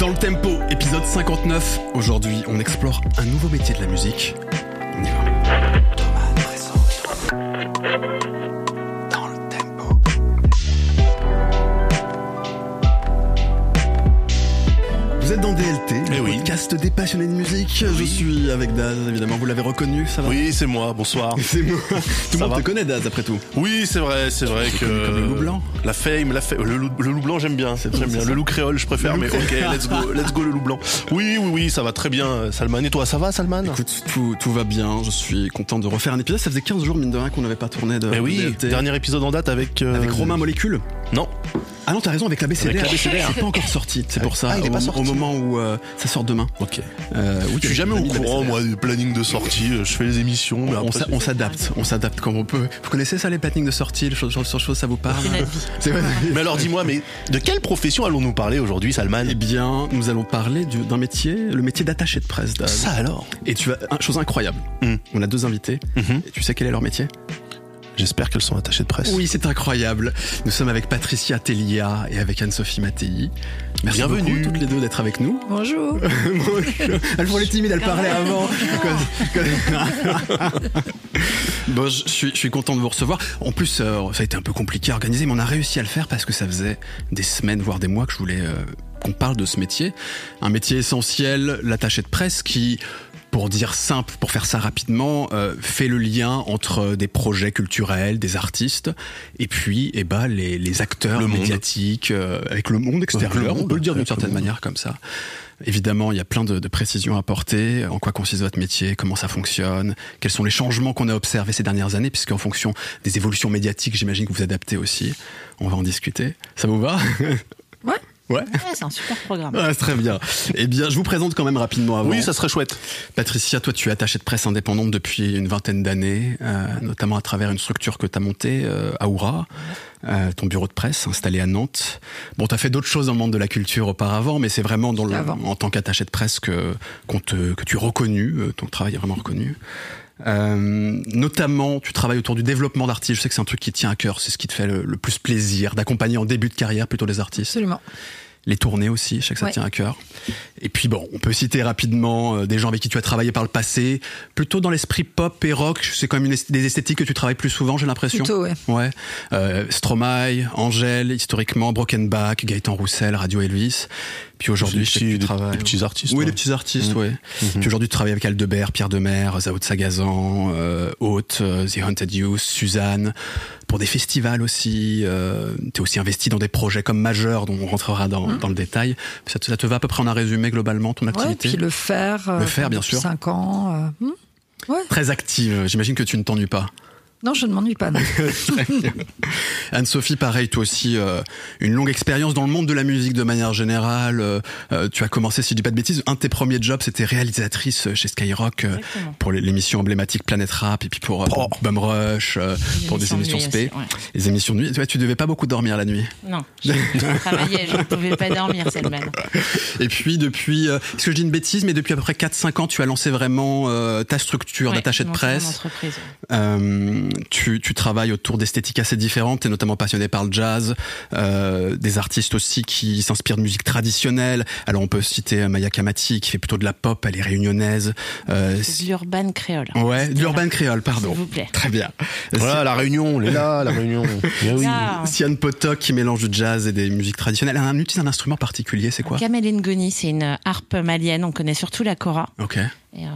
Dans le tempo, épisode 59. Aujourd'hui, on explore un nouveau métier de la musique. On y va. Podcast des passionnés de musique. Je suis avec Daz, évidemment. Vous l'avez reconnu, ça va Oui, c'est moi, bonsoir. C'est moi. Tout le monde va te connaît, Daz, après tout. Oui, c'est vrai, c'est vrai que. comme le loup blanc. La fame, la fame. Le, loup- le loup blanc, j'aime bien. C'est J'aime bon, bien. Le loup créole, je préfère, mais ok, let's go, let's go le loup blanc. Oui, oui, oui, ça va très bien, Salman. Et toi, ça va, Salman? Écoute, tout, tout va bien. Je suis content de refaire un épisode. Ça faisait 15 jours, mine de rien, qu'on n'avait pas tourné de, Eh de oui, dernier épisode en date avec. euh, Avec Romain Molécule. Non. Ah non, t'as raison, avec la BCDR. Avec la BCDR. C'est pas encore sorti, c'est pour ça. Ah, il est au, pas au sorti. moment où euh, ça sort demain. Ok. Euh, oui, Je suis jamais au de courant, moi, du planning de sortie. Je fais les émissions, mais On, on s'adapte, on s'adapte comme on peut. Vous connaissez ça, les plannings de sortie, les choses, choses, choses, ça vous parle C'est vrai. Mais alors, dis-moi, mais de quelle profession allons-nous parler aujourd'hui, Salman? Eh bien, nous allons parler du- d'un métier, le métier d'attaché de presse. Ça alors? Et tu as une chose incroyable. Hmm. On a deux invités. Mhm. Et tu sais quel est leur métier? J'espère qu'elles sont attachées de presse. Oui, c'est incroyable. Nous sommes avec Patricia Telia et avec Anne-Sophie Mattei. Merci Bienvenue. beaucoup toutes les deux d'être avec nous. Bonjour. elle pour les timides, elle parlait avant. bon, je suis, je suis content de vous recevoir. En plus, euh, ça a été un peu compliqué à organiser, mais on a réussi à le faire parce que ça faisait des semaines, voire des mois que je voulais euh, qu'on parle de ce métier. Un métier essentiel, l'attaché de presse qui pour dire simple, pour faire ça rapidement, euh, fait le lien entre des projets culturels, des artistes, et puis eh ben, les, les acteurs Le médiatiques, euh, avec le monde extérieur, le on peut le dire d'une certaine manière comme ça. Évidemment, il y a plein de, de précisions à apporter, en quoi consiste votre métier, comment ça fonctionne, quels sont les changements qu'on a observés ces dernières années, puisqu'en fonction des évolutions médiatiques, j'imagine que vous adaptez aussi. On va en discuter. Ça vous va? Ouais. Ouais. Ouais, c'est un super programme. Ouais, très bien. Eh bien, je vous présente quand même rapidement avant. Oui, ça serait chouette. Patricia, toi, tu es attachée de presse indépendante depuis une vingtaine d'années, euh, notamment à travers une structure que tu as montée euh, à Oura, euh, ton bureau de presse installé à Nantes. Bon, tu as fait d'autres choses dans le monde de la culture auparavant, mais c'est vraiment dans le, en tant qu'attachée de presse que, qu'on te, que tu es reconnu, euh, ton travail est vraiment reconnu. Euh, notamment, tu travailles autour du développement d'artistes. Je sais que c'est un truc qui tient à cœur. C'est ce qui te fait le, le plus plaisir d'accompagner en début de carrière plutôt les artistes. Absolument. Les tournées aussi, je sais que ça Ouais. tient à cœur. Et puis bon, on peut citer rapidement euh, des gens avec qui tu as travaillé par le passé, plutôt dans l'esprit pop et rock. C'est quand même une est- des esthétiques que tu travailles plus souvent, j'ai l'impression. Plutôt, ouais. Ouais. Euh, Stromae, Angèle, historiquement, Brokenback, Gaëtan Roussel, Radio Elvis. Puis aujourd'hui, je sais que Des- tu des- travailles. des petits artistes, Oui, ouais. des petits artistes, Mhm. ouais. Puis aujourd'hui, tu travailles avec Aldebert, Pierre Demer, Zao de Sagazan, euh, Haute, euh, The Haunted Youth, Suzanne. Pour des festivals aussi. Euh, tu es aussi investi dans des projets comme majeurs, dont on rentrera dans, dans le détail. Ça te, ça te va à peu près en un résumé globalement, ton Ouais, activité puis le faire. euh, Le faire, bien sûr. Cinq ans. euh, hmm. Ouais. Très active. J'imagine que tu ne t'ennuies pas. Non, je ne m'ennuie pas. Anne-Sophie, pareil, toi aussi, euh, une longue expérience dans le monde de la musique de manière générale. Euh, euh, tu as commencé, si je dis pas de bêtises, un de tes premiers jobs, c'était réalisatrice chez Skyrock euh, pour l'émission emblématique Planète Rap et puis pour, euh, pour Oh. Bum Rush, euh, pour des émissions de spé, ouais. les émissions de nuit. Tu devais pas beaucoup dormir la nuit. Non, je travaillais, je ne pouvais pas dormir, Selman. Et puis depuis, euh, est-ce que je dis une bêtise, mais depuis à peu près 4-5 ans, tu as lancé vraiment euh, ta structure Ouais, d'attaché de monter mon presse. entreprise, ouais. Euh, tu, tu travailles autour d'esthétiques assez différentes, tu es notamment passionné par le jazz, euh, des artistes aussi qui s'inspirent de musique traditionnelle. Alors on peut citer Maya Kamati qui fait plutôt de la pop, elle est réunionnaise. Euh, C'est de l'urban créole. ouais, de l'urban créole, pardon. S'il vous plaît. Très bien. Voilà, la réunion, on est là, la réunion. Bien oui. Ah, Sian Potok qui mélange du jazz et des musiques traditionnelles. Elle utilise un instrument particulier, c'est quoi? Kamel Ngoni, c'est une harpe malienne. On connaît surtout la kora. Ok. Et euh,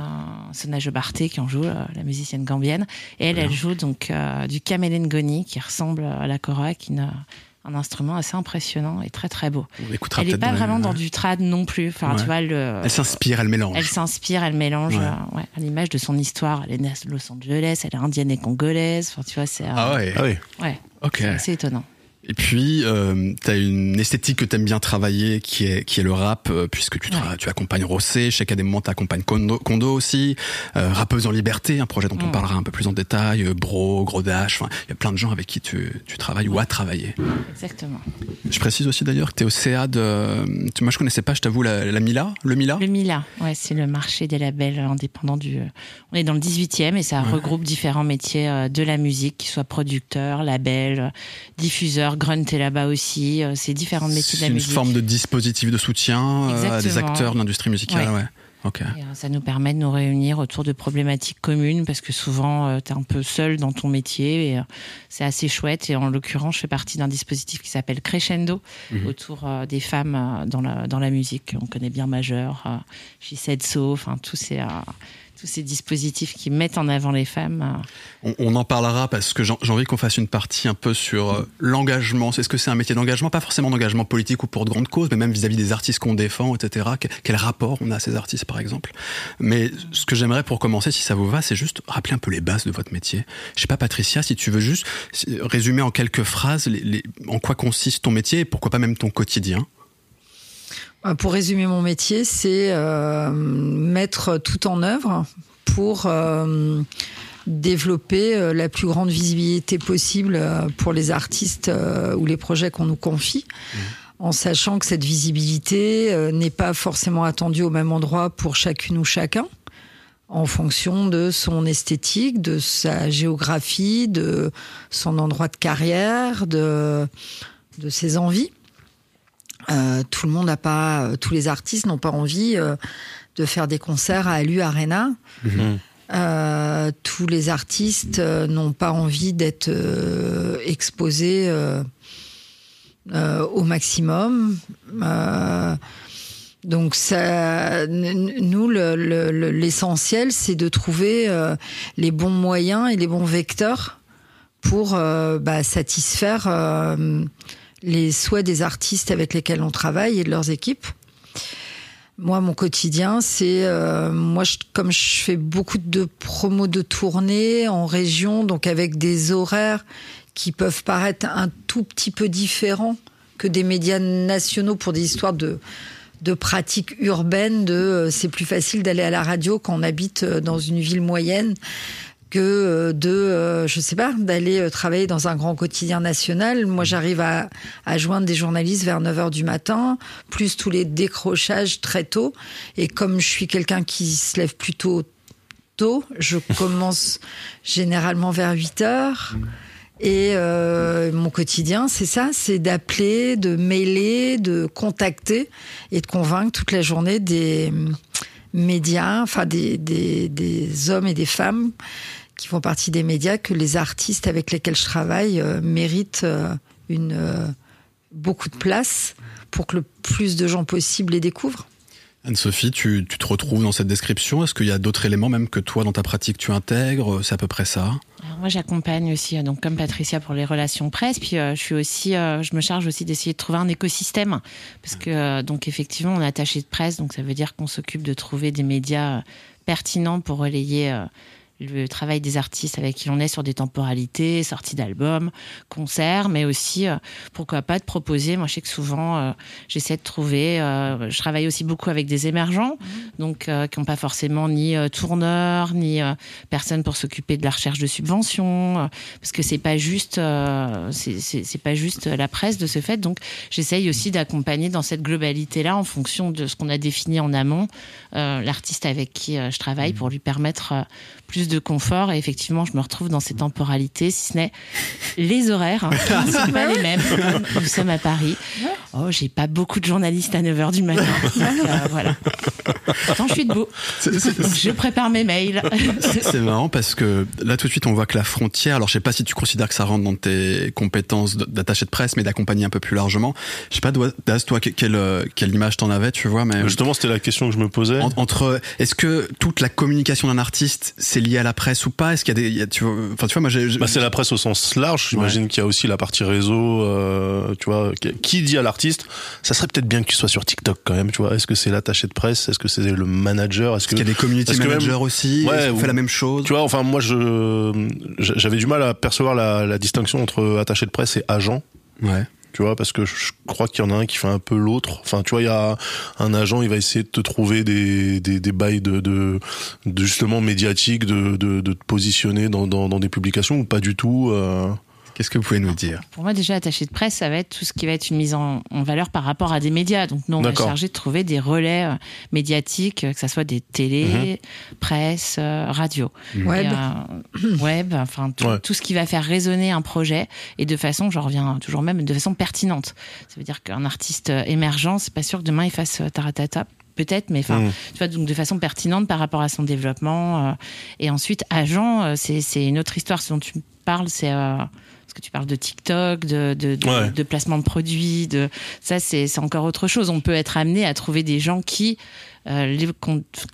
Sonage Barté qui en joue, euh, la musicienne gambienne. Et elle, elle joue donc euh, du Kamel Ngoni qui ressemble à la kora, qui est une- un instrument assez impressionnant et très très beau. On Elle n'est pas dans vraiment les- dans du trad non plus. Enfin, Ouais. tu vois, le, Elle s'inspire, elle mélange. Elle s'inspire, elle mélange Ouais. euh, ouais, à l'image de son histoire. Elle est née à Los Angeles, elle est indienne et congolaise. Enfin, tu vois, c'est euh, Ah ouais. Ah oui. ouais, Ok. c'est assez étonnant. Et puis, euh, tu as une esthétique que tu aimes bien travailler, qui est, qui est le rap, euh, puisque tu, tu accompagnes Rossé, je sais qu'à des moments tu accompagnes Kondo, Kondo aussi, euh, Rappeuse en liberté, un projet dont on Mm. parlera un peu plus en détail, euh, Bro, Gros Dash, il y a plein de gens avec qui tu, tu travailles ou as travaillé. Exactement. Je précise aussi d'ailleurs que tu es au CA de... tu- Moi je connaissais pas, je t'avoue, la, la Mila, le Mila? Le Mila, ouais, c'est le marché des labels indépendants du. On est dans le 18e et ça regroupe différents métiers euh, de la musique, qu'ils soient producteurs, labels, diffuseurs, grunt est là-bas aussi. Euh, c'est différents métiers de la C'est une musique. forme de dispositif de soutien euh, à des Exactement. acteurs de l'industrie musicale, Ouais. ouais. Ok. Et, euh, ça nous permet de nous réunir autour de problématiques communes parce que souvent tu es un peu seul dans ton métier et euh, c'est assez chouette. Et en l'occurrence, je fais partie d'un dispositif qui s'appelle Crescendo Mhm. autour euh, des femmes euh, dans, la, dans la musique. On connaît bien Majeur, euh, She Said So, enfin tous ces, euh, tous ces dispositifs qui mettent en avant les femmes. euh. On, en parlera parce que j'ai envie qu'on fasse une partie un peu sur euh, l'engagement. Est-ce que c'est un métier d'engagement Pas forcément d'engagement politique ou pour de grandes causes, mais même vis-à-vis des artistes qu'on défend, etc. Que- Quel rapport on a à ces artistes, par exemple? Mais ce que j'aimerais pour commencer, si ça vous va, c'est juste rappeler un peu les bases de votre métier. Je sais pas, Patricia, si tu veux juste si- résumer en quelques phrases en quoi consiste ton métier et pourquoi pas même ton quotidien. Euh, Pour résumer mon métier, c'est euh, mettre tout en œuvre pour euh, développer euh, la plus grande visibilité possible pour les artistes ou les projets qu'on nous confie. En sachant que cette visibilité n'est pas forcément attendue au même endroit pour chacune ou chacun, en fonction de son esthétique, de sa géographie, de son endroit de carrière, de, de ses envies. Euh, tout le monde n'a pas, euh, tous les artistes n'ont pas envie euh, de faire des concerts à Alu Arena. Mhm. Euh, tous les artistes euh, n'ont pas envie d'être euh, exposés euh, euh, au maximum. Euh, donc ça, nous, le- le- le- l'essentiel, c'est de trouver euh, les bons moyens et les bons vecteurs pour euh, bah, satisfaire euh, les souhaits des artistes avec lesquels on travaille et de leurs équipes. Moi, mon quotidien, c'est euh, moi, je- comme je fais beaucoup de promos de tournée en région, donc avec des horaires qui peuvent paraître un tout petit peu différents que des médias nationaux pour des histoires de de pratiques urbaines, de euh, c'est plus facile d'aller à la radio quand on habite euh, dans une ville moyenne que euh, de, euh, je sais pas, d'aller euh, travailler dans un grand quotidien national. Moi, j'arrive à, à joindre des journalistes vers 9 heures du matin, plus tous les décrochages très tôt. Et comme je suis quelqu'un qui se lève plutôt tôt, je commence généralement vers 8 heures. Et euh, mon quotidien, c'est ça, c'est d'appeler, de mailer, de contacter et de convaincre toute la journée des médias, enfin des, des, des hommes et des femmes qui font partie des médias que les artistes avec lesquels je travaille euh, méritent euh, une euh, beaucoup de place pour que le plus de gens possible les découvrent. Anne-Sophie, tu, tu te retrouves dans cette description Est-ce qu'il y a d'autres éléments même que toi dans ta pratique tu intègres C'est à peu près ça? Alors moi, j'accompagne aussi, donc comme Patricia pour les relations presse, puis euh, je suis aussi, euh, je me charge aussi d'essayer de trouver un écosystème, parce que euh, donc effectivement, on est attaché de presse, donc ça veut dire qu'on s'occupe de trouver des médias pertinents pour relayer. Le travail des artistes avec qui on est sur des temporalités, sorties d'albums, concerts, mais aussi, euh, pourquoi pas, de proposer. Moi, je sais que souvent, euh, j'essaie de trouver. euh, je travaille aussi beaucoup avec des émergents, donc euh, qui n'ont pas forcément ni tourneur, ni personne pour s'occuper de la recherche de subventions, parce que c'est pas juste, c'est- pas juste la presse de ce fait. Donc, j'essaye aussi d'accompagner dans cette globalité-là, en fonction de ce qu'on a défini en amont, l'artiste avec qui je travaille, pour lui permettre euh, plus de confort. Et effectivement, je me retrouve dans ces temporalités, si ce n'est les horaires, hein, qui ne sont pas les mêmes. Nous sommes à Paris. Oh, j'ai pas beaucoup de journalistes à 9h du matin. Donc, euh, voilà. Pourtant, je suis debout. Je prépare mes mails. C'est marrant parce que là tout de suite on voit que la frontière, alors je sais pas si tu considères que ça rentre dans tes compétences d'attaché de presse mais d'accompagner un peu plus largement. Je sais pas Daz, toi que- quelle, euh, quelle image t'en avais tu vois mais Justement, c'était la question que je me posais. en- entre est-ce que toute la communication d'un artiste c'est lié à la presse ou pas? Est-ce qu'il y a des il y a- tu vois enfin tu vois moi Bah, c'est la presse au sens large. J'imagine qu'il y a aussi la partie réseau. euh, tu vois, qui dit à l'artiste, ça serait peut-être bien que tu sois sur TikTok quand même. Tu vois, est-ce que c'est l'attaché de presse? Est-ce que c'est le manager? Est-ce qu'il y a des community même- managers aussi? Ouais, ou- fait la même chose? Tu vois, enfin moi, je j'avais du mal à percevoir la, la distinction entre attaché de presse et agent. Ouais. Tu vois, parce que je crois qu'il y en a un qui fait un peu l'autre. Enfin, tu vois, il y a un agent, il va essayer de te trouver des, des, des bails de, de, de justement médiatiques, de, de, de te positionner dans, dans, dans des publications ou pas du tout. euh. Qu'est-ce que vous pouvez nous dire Pour moi, déjà, attaché de presse, ça va être tout ce qui va être une mise en, valeur par rapport à des médias. Donc, nous, on est chargé de trouver des relais euh, médiatiques, que ce soit des télés, mhm. presse, euh, radio. Mhm. Web. web, enfin, tout, ce qui va faire résonner un projet et de façon, je reviens toujours même, de façon pertinente. Ça veut dire qu'un artiste émergent, c'est pas sûr que demain il fasse taratata peut-être, mais enfin, mhm. tu vois, donc de façon pertinente par rapport à son développement. et ensuite, agent, c'est une autre histoire. Ce dont tu parles, c'est que tu parles de TikTok, de, de, de, placement de produits, de ça c'est encore autre chose. On peut être amené à trouver des gens qui euh,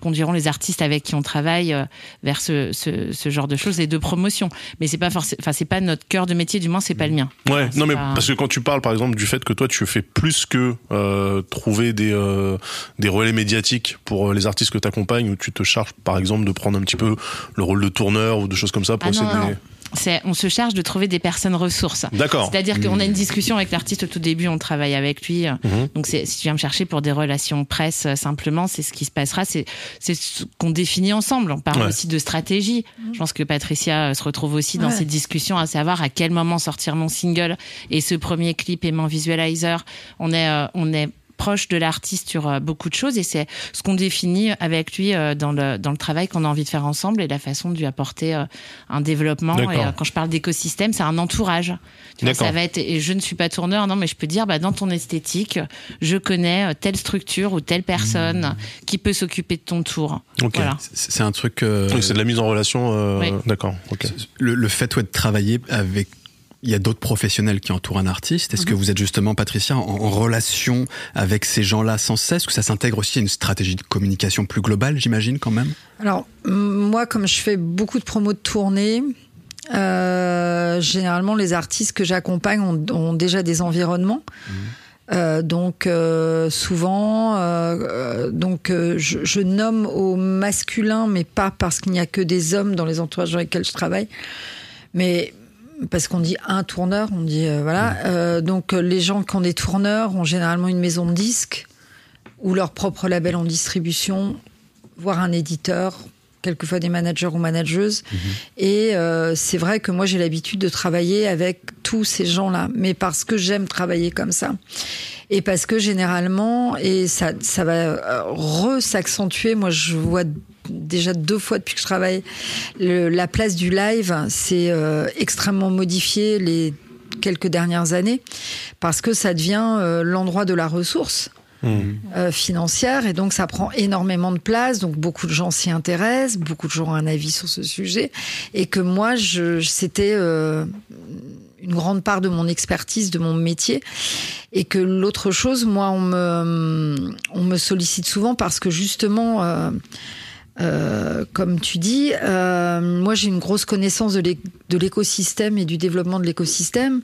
conduiront les artistes avec qui on travaille euh, vers ce, ce, ce, genre de choses et de promotion. Mais c'est pas forcément, enfin c'est pas notre cœur de métier, du moins c'est pas le mien. Ouais, non mais parce que quand tu parles par exemple du fait que toi tu fais plus que euh, trouver des des relais médiatiques pour les artistes que tu accompagnes, ou tu te charges par exemple de prendre un petit peu le rôle de tourneur ou de choses comme ça pour ah on se charge de trouver des personnes ressources. D'accord. C'est-à-dire qu'on a une discussion avec l'artiste au tout début, on travaille avec lui. Mhm. Donc si tu viens me chercher pour des relations presse euh, simplement, c'est ce qui se passera, c'est ce qu'on définit ensemble. On parle aussi de stratégie. Je pense que Patricia euh, se retrouve aussi dans cette discussion à savoir à quel moment sortir mon single et ce premier clip aimant visualizer. On est euh, on est proche de l'artiste sur euh, beaucoup de choses et c'est ce qu'on définit avec lui euh, dans le, dans le travail qu'on a envie de faire ensemble et la façon de lui apporter euh, un développement. Et quand je parle d'écosystème, c'est un entourage. ça va être, et je ne suis pas tourneur, non, mais je peux dire, bah, dans ton esthétique, je connais telle structure ou telle personne mmh. qui peut s'occuper de ton tour. Voilà. C'est un truc. c'est de la mise en relation. D'accord. Le, le, fait de travailler avec il y a d'autres professionnels qui entourent un artiste. Est-ce que mhm. vous êtes justement, Patricia, en, relation avec ces gens-là sans cesse que ça s'intègre aussi à une stratégie de communication plus globale, j'imagine, quand même? Alors, moi, comme je fais beaucoup de promos de tournée, euh, généralement, les artistes que j'accompagne ont, déjà des environnements. Mhm. Euh, donc euh, souvent, donc je, je, nomme au masculin, mais pas parce qu'il n'y a que des hommes dans les entourages dans lesquels je travaille. Mais parce qu'on dit un tourneur, on dit euh, voilà. Euh, donc euh, les gens qui ont des tourneurs ont généralement une maison de disques ou leur propre label en distribution, voire un éditeur, quelquefois des managers ou manageuses. Mhm. Et c'est vrai que moi j'ai l'habitude de travailler avec tous ces gens-là, mais parce que j'aime travailler comme ça. Et parce que généralement, et ça, ça va re-s'accentuer, moi je vois déjà deux fois depuis que je travaille, la place du live s'est euh, extrêmement modifiée les quelques dernières années parce que ça devient euh, l'endroit de la ressource. Mmh. Euh, financière et donc ça prend énormément de place donc beaucoup de gens s'y intéressent beaucoup de gens ont un avis sur ce sujet et que moi je, c'était une grande part de mon expertise de mon métier et que l'autre chose moi on me on me sollicite souvent parce que justement euh, comme tu dis, euh, moi j'ai une grosse connaissance de l'écosystème et du développement de l'écosystème,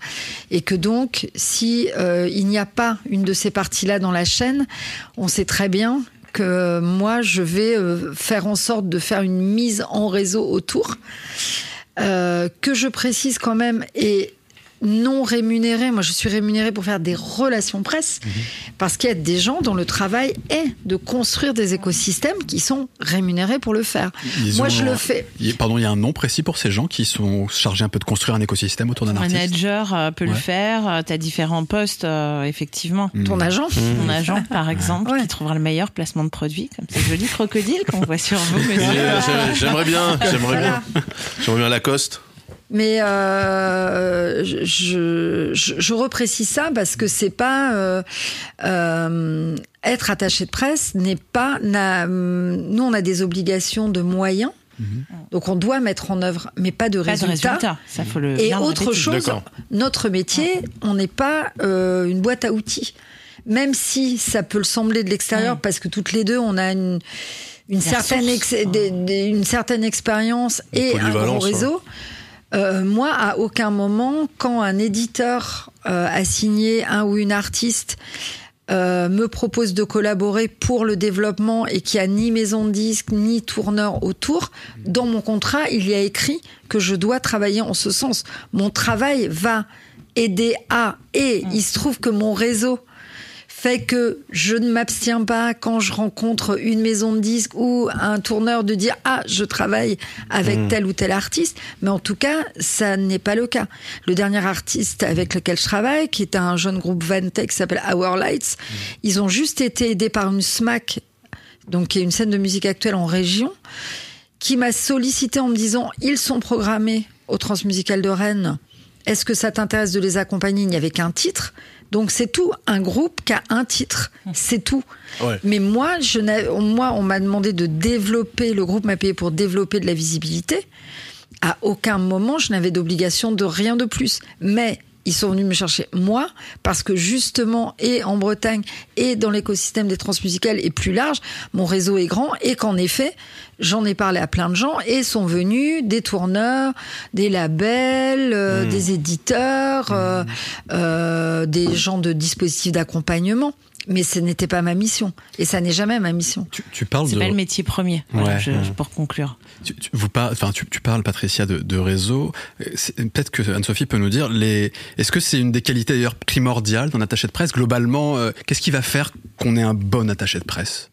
et que donc si euh, il n'y a pas une de ces parties-là dans la chaîne, on sait très bien que moi je vais faire en sorte de faire une mise en réseau autour. que je précise quand même, et non rémunéré. Moi, je suis rémunérée pour faire des relations presse mhm. parce qu'il y a des gens dont le travail est de construire des écosystèmes qui sont rémunérés pour le faire. Moi, je le fais. Pardon, il y a un nom précis pour ces gens qui sont chargés un peu de construire un écosystème autour d'un artiste? manager euh, peut le faire. Euh, tu as différents postes, euh, effectivement. Mhm. Ton agent? Ton agent, par exemple, qui trouvera le meilleur placement de produit, comme ce joli crocodile qu'on voit sur vous. J'aimerais bien, j'aimerais bien. J'aimerais bien Lacoste. Mais euh, je, je, je, reprécise ça parce que c'est pas euh, euh, être attaché de presse n'est pas. Nous, on a des obligations de moyens. Mhm. Donc on doit mettre en œuvre, mais pas de résultats. Ça, faut le Et autre chose, notre métier, on n'est pas euh, une boîte à outils. Même si ça peut le sembler de l'extérieur, parce que toutes les deux, on a une, une certaine, une certaine expérience et un gros réseau. Euh, moi, à aucun moment, quand un éditeur euh, a signé un ou une artiste euh, me propose de collaborer pour le développement et qui a ni maison de disque ni tourneur autour, dans mon contrat, il y a écrit que je dois travailler en ce sens. Mon travail va aider à et il se trouve que mon réseau fait que je ne m'abstiens pas quand je rencontre une maison de disques ou un tourneur de dire ah je travaille avec Mmh. tel ou tel artiste, mais en tout cas ça n'est pas le cas. Le dernier artiste avec lequel je travaille, qui est un jeune groupe Ventec qui s'appelle Our Lights, ils ont juste été aidés par une SMAC, donc qui est une scène de musique actuelle en région, qui m'a sollicité en me disant ils sont programmés au Transmusical de Rennes. Est-ce que ça t'intéresse de les accompagner? Il n'y avait qu'un titre. Donc c'est tout, un groupe qui a un titre, c'est tout. Ouais. Mais moi, je moi, on m'a demandé de développer, le groupe m'a payé pour développer de la visibilité. À aucun moment, je n'avais d'obligation de rien de plus. Mais ils sont venus me chercher moi parce que justement, et en Bretagne et dans l'écosystème des transmusicales et plus large, mon réseau est grand et qu'en effet, j'en ai parlé à plein de gens et sont venus des tourneurs, des labels, euh, des éditeurs, euh, euh, des gens de dispositifs d'accompagnement. Mais ce n'était pas ma mission et ça n'est jamais ma mission. Tu, tu parles C'est de. pas le métier premier, voilà, Ouais. je- je- pour conclure. Tu, tu- vous par- enfin, tu, tu parles, Patricia, de, de réseau. C'est- Peut-être que Anne-Sophie peut nous dire, les, est-ce que c'est une des qualités d'ailleurs primordiales d'un attaché de presse? Globalement, euh, qu'est-ce qui va faire qu'on ait un bon attaché de presse?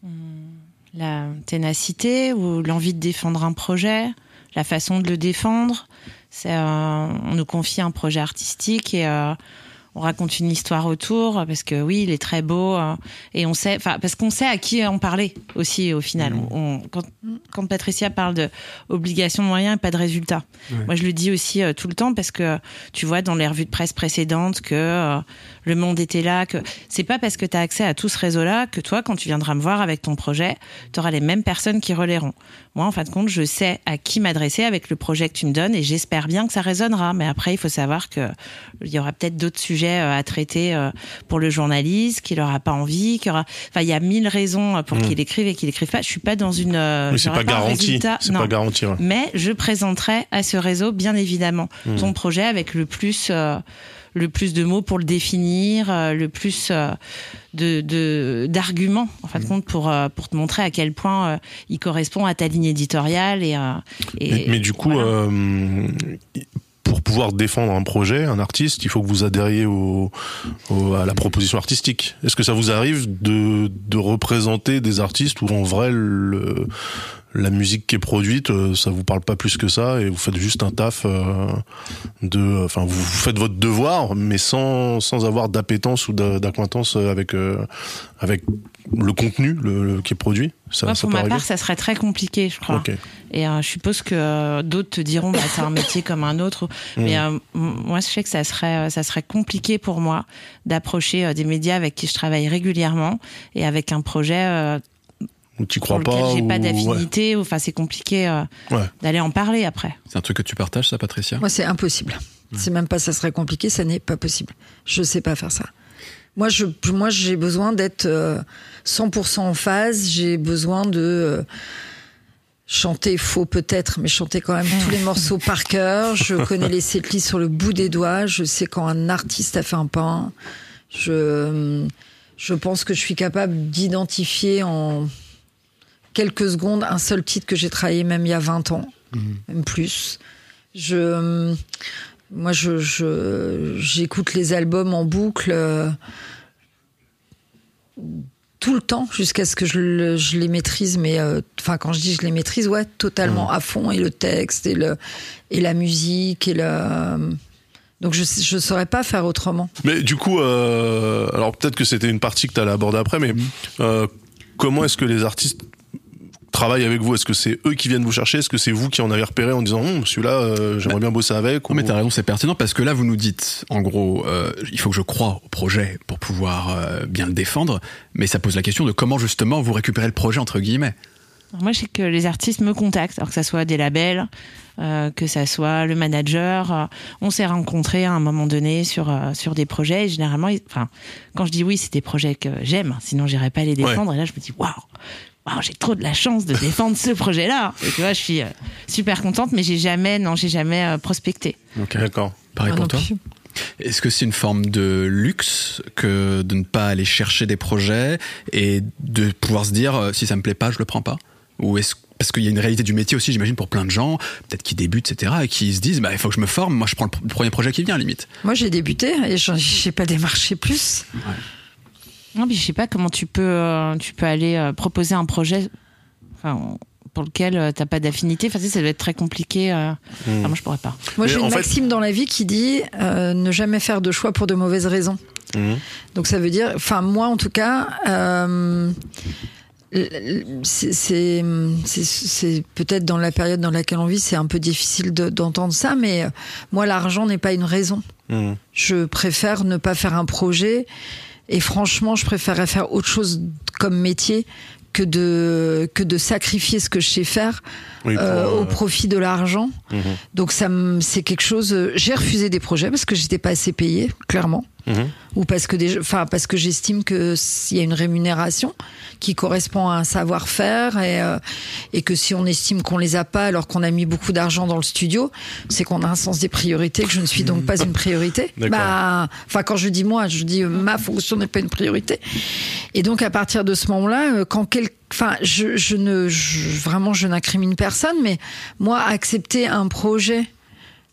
La ténacité ou l'envie de défendre un projet, la façon de le défendre? C'est, euh, on nous confie un projet artistique et euh, on raconte une histoire autour parce que oui, il est très beau euh, et on sait, enfin parce qu'on sait à qui en parler aussi au final. On- quand, quand Patricia parle de obligation de moyens et pas de résultats, moi je le dis aussi euh, tout le temps parce que tu vois dans les revues de presse précédentes que euh, le monde était là, que c'est pas parce que tu as accès à tout ce réseau-là que toi, quand tu viendras me voir avec ton projet, tu auras les mêmes personnes qui relayeront. Moi, en fin de compte, je sais à qui m'adresser avec le projet que tu me donnes et j'espère bien que ça résonnera. Mais après, il faut savoir que il y aura peut-être d'autres sujets euh, à traiter euh, pour le journaliste, qu'il aura pas envie, qu'il aura, enfin, il y a mille raisons pour qu'il écrive et qu'il écrive pas. Je suis pas dans une, euh, Mais c'est pas un garanti. C'est pas garanti. ouais. Mais je présenterai à ce réseau, bien évidemment, ton projet avec le plus, euh, le plus de mots pour le définir, euh, le plus euh, de de- d'arguments, en fin de compte, pour euh, pour te montrer à quel point il correspond à ta ligne éditoriale et. et Mais, mais du coup, voilà. euh, pour pouvoir défendre un projet, un artiste, il faut que vous adhériez au, au- à la proposition artistique. Est-ce que ça vous arrive de, de représenter des artistes où en vrai le, la musique qui est produite, euh, ça vous parle pas plus que ça et vous faites juste un taf euh, de, enfin vous, faites votre devoir, mais sans sans avoir d'appétence ou d'a- d'acquaintance avec euh, avec le contenu le, le- qui est produit. Ça, Moi, ça pour ma part, ça serait très compliqué, je crois. Ok. Et euh, je suppose que euh, d'autres te diront, bah, c'est un métier comme un autre. Mais euh, moi, je sais que ça serait, euh, ça serait compliqué pour moi d'approcher euh, des médias avec qui je travaille régulièrement et avec un projet euh, Ou tu pour crois pas j'ai ou- pas ouais. d'affinité. ou Enfin, c'est compliqué euh, Ouais. d'aller en parler après. C'est un truc que tu partages, ça, Patricia? Moi, c'est impossible. C'est même pas ça serait compliqué, ça n'est pas possible. Je sais pas faire ça. Moi, je, moi, j'ai besoin d'être euh, 100% en phase. J'ai besoin de euh, chanter faux peut-être, mais chanter quand même tous les morceaux par cœur. Je connais les setlists sur le bout des doigts. Je sais quand un artiste a fait un pain. Je, je pense que je suis capable d'identifier en quelques secondes un seul titre que j'ai travaillé même il y a 20 ans, même plus. Je, moi, je, je- j'écoute les albums en boucle euh, tout le temps jusqu'à ce que je, je les maîtrise. Mais euh, enfin, quand je dis je les maîtrise, ouais, totalement à fond et le texte et le et la musique et le. Donc je je saurais pas faire autrement. Mais du coup, euh, alors peut-être que c'était une partie que tu allais aborder après, mais euh, comment est-ce que les artistes travaillent avec vous Est-ce que c'est eux qui viennent vous chercher? Est-ce que c'est vous qui en avez repéré en disant Hum, celui-là, euh, j'aimerais bien bosser avec Non, mais ou- t'as raison, c'est pertinent parce que là, vous nous dites, en gros, euh, il faut que je croie au projet pour pouvoir euh, bien le défendre, mais ça pose la question de comment justement vous récupérez le projet entre guillemets. Alors moi, je sais que les artistes me contactent, alors que ça soit des labels, euh, que ça soit le manager. euh, on s'est rencontrés à un moment donné sur euh, sur des projets. Et généralement, ils- enfin, quand je dis oui, c'est des projets que j'aime. Sinon, j'irais pas les défendre. Et là, je me dis waouh. J'ai trop de la chance de défendre ce projet-là. Et tu vois, je suis euh, super contente, mais j'ai jamais, non, j'ai jamais euh, prospecté. D'accord. Pareil Moi pour toi. plus. Est-ce que c'est une forme de luxe que de ne pas aller chercher des projets et de pouvoir se dire euh, si ça me plaît pas, je le prends pas? Ou est-ce parce qu'il y a une réalité du métier aussi, j'imagine, pour plein de gens, peut-être qui débutent, etc., et qui se disent, bah, il faut que je me forme, moi je prends le, pr- le premier projet qui vient, limite. Moi, j'ai débuté et j'ai pas démarché plus. Non, mais je sais pas comment tu peux, euh, tu peux aller euh, proposer un projet enfin, pour lequel euh, t'as pas d'affinité. Enfin, tu sais, ça doit être très compliqué. euh. Hmm. Enfin, moi, je pourrais pas. Moi, j'ai une fait- maxime dans la vie qui dit euh, ne jamais faire de choix pour de mauvaises raisons. Mhm. Donc ça veut dire, enfin moi en tout cas, euh, c'est peut-être dans la période dans laquelle on vit, c'est un peu difficile de- d'entendre ça, mais moi l'argent n'est pas une raison. Mhm. Je préfère ne pas faire un projet et franchement, je préférerais faire autre chose comme métier que de que de sacrifier ce que je sais faire Oui, pour, euh, euh, au profit de l'argent. mhm. Donc ça me- c'est quelque chose. euh, J'ai refusé des projets parce que j'étais pas assez payée, clairement, Ou parce que des, enfin parce que j'estime que s'il y a une rémunération qui correspond à un savoir-faire et euh, et que si on estime qu'on les a pas alors qu'on a mis beaucoup d'argent dans le studio, c'est qu'on a un sens des priorités que je ne suis donc pas une priorité. Bah, enfin quand je dis moi, je dis euh, ma fonction n'est pas une priorité. Et donc à partir de ce moment-là, euh, quand quel Enfin, je, je ne, je- vraiment, je n'incrimine personne, mais moi, accepter un projet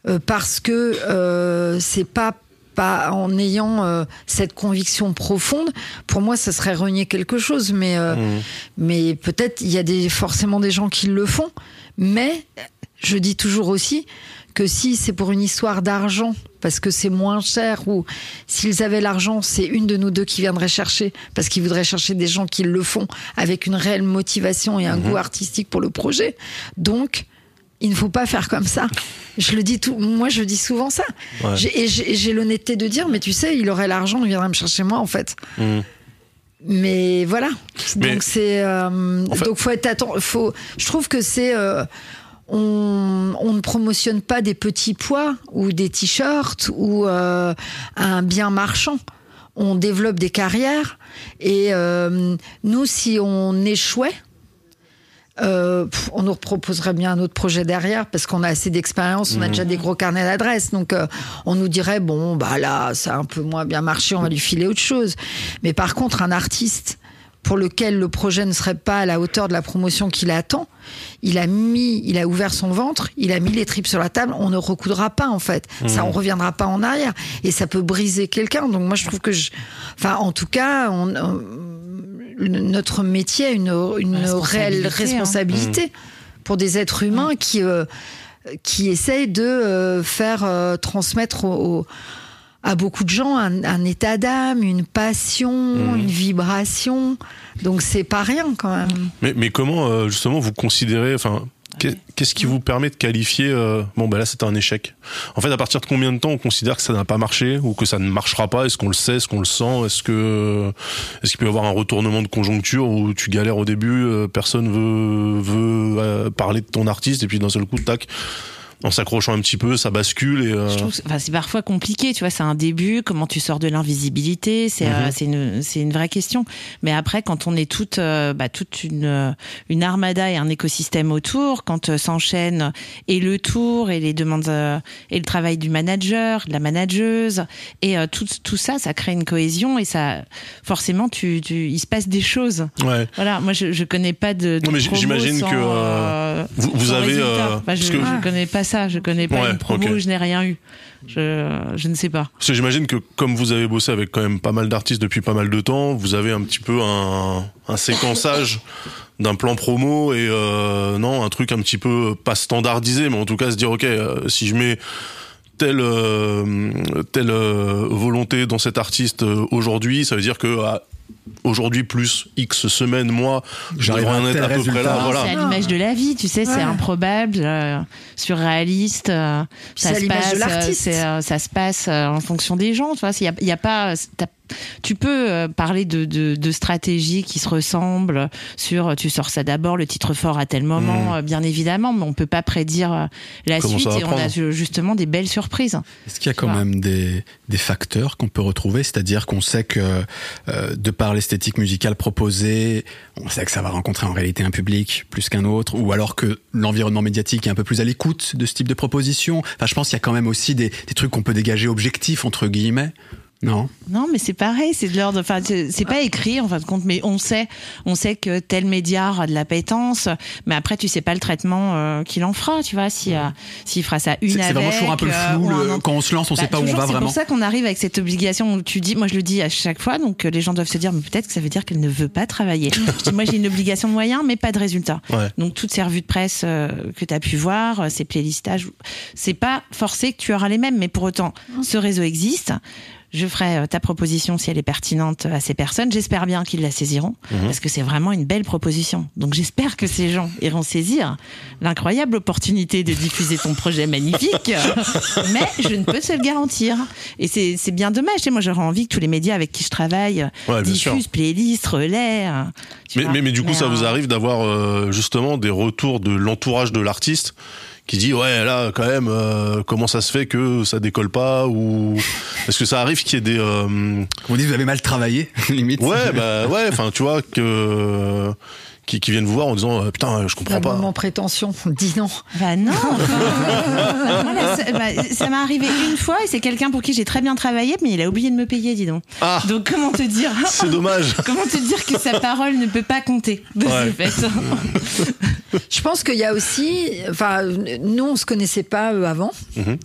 euh, parce que euh, c'est pas pas en ayant euh, cette conviction profonde, pour moi, ça serait renier quelque chose. Mais euh, Mhm. mais peut-être il y a des, forcément des gens qui le font. Mais je dis toujours aussi que si c'est pour une histoire d'argent, parce que c'est moins cher, ou s'ils avaient l'argent, c'est une de nous deux qui viendrait chercher, parce qu'ils voudraient chercher des gens qui le font avec une réelle motivation et un goût artistique pour le projet. Donc, il ne faut pas faire comme ça. Je le dis tout, moi je dis souvent ça. Ouais. J'ai- Et j'ai et j'ai l'honnêteté de dire, mais tu sais, il aurait l'argent, il viendrait me chercher moi en fait. Mhm. Mais voilà. Mais- donc c'est euh, En fait- donc faut être atten- faut je trouve que c'est euh, on, on ne promotionne pas des petits pois ou des t-shirts ou euh, un bien marchand. On développe des carrières et nous si on échouait euh, on nous proposerait bien un autre projet derrière parce qu'on a assez d'expérience, on a déjà des gros carnets d'adresses. Donc euh, on nous dirait bon bah là ça a un peu moins bien marché, on va lui filer autre chose. Mais par contre un artiste pour lequel le projet ne serait pas à la hauteur de la promotion qu'il attend, il a mis, il a ouvert son ventre, il a mis les tripes sur la table, on ne recoudra pas en fait. Ça, on reviendra pas en arrière et ça peut briser quelqu'un. Donc moi je trouve que, je, enfin en tout cas, on- notre métier a une, une réelle Responsabilité, hein. responsabilité pour des êtres humains qui euh, qui essayent de euh, faire euh, transmettre au- au- à beaucoup de gens un, un état d'âme, une passion, une vibration. Donc c'est pas rien quand même. Mais, mais comment euh, justement vous considérez, enfin, qu'est-ce qui vous permet de qualifier euh, bon bah là c'était un échec. En fait, à partir de combien de temps on considère que ça n'a pas marché ou que ça ne marchera pas? Est-ce qu'on le sait? Est-ce qu'on le sent? Est-ce que est-ce qu'il peut y avoir un retournement de conjoncture où tu galères au début, euh, personne veut veut euh, parler de ton artiste et puis d'un seul coup tac en s'accrochant un petit peu, ça bascule et euh, Je trouve que- enfin, c'est parfois compliqué, tu vois, c'est un début, comment tu sors de l'invisibilité, c'est Mhm. euh, c'est une, c'est une vraie question. Mais après, quand on est toute, euh, bah, toute une, une armada et un écosystème autour, quand s'enchaîne et le tour et les demandes et le travail du manager, de la manageuse et tout, tout ça, ça crée une cohésion et ça, forcément, tu, tu, il se passe des choses. ouais. Voilà, moi je, je connais pas de. de Non, mais j'imagine que, euh, vous- avez, euh, Enfin, je, parce que- je connais pas ça, je connais pas Ouais, une promo ok. où je n'ai rien eu. Je, je ne sais pas. Parce que j'imagine que comme vous avez bossé avec quand même pas mal d'artistes depuis pas mal de temps, vous avez un petit peu un, un séquençage d'un plan promo et euh, non un truc un petit peu pas standardisé, mais en tout cas se dire ok euh, si je mets telle euh, telle volonté dans cet artiste aujourd'hui, ça veut dire que ah, aujourd'hui plus X semaines mois, J'arrive à un être à peu près là. Voilà. C'est à l'image de la vie, tu sais, c'est Ouais. improbable, euh, surréaliste. euh, C'est ça à se l'image passe, de euh, euh, ça se passe euh, en fonction des gens, tu vois. Il y a, il y a pas, tu peux euh, parler de, de, de stratégies qui se ressemblent sur, tu sors ça d'abord, le titre fort à tel moment, euh, bien évidemment, mais on peut pas prédire euh, la Comment suite et on a justement des belles surprises. Est-ce qu'il y a quand même des, des facteurs qu'on peut retrouver? C'est-à-dire qu'on sait que, euh, de par l'esthétique musicale proposée, on sait que ça va rencontrer en réalité un public plus qu'un autre, ou alors que l'environnement médiatique est un peu plus à l'écoute de ce type de proposition. Enfin, je pense qu'il y a quand même aussi des, des trucs qu'on peut dégager objectifs, entre guillemets. Non. Non, mais c'est pareil, c'est de l'ordre. Enfin, c'est c'est pas écrit en fin de compte, mais on sait, on sait que tel média a de l'appétence, mais après tu sais pas le traitement euh, qu'il en fera, tu vois, si euh, s'il fera ça une C'est c'est avec. vraiment toujours un peu le euh, flou. le- quand on se lance, on Bah, sait pas où on va C'est vraiment. pour ça qu'on arrive avec cette obligation où tu dis, moi je le dis à chaque fois, donc euh, les gens doivent se dire, mais peut-être que ça veut dire qu'elle ne veut pas travailler. Je dis, moi j'ai une obligation de moyens, mais pas de résultat. Ouais. Donc toutes ces revues de presse euh, que tu as pu voir, ces playlistages, c'est pas forcé que tu auras les mêmes, mais pour autant, ce réseau existe. Je ferai euh, ta proposition si elle est pertinente à ces personnes. J'espère bien qu'ils la saisiront, parce que c'est vraiment une belle proposition. Donc j'espère que ces gens iront saisir l'incroyable opportunité de diffuser ton projet magnifique, mais je ne peux te le garantir. Et c'est bien dommage. Sais, moi, j'aurais envie que tous les médias avec qui je travaille Ouais, diffusent, playlists, relais. euh, Mais, mais, mais du coup, ça euh, vous arrive d'avoir euh, justement des retours de l'entourage de l'artiste qui dit ouais là quand même euh, comment ça se fait que ça décolle pas ou est-ce que ça arrive qu'il y ait des euh, On dit vous avez mal travaillé, limite. ouais bah ouais enfin tu vois que qui, qui viennent vous voir en disant euh, putain je comprends La pas maman prétention, dis non. Bah non. Voilà, ça bah, ça m'est arrivé une fois et c'est quelqu'un pour qui j'ai très bien travaillé, mais il a oublié de me payer, dis donc. Ah. Donc comment te dire c'est dommage Comment te dire que sa parole ne peut pas compter de Ouais. ce fait Je pense qu'il y a aussi, enfin, nous on se connaissait pas euh, avant, Mhm.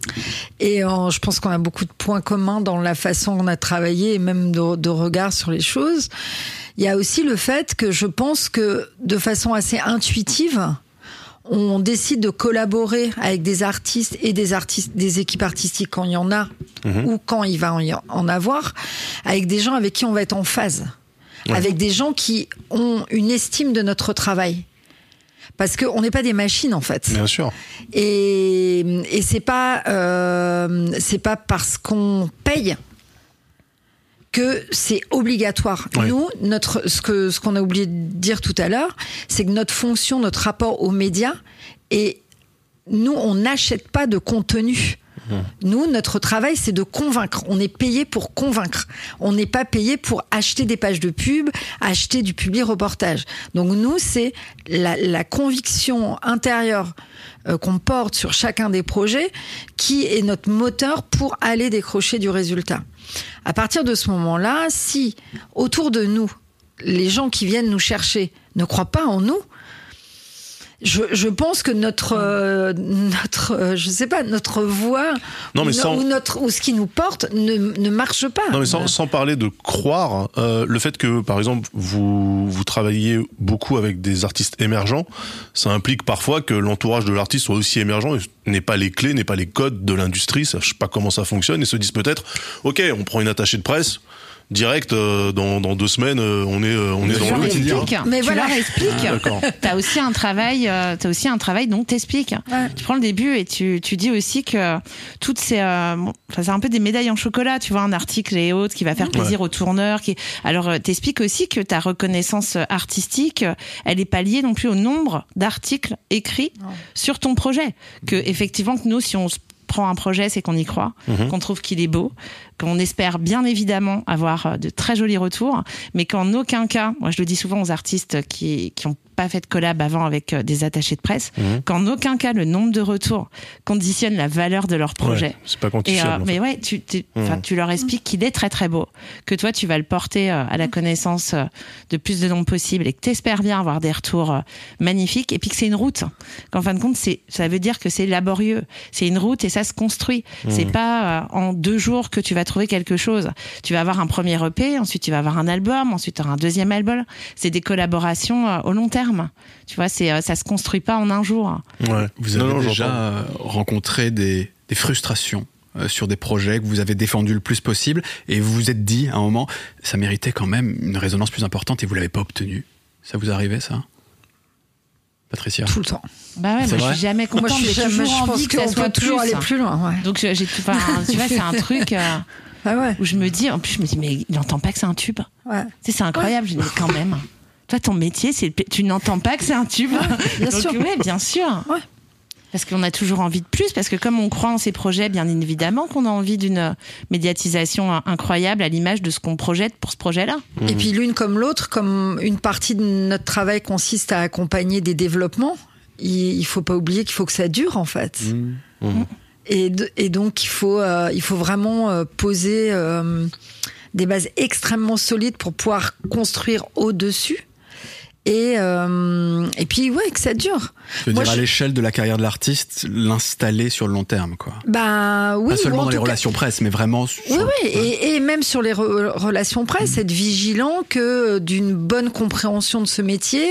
et je pense qu'on a beaucoup de points communs dans la façon dont on a travaillé et même de, de regard sur les choses. Il y a aussi le fait que je pense que de façon assez intuitive, on décide de collaborer avec des artistes et des artistes, des équipes artistiques quand il y en a ou quand il va en avoir, avec des gens avec qui on va être en phase, avec des gens qui ont une estime de notre travail. Parce qu'on n'est pas des machines en fait. bien sûr Et, et c'est pas euh, c'est pas parce qu'on paye que c'est obligatoire. Ouais. Nous, notre ce que ce qu'on a oublié de dire tout à l'heure, c'est que notre fonction, notre rapport aux médias, et nous, on n'achète pas de contenu. Nous, notre travail, c'est de convaincre. On est payé pour convaincre. On n'est pas payé pour acheter des pages de pub, acheter du public reportage. Donc nous, c'est la, la conviction intérieure qu'on porte sur chacun des projets qui est notre moteur pour aller décrocher du résultat. À partir de ce moment-là, si autour de nous, les gens qui viennent nous chercher ne croient pas en nous, je, je pense que notre euh, notre euh, je sais pas notre voix Non, mais ou, no- sans- ou notre ou ce qui nous porte ne, ne marche pas. Non mais sans, sans parler de croire, euh, le fait que par exemple vous vous travaillez beaucoup avec des artistes émergents, ça implique parfois que l'entourage de l'artiste soit aussi émergent, et n'ait pas les clés, n'ait pas les codes de l'industrie, sache pas comment ça fonctionne et se disent peut-être, ok, on prend une attachée de presse. Direct euh, dans, dans deux semaines euh, on est euh, on est dans le monde. Mais tu voilà. leur expliques. Ah, d'accord. T'as aussi un travail, euh, t'as aussi un travail donc t'expliques. Ouais. Tu prends le début et tu, tu dis aussi que toutes ces, euh, bon, c'est un peu des médailles en chocolat, tu vois, un article et autres qui va faire plaisir aux tourneurs. Qui, alors euh, t'expliques aussi que ta reconnaissance artistique, elle est pas liée non plus au nombre d'articles écrits sur ton projet. Que effectivement que nous, si on se prend un projet, c'est qu'on y croit, qu'on trouve qu'il est beau, qu'on espère bien évidemment avoir euh, de très jolis retours, mais qu'en aucun cas, moi je le dis souvent aux artistes qui qui ont pas fait de collab avant avec euh, des attachés de presse, qu'en aucun cas le nombre de retours conditionne la valeur de leur projet. Ouais, c'est pas Et, quantifiable. euh, en fait. mais ouais, tu, enfin, tu leur expliques qu'il est très très beau, que toi tu vas le porter euh, à la connaissance euh, de plus de nombre possible et que tu espères bien avoir des retours euh, magnifiques et puis que c'est une route. Qu'en fin de compte, c'est, ça veut dire que c'est laborieux. C'est une route et ça se construit. C'est pas euh, en deux jours que tu vas trouver quelque chose. Tu vas avoir un premier EP, ensuite tu vas avoir un album, ensuite tu auras un deuxième album. C'est des collaborations euh, au long terme. Tu vois, c'est, euh, ça se construit pas en un jour. Ouais. Vous avez non, déjà rencontré des, des frustrations euh, sur des projets que vous avez défendus le plus possible et vous vous êtes dit à un moment, ça méritait quand même une résonance plus importante et vous l'avez pas obtenu. Ça vous arrivait ça? Patricia tout le temps. Bah ouais, moi je suis jamais Moi, contente, je, suis j'ai jamais- toujours je pense envie que ça soit toujours plus. aller plus loin. Ouais. Donc j'ai, enfin, tu vois, c'est un truc euh, Ah ouais. où je me dis, en plus je me dis, mais il n'entend pas que c'est un tube. ouais. Tu sais, c'est incroyable. Je dis, mais quand même. Toi, ton métier, c'est tu n'entends pas que c'est un tube. bien Donc, sûr. ouais, bien sûr. Ouais. Parce qu'on a toujours envie de plus, parce que comme on croit en ces projets, bien évidemment qu'on a envie d'une médiatisation incroyable à l'image de ce qu'on projette pour ce projet-là. Et puis l'une comme l'autre, comme une partie de notre travail consiste à accompagner des développements, il, faut pas oublier qu'il faut que ça dure en fait. Et, de- et donc, il faut, euh, il faut vraiment euh, poser euh, des bases extrêmement solides pour pouvoir construire au-dessus. Et, euh, et puis, ouais, que ça dure. Je veux Moi, dire, à l'échelle de la carrière de l'artiste, l'installer sur le long terme, quoi. Bah oui, Pas seulement en dans les cas- relations presse, mais vraiment. sur- Oui, oui, et, et même sur les re- relations presse, être vigilant que d'une bonne compréhension de ce métier,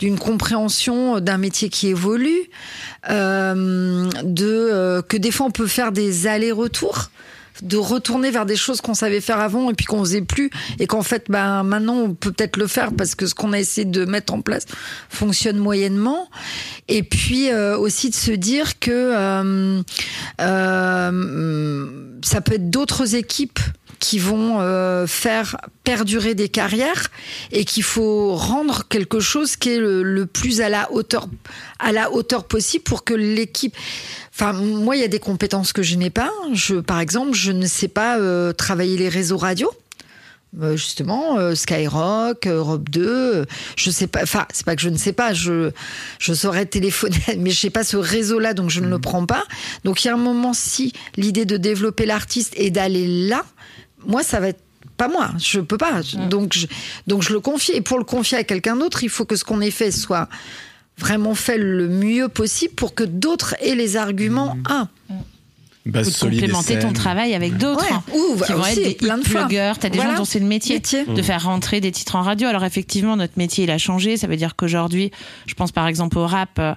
d'une compréhension d'un métier qui évolue, euh, de euh, que des fois on peut faire des allers-retours de retourner vers des choses qu'on savait faire avant et puis qu'on faisait plus et qu'en fait ben maintenant on peut peut-être le faire parce que ce qu'on a essayé de mettre en place fonctionne moyennement. Et puis euh, aussi de se dire que euh, euh, ça peut être d'autres équipes qui vont euh, faire perdurer des carrières et qu'il faut rendre quelque chose qui est le, le plus à la hauteur à la hauteur possible pour que l'équipe Enfin, moi, il y a des compétences que je n'ai pas. Je, par exemple, je ne sais pas euh, travailler les réseaux radio. Euh, justement, euh, Skyrock, Europe 2, euh, je sais pas. Enfin, c'est pas que je ne sais pas. Je je saurais téléphoner, mais je sais pas ce réseau-là, donc je ne le prends pas. Donc, il y a un moment, si l'idée de développer l'artiste est d'aller là, moi, ça va être pas moi, je peux pas. Donc, je, donc je le confie. Et pour le confier à quelqu'un d'autre, il faut que ce qu'on ait fait soit vraiment fait le mieux possible pour que d'autres aient les arguments. Ah, Base de complémenter ton travail avec d'autres Ouais. hein, Ou, qui vont aussi, être des plein de pluggers. T'as des Voilà. gens dont c'est le métier, Métier. de faire rentrer des titres en radio. Alors effectivement, notre métier il a changé. Ça veut dire qu'aujourd'hui, je pense par exemple au rap. euh,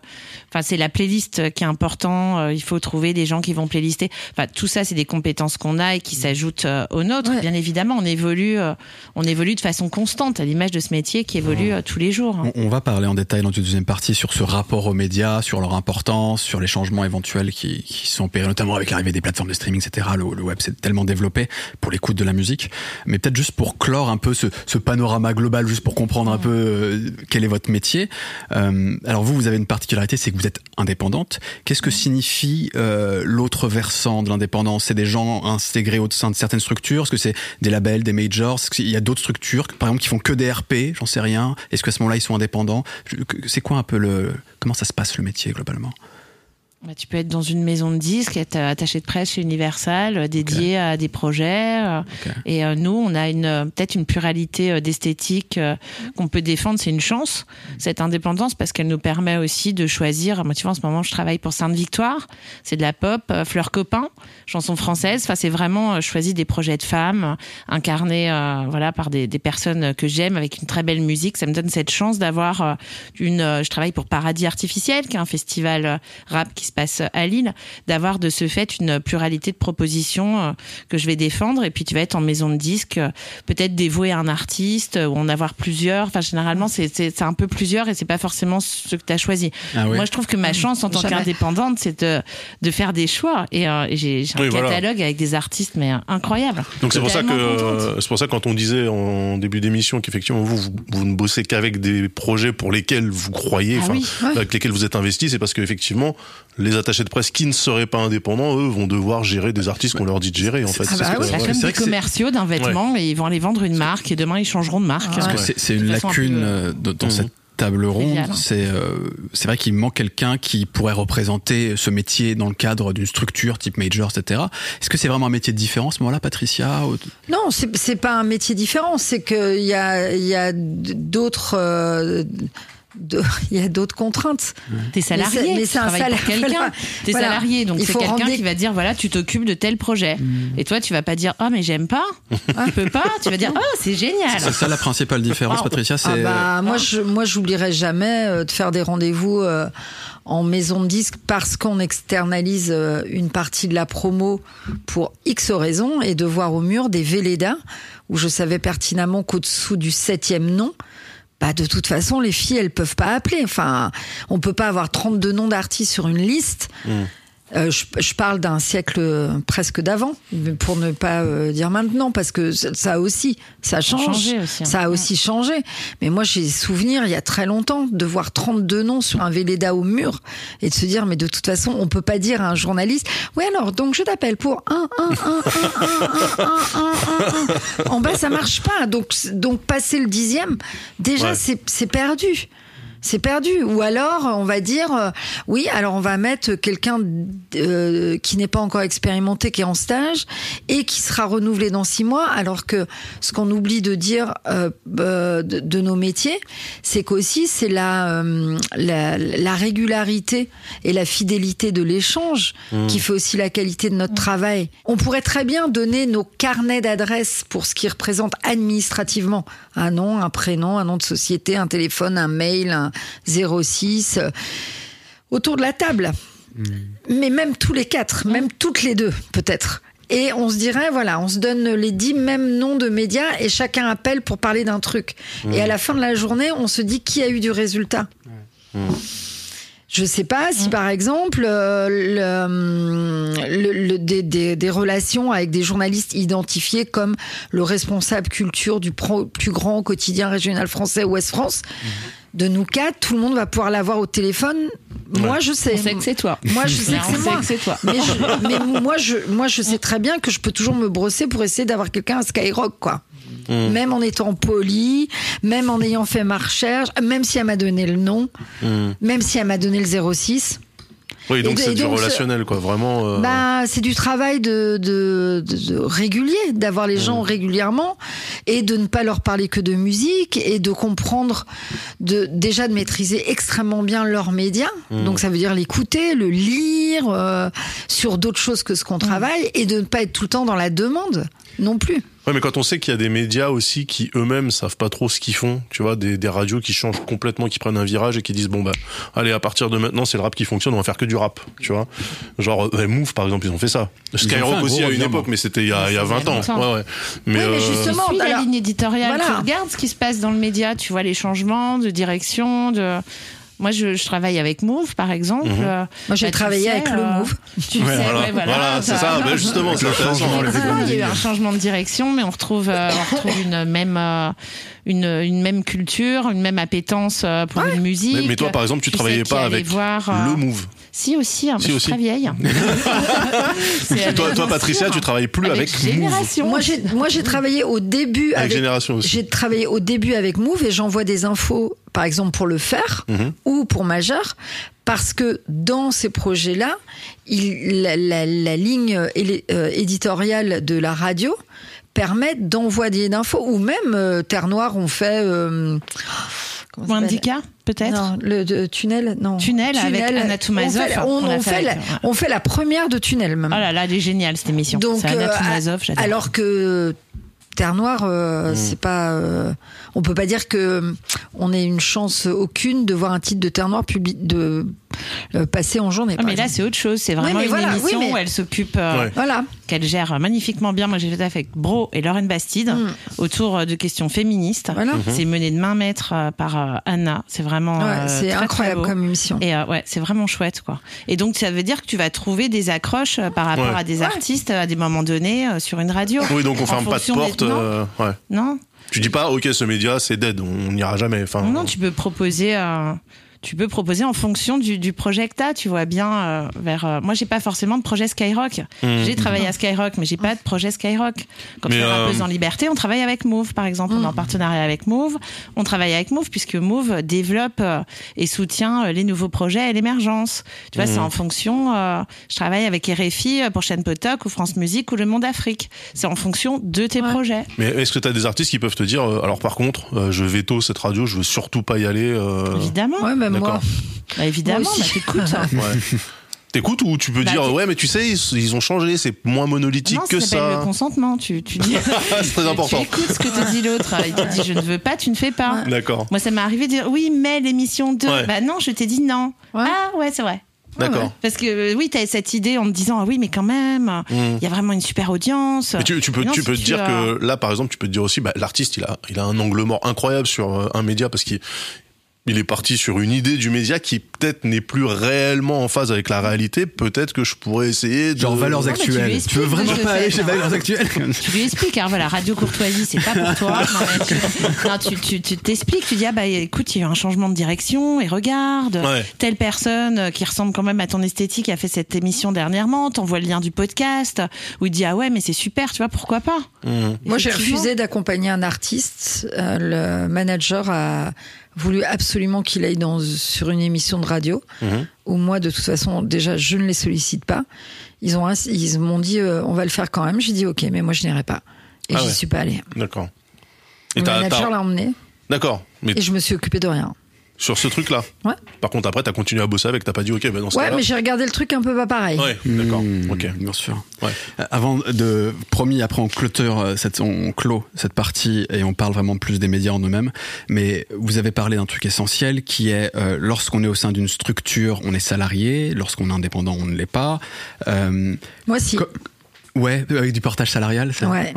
Enfin, c'est la playlist qui est important. euh, Il faut trouver des gens qui vont playlister. Enfin, tout ça, c'est des compétences qu'on a et qui s'ajoutent euh, aux nôtres. Ouais. Bien évidemment, on évolue, euh, on évolue de façon constante à l'image de ce métier qui évolue euh, tous les jours. hein. On, on va parler en détail dans une deuxième partie sur ce rapport aux médias, sur leur importance, sur les changements éventuels qui, qui sont opérés, notamment avec l'arrivée des plateformes de streaming, etc. Le, le web s'est tellement développé pour l'écoute de la musique. Mais peut-être juste pour clore un peu ce, ce panorama global, juste pour comprendre un peu euh, quel est votre métier. Euh, alors vous, vous avez une particularité, c'est que vous êtes indépendante. Qu'est-ce que signifie euh, l'autre versant de l'indépendance? C'est des gens intégrés au sein de certaines structures? Est-ce que c'est des labels, des majors? Est-ce qu'il y a d'autres structures, par exemple, qui font que des RP J'en sais rien. Est-ce qu'à ce moment-là, ils sont indépendants? C'est quoi un peu le... Comment ça se passe le métier globalement? Bah, tu peux être dans une maison de disques, être attaché de presse chez Universal, euh, dédié à des projets. euh. Et euh, nous, on a une peut-être une pluralité d'esthétique euh, qu'on peut défendre. C'est une chance, cette indépendance, parce qu'elle nous permet aussi de choisir. Moi, tu vois, en ce moment, je travaille pour Sainte-Victoire. C'est de la pop, euh, Fleur Copain, chanson française. Enfin, c'est vraiment choisi des projets de femmes, incarnés voilà, par des, des personnes que j'aime, avec une très belle musique. Ça me donne cette chance d'avoir une... je travaille pour Paradis Artificiel, qui est un festival rap qui se passe à Lille, d'avoir de ce fait une pluralité de propositions euh, que je vais défendre. Et puis tu vas être en maison de disques, euh, peut-être dévoué à un artiste euh, ou en avoir plusieurs. Enfin, généralement, c'est c'est- c'est un peu plusieurs et c'est pas forcément ce que tu as choisi. Ah oui. Moi, je trouve que ma chance en tant qu'indépendante, c'est de, de faire des choix. Et euh, et j'ai j'ai un Oui, voilà. catalogue avec des artistes, mais euh, incroyables. Donc c'est pour ça que c'est pour ça que quand on disait en début d'émission qu'effectivement vous, vous vous ne bossez qu'avec des projets pour lesquels vous croyez, Ah enfin oui, ouais. avec lesquels vous êtes investi, c'est parce qu'effectivement les attachés de presse qui ne seraient pas indépendants, eux, vont devoir gérer des artistes qu'on leur dit de gérer en fait. Ah bah C'est oui. Ouais, des commerciaux d'un vêtement et ils vont aller vendre une marque et demain ils changeront de marque. Parce que Ouais. c'est une un lacune peu, euh, dans Mhm. cette table ronde. C'est euh, c'est vrai qu'il manque quelqu'un qui pourrait représenter ce métier dans le cadre d'une structure type major, etc. Est-ce que c'est vraiment un métier différent à ce moment-là, Patricia ou- Non, c'est pas un métier différent. C'est qu'il y a, il y a d'autres. euh, de- il y a d'autres contraintes. T'es salarié, Mais c'est- un travailles pour salaire, quelqu'un. T'es Voilà. salarié, donc c'est quelqu'un rendre qui va dire voilà, tu t'occupes de tel projet. Et toi, tu vas pas dire oh mais j'aime pas, tu peux pas. Tu vas dire oh c'est génial. C'est ça la principale différence. Patricia. C'est Ah bah, moi, je, moi, j'oublierai jamais euh, de faire des rendez-vous euh, en maison de disque parce qu'on externalise euh, une partie de la promo pour X raisons et de voir au mur des Véleda où je savais pertinemment qu'au-dessous du septième nom, bah de toute façon, les filles, elles peuvent pas appeler. Enfin, on peut pas avoir 32 noms d'artistes sur une liste. Euh, je, je, parle d'un siècle presque d'avant, pour ne pas euh, dire maintenant, parce que ça, aussi, ça change. Ça a aussi changé. Mais moi, j'ai souvenir, il y a très longtemps, de voir 32 noms sur un Véleda au mur et de se dire, mais de toute façon, on peut pas dire à un journaliste, ouais, alors, donc je t'appelle pour 1, 1, 1, 1, 1, 1, 1, 1, En bas, ça marche pas. Donc, donc passer le dixième, déjà, c'est perdu c'est perdu. Ou alors, on va dire, euh, oui, alors on va mettre quelqu'un euh, qui n'est pas encore expérimenté, qui est en stage, et qui sera renouvelé dans six mois, alors que ce qu'on oublie de dire euh, euh, de, de nos métiers, c'est qu'aussi, c'est la, euh, la, la régularité et la fidélité de l'échange qui fait aussi la qualité de notre travail. On pourrait très bien donner nos carnets d'adresses pour ce qui représente administrativement un nom, un prénom, un nom de société, un téléphone, un mail, un 06, euh, autour de la table. Mais même tous les quatre, même toutes les deux, peut-être. Et on se dirait, voilà, on se donne les dix mêmes noms de médias et chacun appelle pour parler d'un truc. Et à la fin de la journée, on se dit qui a eu du résultat. Je sais pas si par exemple euh, le, le- le- des, des- des relations avec des journalistes identifiés comme le responsable culture du pro- plus grand quotidien régional français Ouest France, de nous quatre, tout le monde va pouvoir l'avoir au téléphone. Moi, je sais. On sait que c'est toi. Moi, je sais que on c'est sait moi. que c'est toi. Mais, je- mais moi, je, moi, je sais très bien que je peux toujours me brosser pour essayer d'avoir quelqu'un à Skyrock, quoi. Mm. Même en étant poli, même en ayant fait ma recherche, même si elle m'a donné le nom, Mm. même si elle m'a donné le 06. Oui, donc c'est du donc, relationnel, quoi. Vraiment. euh, Bah, c'est du travail de, de, de- de régulier, d'avoir les gens régulièrement et de ne pas leur parler que de musique et de comprendre, de déjà de maîtriser extrêmement bien leurs médias. Donc ça veut dire l'écouter, le lire euh, sur d'autres choses que ce qu'on travaille et de ne pas être tout le temps dans la demande non plus. Ouais, mais quand on sait qu'il y a des médias aussi qui eux-mêmes savent pas trop ce qu'ils font, tu vois, des, des radios qui changent complètement, qui prennent un virage et qui disent bon bah allez à partir de maintenant c'est le rap qui fonctionne, on va faire que du rap, tu vois. Genre euh, Move par exemple ils ont fait ça. Skyrock aussi à une époque, mais c'était il y a, il y a Ça faisait 20 ans. Ouais, ouais. Mais, Oui, mais euh, justement, Tu suis la ligne éditoriale, Voilà. tu regardes ce qui se passe dans le média, tu vois les changements de direction, de. Moi, je, je travaille avec Move, par exemple. Mhm. Euh, Moi, j'ai bah, tu travaillé sais, avec le euh, Move. Tu Ouais, sais, voilà, ouais, voilà, voilà, c'est ça. Bah, justement, c'est intéressant. Ah, il y a eu un changement de direction, mais on retrouve, euh, on retrouve une même, euh, une, une même culture, une même appétence pour une musique. Mais, mais toi par exemple tu sais travaillais pas avec voir, le Move. Si aussi, hein, Si je aussi. suis très vieille. Toi, Patricia sûr. tu travailles plus avec. Génération. Moi, j'ai, moi, j'ai travaillé au début Avec avec, Génération aussi. J'ai travaillé au début avec Move et j'envoie des infos, par exemple pour le faire Mhm. ou pour Majeur, parce que dans ces projets-là, la, la- la ligne euh, éditoriale de la radio permet d'envoyer d'infos ou même euh, Terre Noire, on fait. Euh, Wandika, peut-être non, le de, tunnel, non. Tunnel avec Anna Toumazov, On fait, on, on l'a on fait fait la, avec, ouais. on fait la première de tunnel même. Oh là là, elle est géniale cette émission. Donc, c'est Anna euh, Toumazov, j'adore. alors que Terre Noire, euh, c'est pas. euh, on peut pas dire que euh, on ait une chance aucune de voir un titre de Terre Noire publi- de euh, passer en journée. Ah, mais là, c'est autre chose. C'est vraiment une voilà, oui, émission mais- où elle s'occupe, euh, Ouais. voilà. qu'elle gère magnifiquement bien. Moi, j'ai fait avec Bro et Lauren Bastide Mm. autour euh, de questions féministes. Voilà. C'est mené de main maître euh, par euh, Anna. C'est vraiment. Ouais, euh, c'est très, incroyable comme émission. Et euh, ouais, c'est vraiment chouette, quoi. Et donc, ça veut dire que tu vas trouver des accroches euh, par rapport Ouais. à des artistes euh, à des moments donnés euh, sur une radio. Oui donc on ferme pas de fonction des- porte. Non, euh, ouais. non, Tu dis pas ok ce média c'est dead, on n'ira jamais. Enfin. Non, tu peux proposer. euh, tu peux proposer en fonction du, du projet que t'as, tu vois bien euh, vers. euh, moi, j'ai pas forcément de projet Skyrock. Mmh. J'ai travaillé à Skyrock, mais j'ai pas de projet Skyrock. Quand Mais, tu es euh, rappeuse en liberté, on travaille avec Move, par exemple. On est en partenariat avec Move. On travaille avec Move puisque Move développe euh, et soutient euh, les nouveaux projets et l'émergence. Tu vois, Mmh. c'est en fonction. euh, je travaille avec RFI pour Chaîne Potoc ou France Musique ou Le Monde Afrique. C'est en fonction de tes Ouais. projets. Mais est-ce que tu as des artistes qui peuvent te dire euh, alors par contre euh, je veto cette radio, je veux surtout pas y aller. euh, Évidemment. Ouais, même moi. Bah, évidemment. Moi bah, t'écoutes. Ouais. T'écoutes ou tu peux Bah, dire ouais mais tu sais ils, ils ont changé c'est moins monolithique non, que ça s'appelle ça. le consentement. Tu, tu dis. c'est très tu- important. Tu écoutes ce que te dit l'autre. Il te dit je ne veux pas, tu ne fais pas. D'accord. Moi, ça m'est arrivé de dire oui, mais l'émission 2. Ouais. Bah non, je t'ai dit non. Ouais. Ah ouais, c'est vrai. D'accord. Parce que oui, t'as cette idée en te disant ah oui, mais quand même, il Mmh. y a vraiment une super audience. Mais tu, tu peux, Non, tu si peux te tu dire as- que là, par exemple, tu peux te dire aussi, bah, l'artiste, il a, il a un angle mort incroyable sur euh, un média parce qu'il il est parti sur une idée du média qui, peut-être n'est plus réellement en phase avec la réalité, peut-être que je pourrais essayer de... Genre valeurs Non, tu actuelles. Tu veux vraiment pas aller chez non. valeurs actuelles Tu lui expliques, hein, voilà, Radio Courtoisie, c'est pas pour toi. Non, tu, non, tu, t'expliques, tu dis, ah bah écoute, il y a eu un changement de direction, et regarde, Ouais. telle personne euh, qui ressemble quand même à ton esthétique a fait cette émission dernièrement, t'envoies le lien du podcast, où il dit, ah ouais, mais c'est super, tu vois, pourquoi pas? Mmh. Moi, j'ai refusé d'accompagner un artiste. Euh, le manager a voulu absolument qu'il aille dans, sur une émission de radio, Mhm. où moi, de toute façon, déjà, je ne les sollicite pas. Ils ont, ils m'ont dit, euh, on va le faire quand même. J'ai dit, ok, mais moi, je n'irai pas. Et Ah j'y ouais. suis pas allée. D'accord. Et t'as- manager l'a emmené D'accord. Mais et je me suis occupée de rien. Sur ce truc-là. Ouais. Par contre, après, t'as continué à bosser avec, t'as pas dit, ok, ben dans ce Ouais, mais j'ai regardé le truc un peu pas pareil. Ouais, d'accord. Mmh, Ok. Bien sûr. Ouais. Euh, Avant de promis, après on clôture euh, cette, on clôt cette partie et on parle vraiment plus des médias en eux-mêmes. Mais vous avez parlé d'un truc essentiel qui est euh, lorsqu'on est au sein d'une structure, on est salarié. Lorsqu'on est indépendant, on ne l'est pas. Euh, Moi, si. Ouais, avec du portage salarial, ça. Ouais.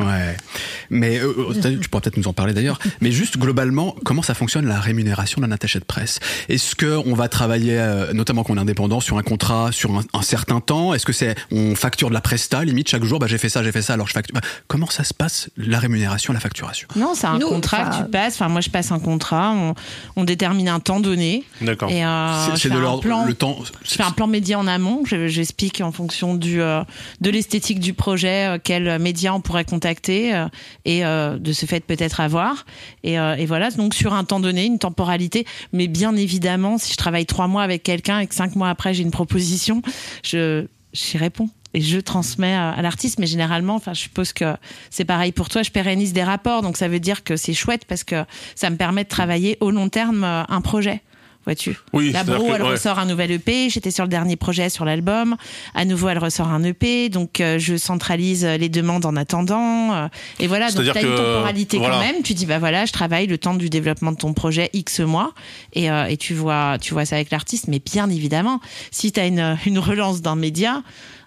Mais euh, euh, tu pourras peut-être nous en parler d'ailleurs. Mais juste globalement, comment ça fonctionne la rémunération d'un attaché de presse? Est-ce que on va travailler, euh, notamment quand on est indépendant, sur un contrat sur un, un certain temps? Est-ce que c'est on facture de la presta limite chaque jour Bah j'ai fait ça, j'ai fait ça, alors je facture. Bah, comment ça se passe la rémunération, la facturation? Non, c'est un Nous, contrat que tu passes. Enfin, moi, je passe un contrat. On, on détermine un temps donné. D'accord. Et euh, C'est- de un l'ordre plan. le temps. Je fais un plan média en amont. Je- J'explique en fonction du euh, de l'esthétique du projet euh, quel média on pourrait contacter euh, et euh, de ce fait peut-être avoir. Et, voilà. Donc sur un temps donné, une temporalité. Mais bien évidemment, si je travaille trois mois avec quelqu'un et que cinq mois après j'ai une proposition, je j'y réponds. Et je transmets à l'artiste, mais généralement, enfin, je suppose que c'est pareil pour toi. Je pérennise des rapports, donc ça veut dire que c'est chouette parce que ça me permet de travailler au long terme un projet. Vois-tu Oui, La Bro, que- elle ouais. ressort un nouvel EP. J'étais sur le dernier projet sur l'album. À nouveau, elle ressort un EP. Donc, euh, je centralise les demandes en attendant. euh, et voilà. Donc, t'as une temporalité voilà. quand même. Tu dis, bah voilà, je travaille le temps du développement de ton projet X mois. Et, euh, et tu vois, tu vois ça avec l'artiste. Mais bien évidemment, si t'as une, une relance d'un média,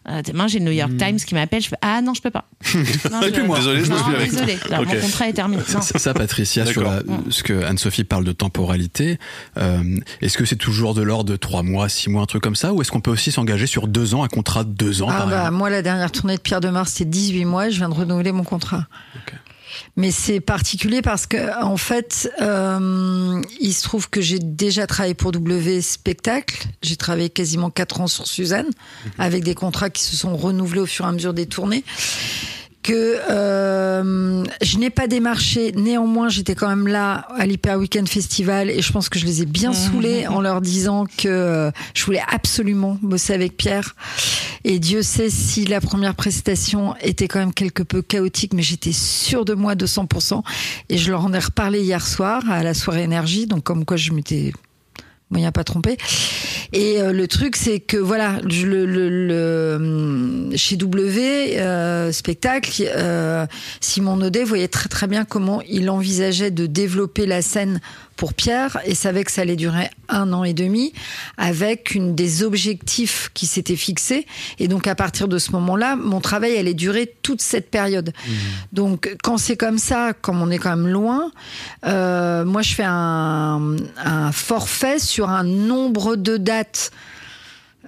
euh, demain, j'ai le New York Hmm. Times qui m'appelle. Je fais, ah non, je peux pas. Non, puis moi. Désolé, je non, avec. désolé. Là, Ok. Mon contrat est terminé. Non. Ça, ça, Patricia, sur la- ce que Anne-Sophie parle de temporalité, euh, est-ce que c'est toujours de l'ordre de trois mois, six mois, un truc comme ça, ou est-ce qu'on peut aussi s'engager sur deux ans, un contrat de deux ans Ah par bah, moi, la dernière tournée de Pierre de Mars, c'était 18 mois je viens de renouveler mon contrat. Ok. Mais c'est particulier parce que, en fait, euh, il se trouve que j'ai déjà travaillé pour W Spectacle. J'ai travaillé quasiment 4 ans sur Suzanne, avec des contrats qui se sont renouvelés au fur et à mesure des tournées. Que euh, je n'ai pas démarché. Néanmoins, j'étais quand même là à l'Hyper Weekend Festival et je pense que je les ai bien saoulés en leur disant que euh, je voulais absolument bosser avec Pierre. Et Dieu sait si la première prestation était quand même quelque peu chaotique, mais j'étais sûre de moi de 100%. Et je leur en ai reparlé hier soir à la soirée énergie, donc comme quoi je m'étais moyen pas trompé. Et euh, le truc, c'est que voilà, le, le, le- chez W euh, spectacle, euh, Simon Naudet voyait très très bien comment il envisageait de développer la scène pour Pierre et savait que ça allait durer un an et demi avec une des objectifs qui s'étaient fixés. Et donc à partir de ce moment-là, mon travail allait durer toute cette période. Donc quand c'est comme ça, comme on est quand même loin, euh, moi je fais un, un forfait sur un nombre de dates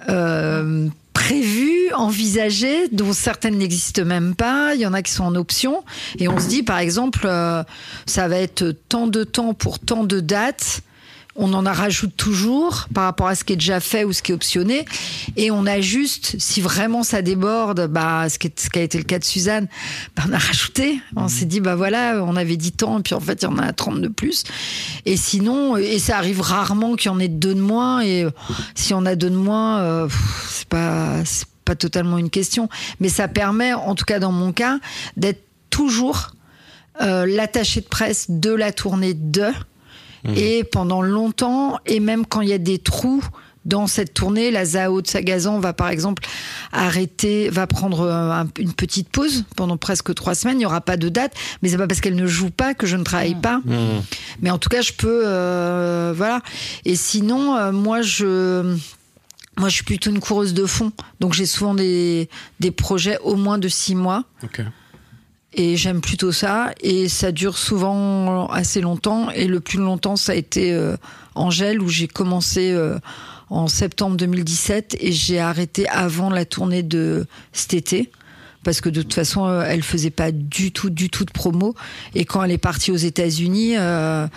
euh, prévues, envisagées, dont certaines n'existent même pas. Il y en a qui sont en option. Et on se dit, par exemple, euh, ça va être tant de temps pour tant de dates. On en a rajoute toujours par rapport à ce qui est déjà fait ou ce qui est optionné. Et on ajuste, si vraiment ça déborde, bah, ce, qui est- ce qui a été le cas de Suzanne, bah, on a rajouté. On s'est dit, bah voilà, on avait 10 temps, et puis en fait, il y en a 30 de plus. Et sinon, et ça arrive rarement qu'il y en ait deux de moins. Et euh, si on a deux de moins, euh, c'est pas, c'est pas totalement une question. Mais ça permet, en tout cas dans mon cas, d'être toujours euh, l'attaché de presse de la tournée de. Et pendant longtemps, et même quand il y a des trous dans cette tournée, la Zao de Sagazan va par exemple arrêter, va prendre un- une petite pause pendant presque trois semaines. Il n'y aura pas de date, mais c'est pas parce qu'elle ne joue pas que je ne travaille pas. Mais en tout cas, je peux, euh, voilà. Et sinon, euh, moi, je, moi, je suis plutôt une coureuse de fond, donc j'ai souvent des des projets au moins de six mois. Ok. Et j'aime plutôt ça. Et ça dure souvent assez longtemps. Et le plus longtemps, ça a été euh, Angèle, où j'ai commencé euh, en septembre 2017 et j'ai arrêté avant la tournée de cet été parce que de toute façon, euh, elle faisait pas du tout, du tout de promo. Et quand elle est partie aux États-Unis, euh,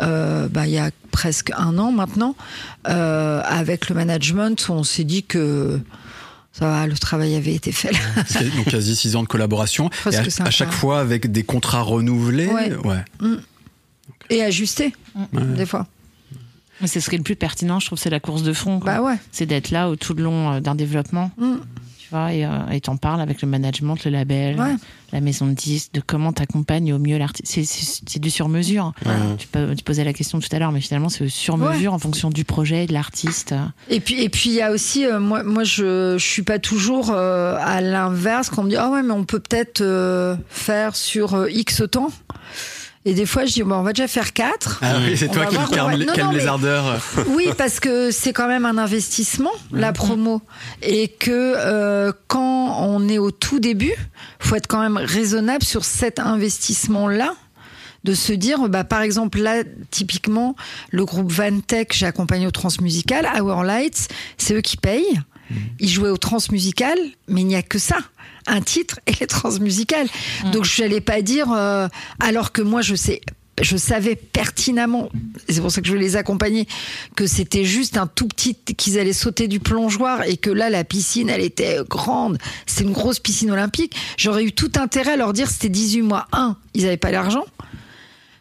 euh, bah, il y a presque un an maintenant, euh, avec le management, on s'est dit que ça va, le travail avait été fait. Donc quasi six ans de collaboration. Et à, chaque fois avec des contrats renouvelés. Ouais. ouais. Et ajusté, Ouais. des fois. Mais c'est ce qui est le plus pertinent, je trouve, c'est la course de fond. quoi. Bah ouais. C'est d'être là au tout le long euh, d'un développement. Mm. Tu vois, et euh, et t'en parles avec le management, le label, Ouais. la maison de disques, de comment t'accompagnes au mieux l'artiste. C'est- C'est c'est du sur-mesure. Tu, peux- tu posais la question tout à l'heure, mais finalement, c'est sur-mesure en fonction du projet, de l'artiste. Et puis, et puis il y a aussi, euh, moi, moi, je, je suis pas toujours euh, à l'inverse quand on me dit, ah ouais, mais on peut peut-être euh, faire sur euh, X temps. Et des fois, je dis, bon, on va déjà faire 4. Ah oui, c'est toi qui voir, calme, Non, calme non, les mais- ardeurs. Oui, parce que c'est quand même un investissement, la promo. Et que euh, quand on est au tout début, faut être quand même raisonnable sur cet investissement-là. De se dire, bah, par exemple, là, typiquement, le groupe Vantech, j'ai accompagné au Transmusical, Our Lights, c'est eux qui payent. Ils jouaient au Transmusical, mais il n'y a que ça. Un titre et les Transmusicales. Donc, je n'allais pas dire, euh, alors que moi, je sais je savais pertinemment, c'est pour ça que je les accompagner, que c'était juste un tout petit, qu'ils allaient sauter du plongeoir et que là, la piscine, elle était grande. C'est une grosse piscine olympique. J'aurais eu tout intérêt à leur dire c'était 18 mois. Un, ils n'avaient pas l'argent.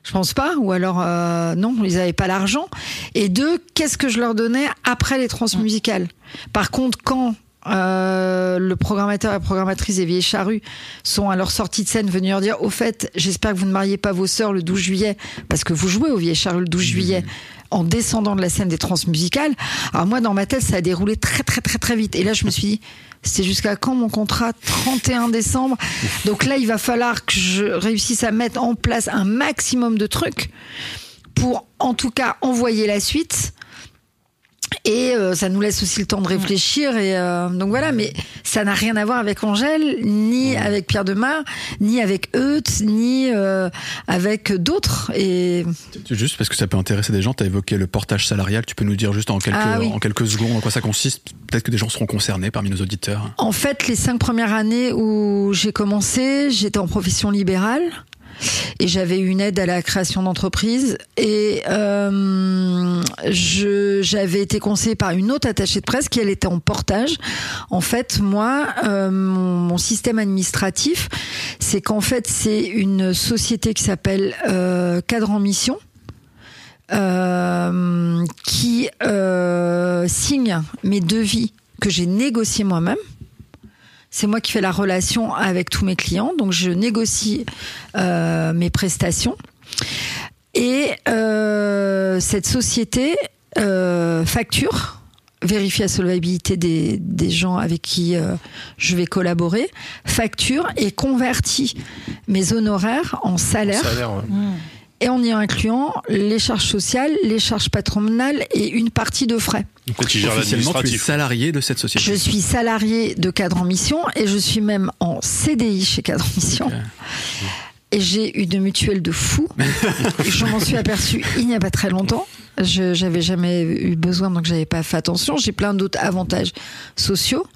Je pense pas. Ou alors, euh, non, ils n'avaient pas l'argent. Et deux, qu'est-ce que je leur donnais après les transmusicales? Par contre, quand euh, le programmateur et la programmatrice des Vieilles Charrues sont à leur sortie de scène venus leur dire au fait j'espère que vous ne mariez pas vos sœurs le 12 juillet parce que vous jouez aux Vieilles Charrues le 12 juillet en descendant de la scène des transmusicales. Alors moi dans ma tête ça a déroulé très très très très vite. Et là je me suis dit c'est jusqu'à quand mon contrat? 31 décembre. Donc là il va falloir que je réussisse à mettre en place un maximum de trucs pour en tout cas envoyer la suite et euh, ça nous laisse aussi le temps de réfléchir. Et euh, donc voilà, mais ça n'a rien à voir avec Angèle, ni avec Pierre Demar, ni avec Eutz, ni euh, avec d'autres. Et Juste parce que ça peut intéresser des gens, tu as évoqué le portage salarial, tu peux nous dire juste en quelques, Ah oui. en quelques secondes en quoi ça consiste? Peut-être que des gens seront concernés parmi nos auditeurs. en fait, les cinq premières années où j'ai commencé, j'étais en profession libérale. Et j'avais une aide à la création d'entreprise et euh, j'avais été conseillée par une autre attachée de presse qui elle était en portage. En fait, moi, euh, mon, système administratif, c'est qu'en fait c'est une société qui s'appelle euh, Cadre en Mission. qui signe mes devis que j'ai négociés moi-même. C'est moi qui fais la relation avec tous mes clients, donc je négocie euh, mes prestations. Et euh, cette société euh, facture, vérifie la solvabilité des, des gens avec qui euh, je vais collaborer, facture et convertit mes honoraires en salaire Salaire, ouais. Et en y incluant les charges sociales, les charges patronales et une partie de frais. En fait, il gère Officiellement, tu es salarié de cette société. Je suis salarié de Cadre en Mission et je suis même en CDI chez Cadre en Mission. Et j'ai une mutuelle de fou. je m'en suis aperçue il n'y a pas très longtemps. Je j'avais jamais eu besoin, donc j'avais pas fait attention. J'ai plein d'autres avantages sociaux.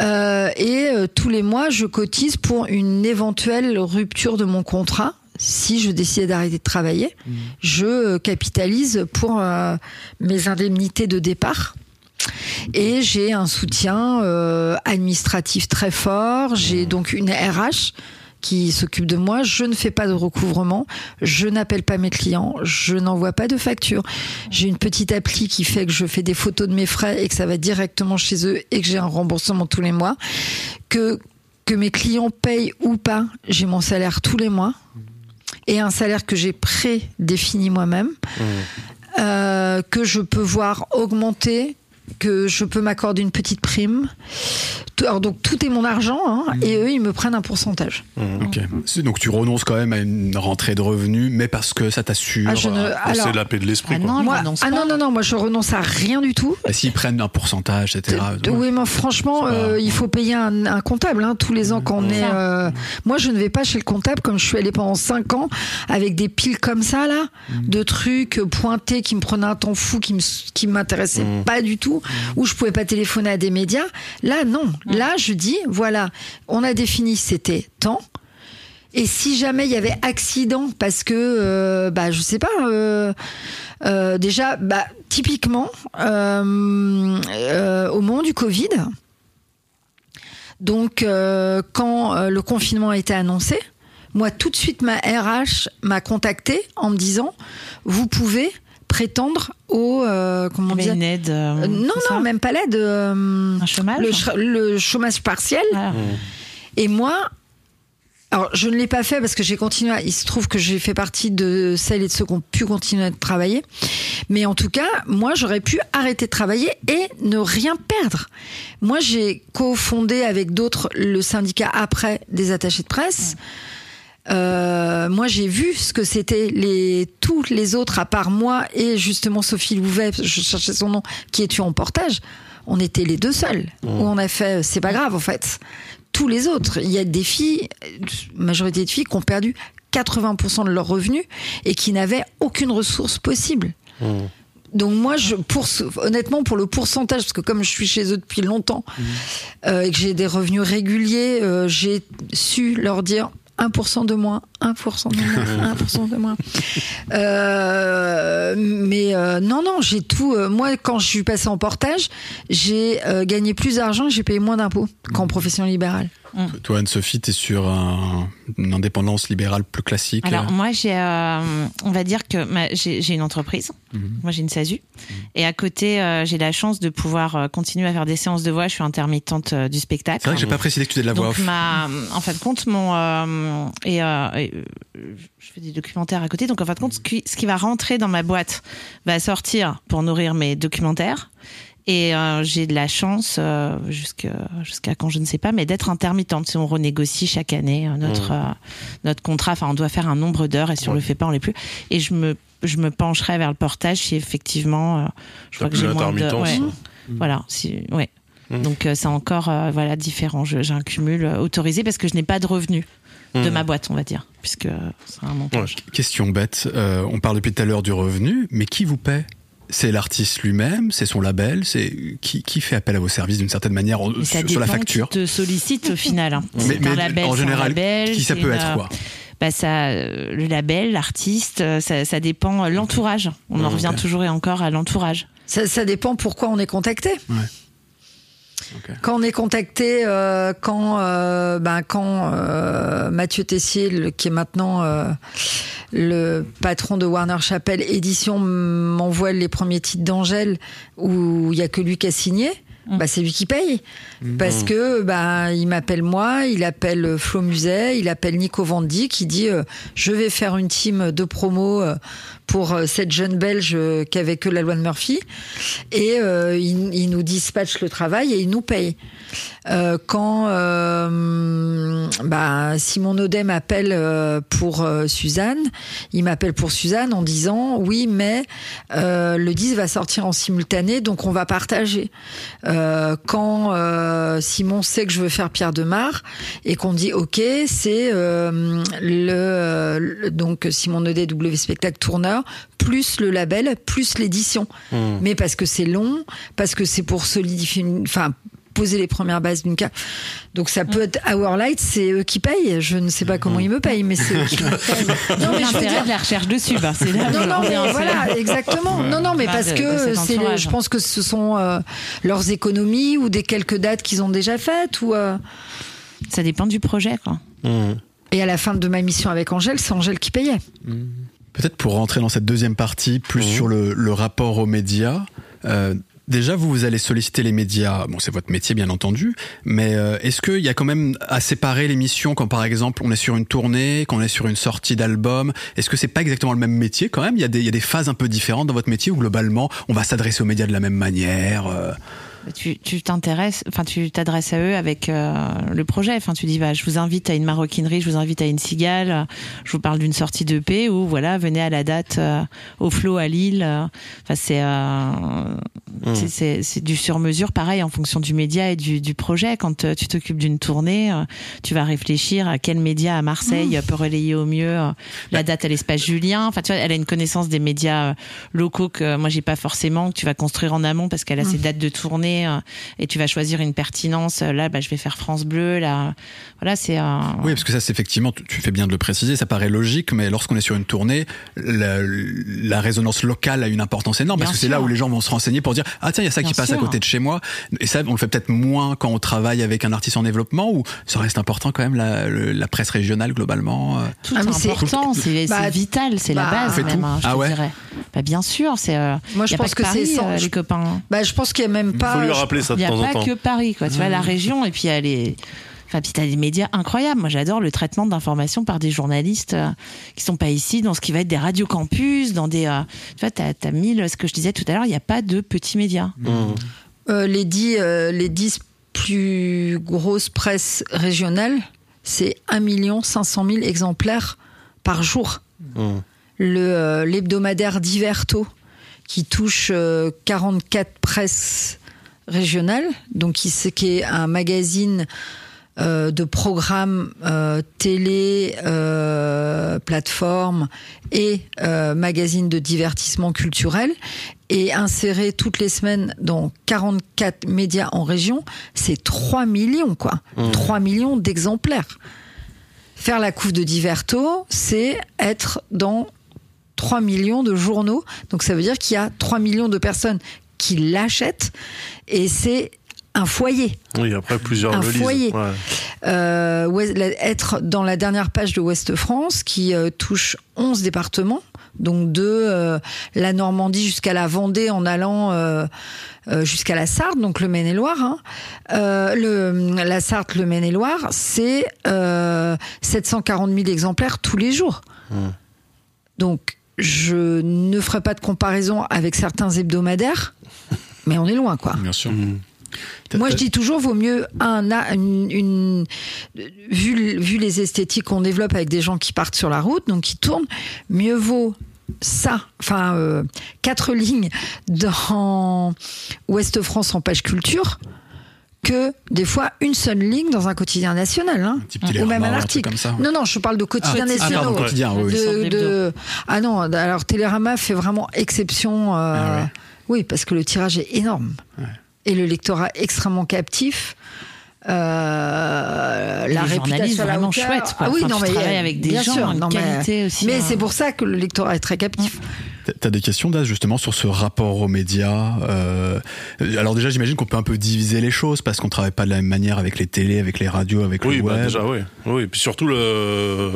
Euh, et euh, tous les mois, je cotise pour une éventuelle rupture de mon contrat. Si je décidais d'arrêter de travailler, je euh, capitalise pour euh, mes indemnités de départ. Et j'ai un soutien euh, administratif très fort. J'ai donc une RH qui s'occupe de moi. Je ne fais pas de recouvrement. Je n'appelle pas mes clients. Je n'envoie pas de facture. J'ai une petite appli qui fait que je fais des photos de mes frais et que ça va directement chez eux et que j'ai un remboursement tous les mois. Que, que mes clients payent ou pas, j'ai mon salaire tous les mois. Et un salaire que j'ai prédéfini moi-même. Euh, que je peux voir augmenter, que je peux m'accorder une petite prime. Alors donc tout est mon argent hein, et eux ils me prennent un pourcentage. C'est- Donc tu renonces quand même à une rentrée de revenus, mais parce que ça t'assure. Ah, ne- euh, c'est la paix de l'esprit. Ah non, moi, ah non non non moi je renonce à rien du tout. bah, S'ils prennent un pourcentage, etc. De- oui, mais franchement, euh, il faut payer un, un comptable hein, tous les ans quand on est. euh, Moi, je ne vais pas chez le comptable comme je suis allée pendant 5 ans avec des piles comme ça là, de trucs pointés qui me prenaient un temps fou, qui me qui m'intéressaient pas du tout, où je pouvais pas téléphoner à des médias. Là, non. Là, je dis voilà, on a défini c'était temps. Et si jamais il y avait accident, parce que, euh, bah, je sais pas, euh, euh, déjà, bah, typiquement, euh, au moment du Covid, donc quand le confinement a été annoncé, moi tout de suite ma RH m'a contacté en me disant, vous pouvez prétendre au euh, comment Il y dire une aide. euh, Euh, non non même pas l'aide euh, Un chômage le, ch- le chômage partiel Voilà. et moi, alors je ne l'ai pas fait parce que j'ai continué. à- il se trouve que j'ai fait partie de celles et de ceux qui ont pu continuer de travailler. Mais en tout cas, moi, j'aurais pu arrêter de travailler et ne rien perdre. Moi, j'ai cofondé avec d'autres le syndicat après des attachés de presse. Euh, moi, j'ai vu ce que c'était les tous les autres à part moi et justement Sophie Louvet, je cherchais son nom, qui est tuée en portage. On était les deux seuls où on a fait. C'est pas grave en fait. Tous les autres, il y a des filles, majorité de filles, qui ont perdu 80% de leurs revenus et qui n'avaient aucune ressource possible. Donc moi, je, pour honnêtement, pour le pourcentage, parce que comme je suis chez eux depuis longtemps euh, et que j'ai des revenus réguliers, euh, j'ai su leur dire 1% de moins, 1% de moins, 1% de moins. Euh, mais euh, non, non, j'ai tout. euh, moi, quand je suis passée en portage, j'ai euh, gagné plus d'argent et j'ai payé moins d'impôts qu'en profession libérale. Toi, Anne-Sophie, t'es sur un- une indépendance libérale plus classique. Alors moi j'ai, euh, on va dire que ma- j'ai j'ai une entreprise. Mhm. Moi j'ai une SASU et à côté euh, j'ai la chance de pouvoir continuer à faire des séances de voix. Je suis intermittente euh, du spectacle. C'est vrai que j'ai pas précisé que tu faisais de la voix Donc off. ma, en fin de compte, mon et, euh, et, euh, je fais des documentaires à côté. Donc en fin de compte, ce qui, ce qui va rentrer dans ma boîte va sortir pour nourrir mes documentaires. Et euh, j'ai de la chance euh, jusqu'à jusqu'à quand je ne sais pas, mais d'être intermittente. Si on renégocie chaque année euh, notre euh, notre contrat, enfin on doit faire un nombre d'heures et si on le fait pas, on l'est plus. Et je me je me pencherai vers le portage si effectivement euh, je crois que j'ai moins de ouais. Mmh. Voilà, si, ouais. Donc euh, c'est encore euh, voilà différent. Je- J'ai un cumul euh, autorisé parce que je n'ai pas de revenus de Mmh. ma boîte, on va dire, puisque c'est un montage. Question bête. euh, on parle depuis tout à l'heure du revenu, mais qui vous paie? C'est l'artiste lui-même, c'est son label, c'est qui, qui fait appel à vos services d'une certaine manière ça sur, sur la facture? qui te sollicite au final. hein. Mais- C'est mais un label, en c'est un général, label, qui ça peut une, être euh, quoi? bah ça, euh, le label, l'artiste, euh, ça, ça dépend euh, l'entourage. On en revient toujours et encore à l'entourage. Ça, ça dépend pourquoi on est contacté. Quand on est contacté, euh, quand, euh, ben, quand euh, Mathieu Tessier, le- qui est maintenant euh, le patron de Warner Chappell Édition, m'envoie les premiers titres d'Angèle où il y a que lui qui a signé. Bah, c'est lui qui paye. Parce que bah il m'appelle moi, il appelle Flo Muset, il appelle Nico Vandy qui dit euh, je vais faire une team de promo pour euh, cette jeune belge euh, qui avait que la loi de Murphy et euh, il, il nous dispatche le travail et il nous paye. Euh, quand bah, Simon Naudet m'appelle pour Suzanne, il m'appelle pour Suzanne en disant oui mais le 10 va sortir en simultané donc on va partager. Quand Simon sait que je veux faire Pierre Demar et qu'on dit ok c'est le, donc Simon Naudet W spectacle tourneur plus le label plus l'édition mais parce que c'est long parce que c'est pour solidifier une- enfin poser les premières bases d'une carte. Donc ça peut être Hourlight, c'est eux qui payent. Je ne sais pas comment ils me payent, mais c'est eux qui me payent. Non, mais je veux l'intérêt dire, de la recherche dessus, c'est là où non, non, mais voilà, exactement. Non, non, mais parce de- de que c'est, le- je pense que ce sont euh, leurs économies ou des quelques dates qu'ils ont déjà faites ou. euh, Ça dépend du projet, quoi. Mmh. Et à la fin de ma mission avec Angèle, c'est Angèle qui payait. Peut-être pour rentrer dans cette deuxième partie, plus sur le, le rapport aux médias. euh, déjà, vous, vous allez solliciter les médias. Bon, c'est votre métier, bien entendu. Mais euh, est-ce qu'il y a quand même à séparer les missions quand, par exemple, on est sur une tournée, quand on est sur une sortie d'album? Est-ce que c'est pas exactement le même métier quand même? Il y, a des, il y a des phases un peu différentes dans votre métier où globalement, on va s'adresser aux médias de la même manière euh, tu tu t'intéresses, enfin tu t'adresses à eux avec euh, le projet. Enfin tu dis bah je vous invite à une maroquinerie, je vous invite à une cigale, je vous parle d'une sortie de paix ou voilà venez à la date euh, au flot à Lille. Enfin c'est euh, Mmh. c'est- c'est c'est du sur mesure pareil en fonction du média et du, du projet. Quand euh, tu t'occupes d'une tournée, euh, tu vas réfléchir à quel média à Marseille peut relayer au mieux euh, la date à l'espace Julien. Enfin tu vois elle a une connaissance des médias locaux que moi j'ai pas forcément que tu vas construire en amont parce qu'elle a ses dates de tournée euh, et tu vas choisir une pertinence. Euh, Là, bah, je vais faire France Bleu. Là, voilà, c'est. euh, Oui, parce que ça, c'est effectivement, tu tu fais bien de le préciser, ça paraît logique, mais lorsqu'on est sur une tournée, la, la résonance locale a une importance énorme, Bien parce que c'est là où les gens vont se renseigner pour dire, ah tiens, il y a ça qui passe à côté de chez moi. Et ça, on le fait peut-être moins quand on travaille avec un artiste en développement, ou ça reste important quand même, la, presse régionale globalement. euh. tout Ah, est important, c'est Bah, c'est vital, c'est la bah, base On fait même, tout hein, je Ah ouais dirais. Bah, bien sûr, c'est. euh, Moi, y je pense que, que c'est euh, je- les copains. Bah, je pense qu'il y a même pas. Faut lui je- rappeler ça Il de n'y a temps pas que Paris, quoi. Tu vois, la région, et puis elle est. Enfin, puis t'as des médias incroyables. Moi, j'adore le traitement d'informations par des journalistes euh, qui sont pas ici, dans ce qui va être des radios campus, dans des. euh, tu vois, t'as as mille. Ce que je disais tout à l'heure, il n'y a pas de petits médias. Mmh. Euh, les dix, euh, les dix plus grosses presses régionales, c'est 1 500 000 exemplaires par jour. Mmh. Le euh, l'hebdomadaire Diverto, qui touche euh, 44 presses régionales, donc qui, est un magazine euh, de programmes euh, télé, euh, plateforme et euh, magazine de divertissement culturel et inséré toutes les semaines dans 44 médias en région, c'est 3 millions quoi. 3 millions d'exemplaires. Faire la couve de Diverto, c'est être dans 3 millions de journaux. Donc ça veut dire qu'il y a 3 millions de personnes qui l'achètent et c'est un foyer. Oui, après plusieurs Un le foyer. Ouais. Euh, être dans la dernière page de Ouest France qui euh, touche 11 départements, donc de euh, la Normandie jusqu'à la Vendée en allant jusqu'à la Sarthe, donc le Maine-et-Loire. hein. Le, la Sarthe, le Maine-et-Loire, c'est euh, 740 000 exemplaires tous les jours. Donc je ne ferai pas de comparaison avec certains hebdomadaires, mais on est loin, quoi. Bien sûr. Mmh. Moi, je dis toujours, vaut mieux un, a- une, une- vu, vu les esthétiques qu'on développe avec des gens qui partent sur la route, donc qui tournent, mieux vaut ça, enfin euh, quatre lignes dans Ouest France en page culture que des fois une seule ligne dans un quotidien national, hein, Un ou même un article. truc comme ça. Non, non, je parle de quotidiens Ah, ah, nationaux. pardon, quotidien, oui, oui. de, oui. de- ah non, alors Télérama fait vraiment exception. euh, Ah ouais. Oui, parce que le tirage est énorme et le lectorat extrêmement captif. Euh, la réputation à la vraiment hauteur. chouettes, quoi. Ah oui, Enfin, non, mais avec des gens, sûr, mais- qualité aussi, Mais hein. c'est pour ça que le lectorat est très captif. T'as- T'as des questions, Daz, justement, sur ce rapport aux médias. euh, alors déjà, j'imagine qu'on peut un peu diviser les choses parce qu'on travaille pas de la même manière avec les télés, avec les radios, avec Oui, le bah web. déjà, oui. Oui, et puis surtout le.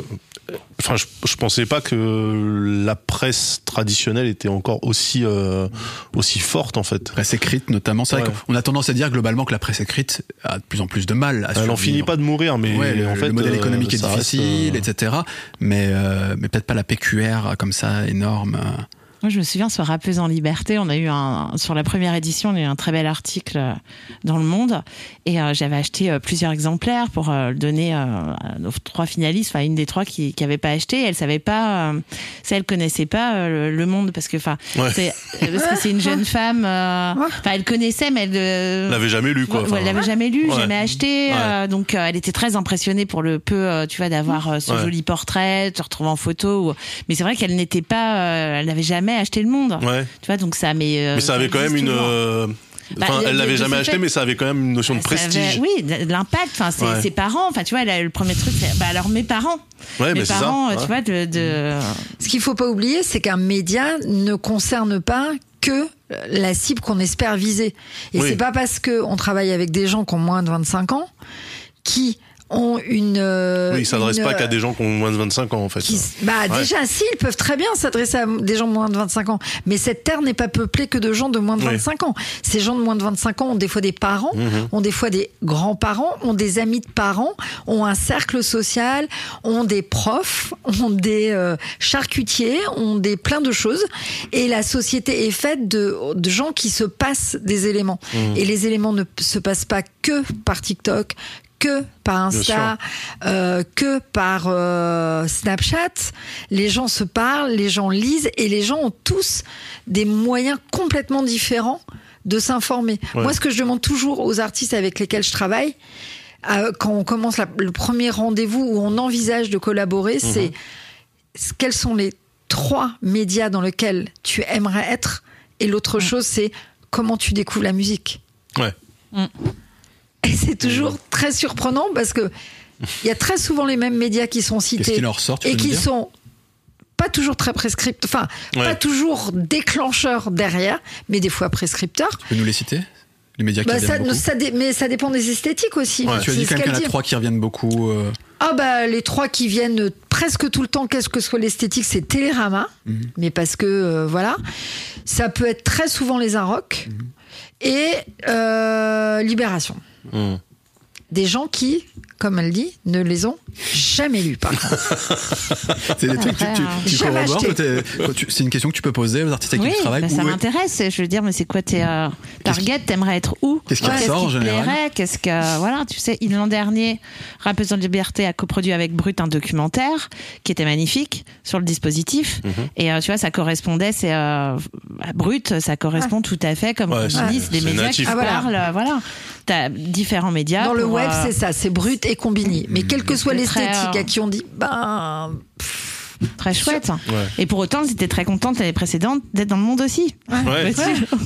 Enfin, je, je pensais pas que la presse traditionnelle était encore aussi euh, aussi forte en fait. Presse écrite, notamment. C'est vrai qu'on a tendance à dire globalement que la presse écrite a de plus en plus de mal à Elle en survivre. finit pas de mourir, mais Ouais, le, en fait, le modèle euh, économique est reste, difficile, euh, etc. Mais, euh, mais peut-être pas la PQR comme ça, énorme. Moi, je me souviens sur Rappeuse en liberté, on a eu un sur la première édition, on a eu un très bel article euh, dans le Monde, et euh, j'avais acheté euh, plusieurs exemplaires pour euh, le donner euh, à nos trois finalistes, enfin une des trois qui qui avait pas acheté, elle savait pas, euh, ça elle connaissait pas euh, le, le Monde parce que enfin Ouais. c'est une jeune femme, euh, enfin elle connaissait mais elle euh, l'avait jamais lu quoi. Ouais, elle l'avait jamais lu, Ouais. jamais acheté. Ouais. euh, donc euh, elle était très impressionnée pour le peu, euh, tu vois, d'avoir euh, ce Ouais. joli portrait, de se retrouver en photo. ou- Mais c'est vrai qu'elle n'était pas, euh, elle n'avait jamais acheté le monde. Ouais. Tu vois, donc ça, mais. euh, Mais ça avait quand même une. euh, Bah, Enfin, a- elle l'avait jamais acheté, fait- mais ça avait quand même une notion de avait- prestige. oui, de de l'impact. Enfin, c'est Ouais. ses parents. Enfin, tu vois, le premier truc, c'est bah alors mes parents. Ouais, mes mais c'est ça. parents, ouais. tu vois, de. de... Ce qu'il faut pas oublier, c'est qu'un média ne concerne pas que la cible qu'on espère viser. Et Oui. c'est pas parce que on travaille avec des gens qui ont moins de 25 ans qui ont une. euh, Oui, ils s'adressent pas qu'à euh, des gens qui ont moins de 25 ans, en fait. qui, bah Ouais. déjà, si, ils peuvent très bien s'adresser à des gens de moins de 25 ans. Mais cette terre n'est pas peuplée que de gens de moins de Oui. 25 ans. Ces gens de moins de 25 ans ont des fois des parents, Mhm. ont des fois des grands-parents, ont des amis de parents, ont un cercle social, ont des profs, ont des euh, charcutiers, ont des plein de choses. Et la société est faite de, de gens qui se passent des éléments. Mhm. Et les éléments ne se passent pas que par TikTok, que par. Insta, euh, que par euh, Snapchat. Les gens se parlent, les gens lisent et les gens ont tous des moyens complètement différents de s'informer. Ouais. Moi, ce que je demande toujours aux artistes avec lesquels je travaille, euh, quand on commence la- le premier rendez-vous où on envisage de collaborer, c'est quels sont les trois médias dans lesquels tu aimerais être? Et l'autre chose, c'est comment tu découvres la musique. Ouais. Et c'est toujours très surprenant parce que il y a très souvent les mêmes médias qui sont cités qui ressort et qui sont pas toujours très prescripteurs, enfin Ouais. pas toujours déclencheurs derrière, mais des fois prescripteurs. Tu peux nous les citer Les médias qui Bah, ça, beaucoup ça mais ça dépend des esthétiques aussi. Ouais. Tu as dit ce quand même qu'il y en a trois qui reviennent beaucoup. euh, Ah bah les trois qui viennent presque tout le temps, qu'est-ce que soit l'esthétique, c'est Télérama, Mhm. mais parce que euh, voilà, ça peut être très souvent les Inrocks Mhm. et euh, Libération. Mmh. Des gens qui, comme elle dit, ne les ont jamais lus. C'est des trucs que tu, tu, euh, tu corrobores, tu- C'est une question que tu peux poser aux artistes avec Oui, qui tu travailles. bah, ça m'intéresse. Je veux dire, mais c'est quoi tes euh, targets? T'aimerais être où? Qu'est-ce qui Qu'est-ce ressort, en qui te général plairait? Qu'est-ce que voilà Tu sais, il- l'an dernier, Rappeuse en liberté a coproduit avec Brut un documentaire qui était magnifique sur le dispositif. Mhm. Et euh, tu vois, ça correspondait. C'est euh, à Brut, ça correspond tout à fait comme Ouais, on dit, des médias natif. qui Ah, voilà. parlent. euh, Voilà, t'as différents médias. Dans le pour, web, euh, c'est ça, c'est brut et combini. Mais quelle que soit l'esthétique, euh, à qui on dit, ben, très chouette. Ouais. Et pour autant, j'étais très contente l'année précédente d'être dans le monde aussi. Ouais.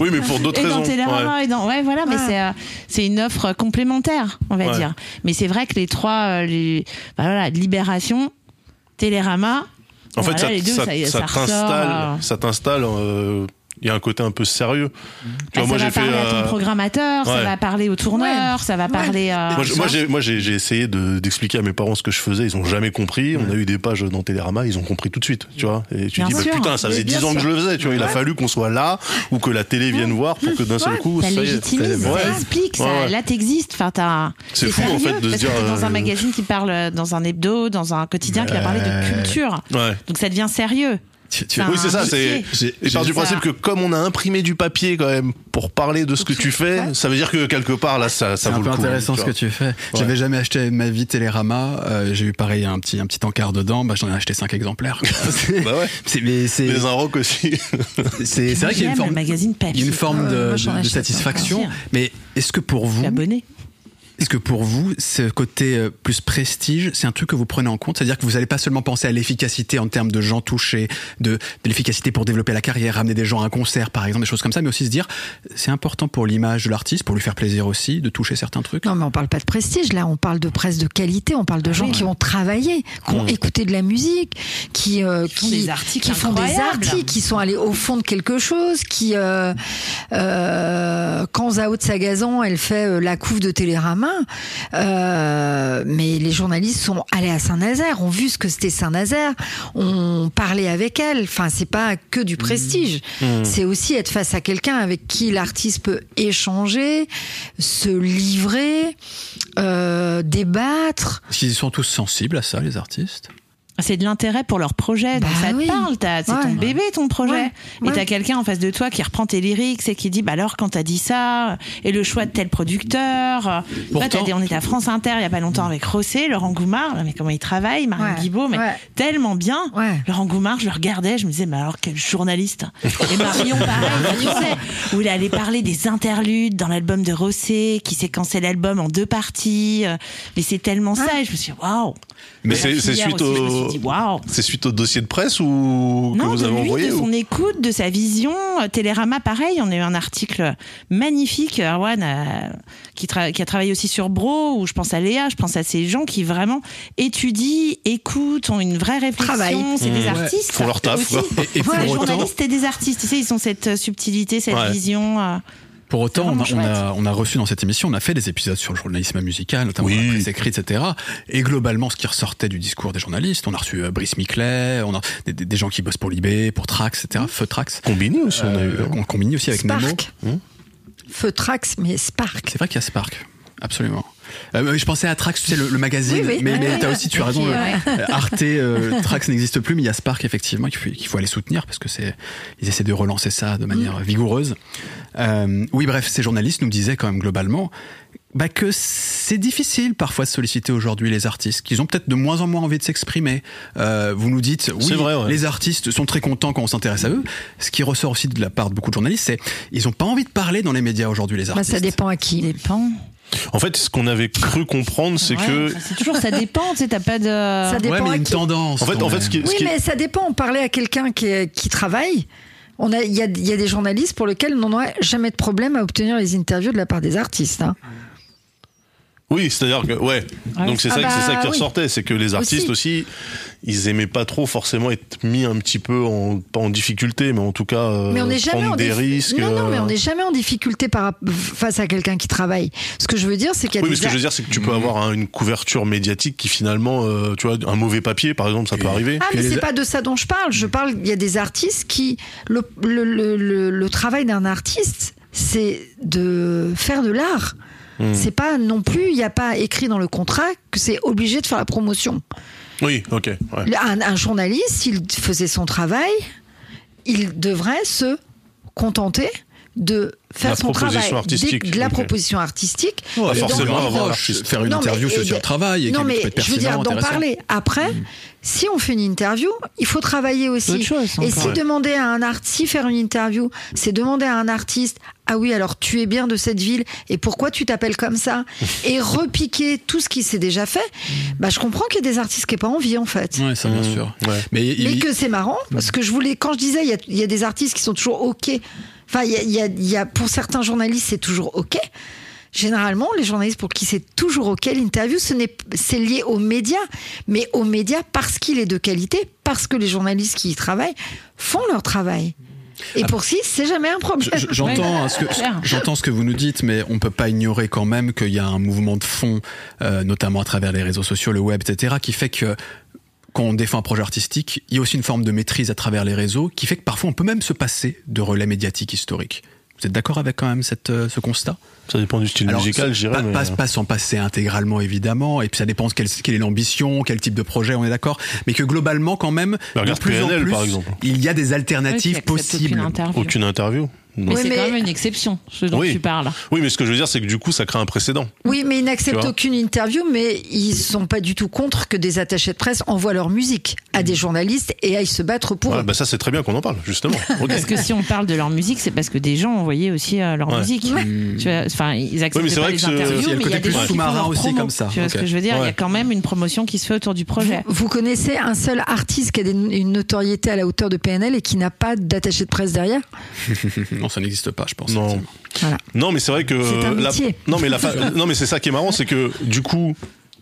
Oui, mais pour d'autres et raisons. dans Télérama Ouais. et dans ouais voilà mais c'est euh, c'est une offre complémentaire on va Ouais. dire mais c'est vrai que les trois euh, les bah voilà Libération Télérama En fait, ça, les deux, ça, ça- ça ça ressort, t'installe, euh. Ça euh, Il y a un côté un peu sérieux. Tu vois, moi ça j'ai va fait. parler à euh, ton programmateur ça ouais. va parler au tourneur ça va parler euh, Moi, moi, j'ai, moi, j'ai, essayé de, d'expliquer à mes parents ce que je faisais. Ils ont jamais compris. On a eu des pages dans Télérama. Ils ont compris tout de suite. Tu vois. Et tu Bien dis, bah, putain, ça faisait bien 10 ans que je le faisais. Tu vois. Il a fallu qu'on soit là ou que la télé vienne voir pour que d'un seul coup, ça ça légitimise, ça explique, ça, Ouais, ouais. là t'existes. Enfin, t'as. C'est fou, en fait, de se dire, dans un euh, magazine qui parle, euh, dans un hebdo, dans un quotidien qui va parler de culture. Donc ça devient sérieux. Tu- tu- Enfin, Oui, c'est ça. C'est. part j'ai- du principe que comme on a imprimé du papier quand même pour parler de ce que tu fais, ça veut dire que quelque part là, ça, ça C'est un vaut peu le coup. intéressant tu ce que tu fais. J'avais jamais acheté ma vie Télérama. euh, j'ai eu pareil un petit un petit encart dedans. Bah, j'en ai acheté cinq exemplaires. quoi. C'est- Bah ouais. c'est mais c'est Les Inrock aussi. c'est c'est vrai qu'il y a une forme magazine il papier. une forme de, satisfaction. Mais est-ce que pour vous. Est-ce que pour vous, ce côté euh, plus prestige, c'est un truc que vous prenez en compte? C'est-à-dire que vous n'allez pas seulement penser à l'efficacité en termes de gens touchés, de, de l'efficacité pour développer la carrière, ramener des gens à un concert, par exemple, des choses comme ça, mais aussi se dire, c'est important pour l'image de l'artiste, pour lui faire plaisir aussi, de toucher certains trucs? Non, mais on parle pas de prestige, là, on parle de presse de qualité, on parle de gens oui. qui ont travaillé, qui ont écouté de la musique, qui, euh, font qui, des articles qui font des incroyables. articles, qui sont allés au fond de quelque chose, qui, euh, euh, quand Zao de Sagazan, elle fait euh, la couve de Télérama, euh, mais les journalistes sont allés à Saint-Nazaire, ont vu ce que c'était Saint-Nazaire, ont parlé avec elle. Enfin, c'est pas que du prestige, c'est aussi être face à quelqu'un avec qui l'artiste peut échanger, se livrer, euh, débattre. Est-ce qu'ils sont tous sensibles à ça, les artistes? C'est de l'intérêt pour leur projet, donc Bah ça te oui. parle. t'as- C'est Ouais. ton bébé, ton projet. Ouais. Et Ouais. t'as quelqu'un en face de toi qui reprend tes lyrics et qui dit bah alors quand t'as dit ça et le choix de tel producteur. Pourtant- on était à France Inter il y a pas longtemps avec Rossé, Laurent Goumard, mais comment il travaille, Ouais. Guibault, mais Ouais. tellement bien. Ouais. Laurent Goumard, je le regardais, je me disais mais alors quel journaliste. Et Marion pareil, tu sais, où il allait parler des interludes dans l'album de Rossé, qui séquençait l'album en deux parties. euh, Mais c'est tellement ça et je me suis dit waouh. Mais c'est, suite aussi, au, suis dit waouh. c'est suite au dossier de presse ou que Non, vous de avez lui, envoyé de ou- son écoute, de sa vision. Télérama, pareil, on a eu un article magnifique, Erwan, euh, qui, tra- qui a travaillé aussi sur Bro, où je pense à Léa, je pense à ces gens qui vraiment étudient, écoutent, ont une vraie réflexion. Travaillent. C'est des Ouais. artistes. Font leur taf, aussi. Et, et Ouais, les autant, journalistes et des artistes, tu sais, ils ont cette euh, subtilité, cette Ouais. vision. euh, Pour autant, on a, on, a, on a reçu dans cette émission, on a fait des épisodes sur le journalisme musical, notamment Oui. la presse écrite, etc. Et globalement, ce qui ressortait du discours des journalistes, on a reçu euh, Brice Miclet, on a des, des- gens qui bossent pour Libé, pour Trax, etc. Feu Trax. Combiné aussi, on a eu. Euh, on combine aussi avec Nemo. Spark. Feu Trax, mais Spark. C'est vrai qu'il y a Spark, absolument. Euh, je pensais à Trax, tu sais, le, le magazine, Oui, oui. mais, mais Ouais, t'as ouais. aussi, tu as raison, le- Arte, euh, Trax n'existe plus, mais il y a Spark, effectivement, qu'il faut, aller soutenir, parce que c'est, ils essaient de relancer ça de manière Mm. vigoureuse. Euh, oui, bref, ces journalistes nous disaient quand même globalement, bah, que c'est difficile parfois de solliciter aujourd'hui les artistes, qu'ils ont peut-être de moins en moins envie de s'exprimer. Euh, vous nous dites, oui, C'est vrai, ouais. les artistes sont très contents quand on s'intéresse à eux. Ce qui ressort aussi de la part de beaucoup de journalistes, c'est ils ont pas envie de parler dans les médias aujourd'hui, les Bah, artistes. ça dépend à qui. dépend. En fait, ce qu'on avait cru comprendre, c'est Ouais, que. c'est toujours ça dépend, tu sais, t'as pas de. Ça dépend Ouais, mais il y à a une qui. tendance. En fait, en fait, même. ce qui, ce Oui, qui est- mais ça dépend. On parlait à quelqu'un qui, qui travaille. On a, il y a, il y a des journalistes pour lesquels on n'aurait jamais de problème à obtenir les interviews de la part des artistes. hein. Oui, c'est-à-dire que ouais. Ouais. Donc c'est Ah ça, que- c'est ça bah qui oui. ressortait, c'est que les artistes aussi. ils aimaient pas trop forcément être mis un petit peu en pas en difficulté, mais en tout cas euh, Mais on prendre en des risques. Non, non, mais euh. on n'est jamais en difficulté par, face à quelqu'un qui travaille. Ce que je veux dire, c'est qu'il y a Oui, mais ce que je veux dire, c'est que tu peux avoir un- une couverture médiatique qui finalement, euh, tu vois, un mauvais papier, par exemple, ça peut arriver. Ah, mais les- c'est pas de ça dont je parle. Je parle, il y a des artistes qui. Le, le, le, le- le travail d'un artiste, c'est de faire de l'art. Hmm. C'est pas non plus, il n'y a pas écrit dans le contrat que c'est obligé de faire la promotion. Oui, ok. ouais. Le- Un, un journaliste, s'il faisait son travail, il devrait se contenter de faire La son proposition travail, de la proposition artistique. Pas Et donc- forcément avoir l'artiste. Faire une Non, mais- interview, c'est et aussi de- un travail. Et non, mais je veux dire, d'en parler. Après, si on fait une interview, il faut travailler aussi. Chose, Et si Ouais. demander à un artiste, si faire une interview, c'est demander à un artiste, ah oui, alors tu es bien de cette ville, et pourquoi tu t'appelles comme ça? Et repiquer tout ce qui s'est déjà fait, bah, je comprends qu'il y a des artistes qui n'ont pas envie, en fait. Ouais, ça, bien Mmh, sûr. ouais. Mais, il- Mais que c'est marrant, parce que je voulais, quand je disais, il y a, il y a des artistes qui sont toujours OK. Enfin, il y a, y a- il y a- pour certains journalistes, c'est toujours OK. Généralement, les journalistes pour qui c'est toujours OK, l'interview, ce n'est, c'est lié aux médias, mais aux médias parce qu'il est de qualité, parce que les journalistes qui y travaillent font leur travail. Et pour si, c'est jamais un problème. Je- je- J'entends ce que clair. j'entends ce que vous nous dites, mais on peut pas ignorer quand même qu'il y a un mouvement de fond, euh, notamment à travers les réseaux sociaux, le web, etc., qui fait que quand on défend un projet artistique, il y a aussi une forme de maîtrise à travers les réseaux, qui fait que parfois on peut même se passer de relais médiatiques historiques. Vous êtes d'accord avec quand même cette, euh, ce constat? Ça dépend du style Alors, musical, je dirais. pas, mais- pas, pas s'en passer intégralement évidemment, et puis ça dépend de quelle, quelle est l'ambition, quel type de projet, on est d'accord, mais que globalement quand même, Bah, de plus en plus, par exemple. il y a des alternatives aucune possibles. interview. Aucune interview. Mais Oui, c'est mais- quand même une exception, ce dont Oui. tu parles. Oui, mais ce que je veux dire, c'est que du coup, ça crée un précédent. Oui, mais ils n'acceptent aucune interview, mais ils sont pas du tout contre que des attachés de presse envoient leur musique à des journalistes et aillent se battre pour Ouais, eux. bah ça, c'est très bien qu'on en parle, justement. Parce que si on parle de leur musique, c'est parce que des gens envoyaient aussi euh, leur Ouais. musique. Enfin, ils acceptent Oui, pas les interviews, il y a le mais il y côté a des plus gens qui font sous-marin leur aussi promo. comme ça. Tu vois ce que je veux dire? Il y a quand même une promotion qui se fait autour du projet. Vous connaissez un seul artiste qui a des- une notoriété à la hauteur de PNL et qui n'a pas d'attaché de presse derrière? non, ça n'existe pas, je pense. Non. Voilà. Non, mais c'est vrai que un la- non, mais la fa- non, mais c'est ça qui est marrant, c'est que du coup.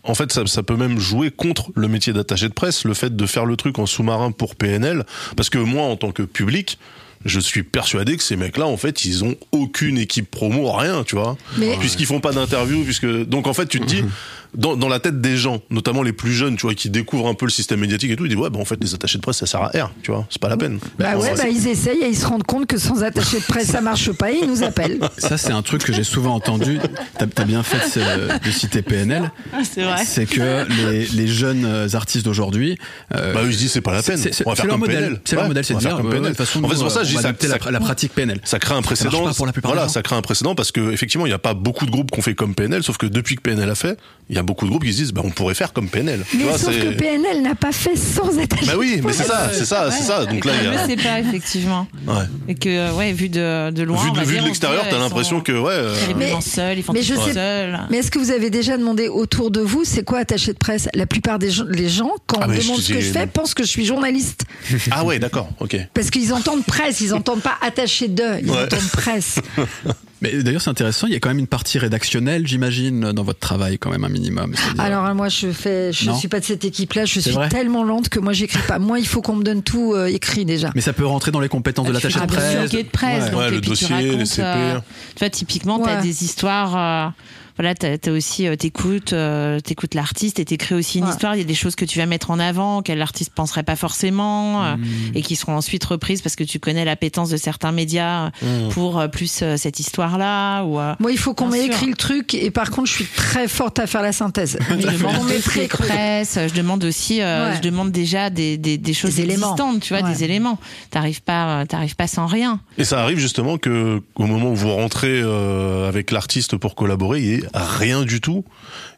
En fait, ça, ça peut même jouer contre le métier d'attaché de presse, le fait de faire le truc en sous-marin pour PNL, parce que moi, en tant que public, je suis persuadé que ces mecs-là, en fait, ils ont aucune équipe promo, rien, tu vois, Mais- puisqu'ils font pas d'interview, puisque donc en fait, tu te dis, dans, dans la tête des gens, notamment les plus jeunes, tu vois, qui découvrent un peu le système médiatique et tout, ils disent ouais, bah en fait, les attachés de presse, ça sert à rien, tu vois, c'est pas la peine. Bah ouais, Ouais, bah ils essayent et ils se rendent compte que sans attaché de presse ça marche pas et ils nous appellent. Ça, c'est un truc que j'ai souvent entendu. T'as as bien fait de, de citer PNL. c'est vrai. C'est que les, les jeunes euh, artistes d'aujourd'hui. euh, Bah, eux, ils se disent, c'est pas la peine. c'est- c'est- On va c'est faire leur comme modèle. PNL. C'est leur modèle, c'est de dire. faire comme PNL. De toute façon, En fait, c'est pour ça que je dis ça, ça- la, la pratique PNL. ça crée un marche précédent. pas pour la plupart des voilà, ça crée un précédent parce que effectivement, il n'y a pas beaucoup de groupes qu'on fait comme PNL, sauf que depuis que PNL a fait, il y a beaucoup de groupes qui se disent, bah, on pourrait faire comme PNL. Tu Mais vois, sauf que PNL n'a pas fait sans attaché Bah oui, mais c'est ça, c'est ça, c'est ça. Donc là, il y a. sais pas, effectivement. Ouais. Et que, ouais, vu de, de loin. Vu de, vu l'extérieur, t'as l'impression que ouais. euh, Mais- seuls, ils font mais tout je sais- seuls. Mais est-ce que vous avez déjà demandé autour de vous, c'est quoi attaché de presse? La plupart des gens, les gens, quand Ah, on demande ce que je fais, pensent que je suis journaliste. Ah ouais, d'accord, ok. Parce qu'ils entendent presse, ils entendent pas attaché de, ils entendent presse. Mais d'ailleurs, c'est intéressant. Il y a quand même une partie rédactionnelle, j'imagine, dans votre travail, quand même un minimum. Alors moi je fais, je Non. suis pas de cette équipe-là. Je suis vrai tellement lente que moi j'écris pas. Moi il faut qu'on me donne tout euh, écrit déjà. Mais ça peut rentrer dans les compétences de Ah, l'attaché de presse. de presse, Ouais. donc, Ouais, et le dossier, les racontes, CP. euh, tu vois, typiquement, tu as des histoires. euh, voilà, t'as as aussi, euh, t'écoutes, euh, t'écoutes l'artiste et t'écris aussi une Ouais. histoire. Il y a des choses que tu vas mettre en avant, que l'artiste penserait pas forcément, euh, Mmh. et qui seront ensuite reprises parce que tu connais l'appétence de certains médias Mmh. pour euh, plus euh, cette histoire-là. Ou, euh, Moi il faut qu'on m'ait écrit le truc et par contre je suis très forte à faire la synthèse. je Mais il faut qu'on demande m'ait des écrit le truc. presse, je demande aussi, euh, Ouais. je demande déjà des, des, des choses Des éléments. existantes, tu vois, Ouais. des éléments. T'arrives pas, euh, t'arrives pas sans rien. Et ça arrive justement que au moment où vous rentrez euh, avec l'artiste pour collaborer, il y ait rien du tout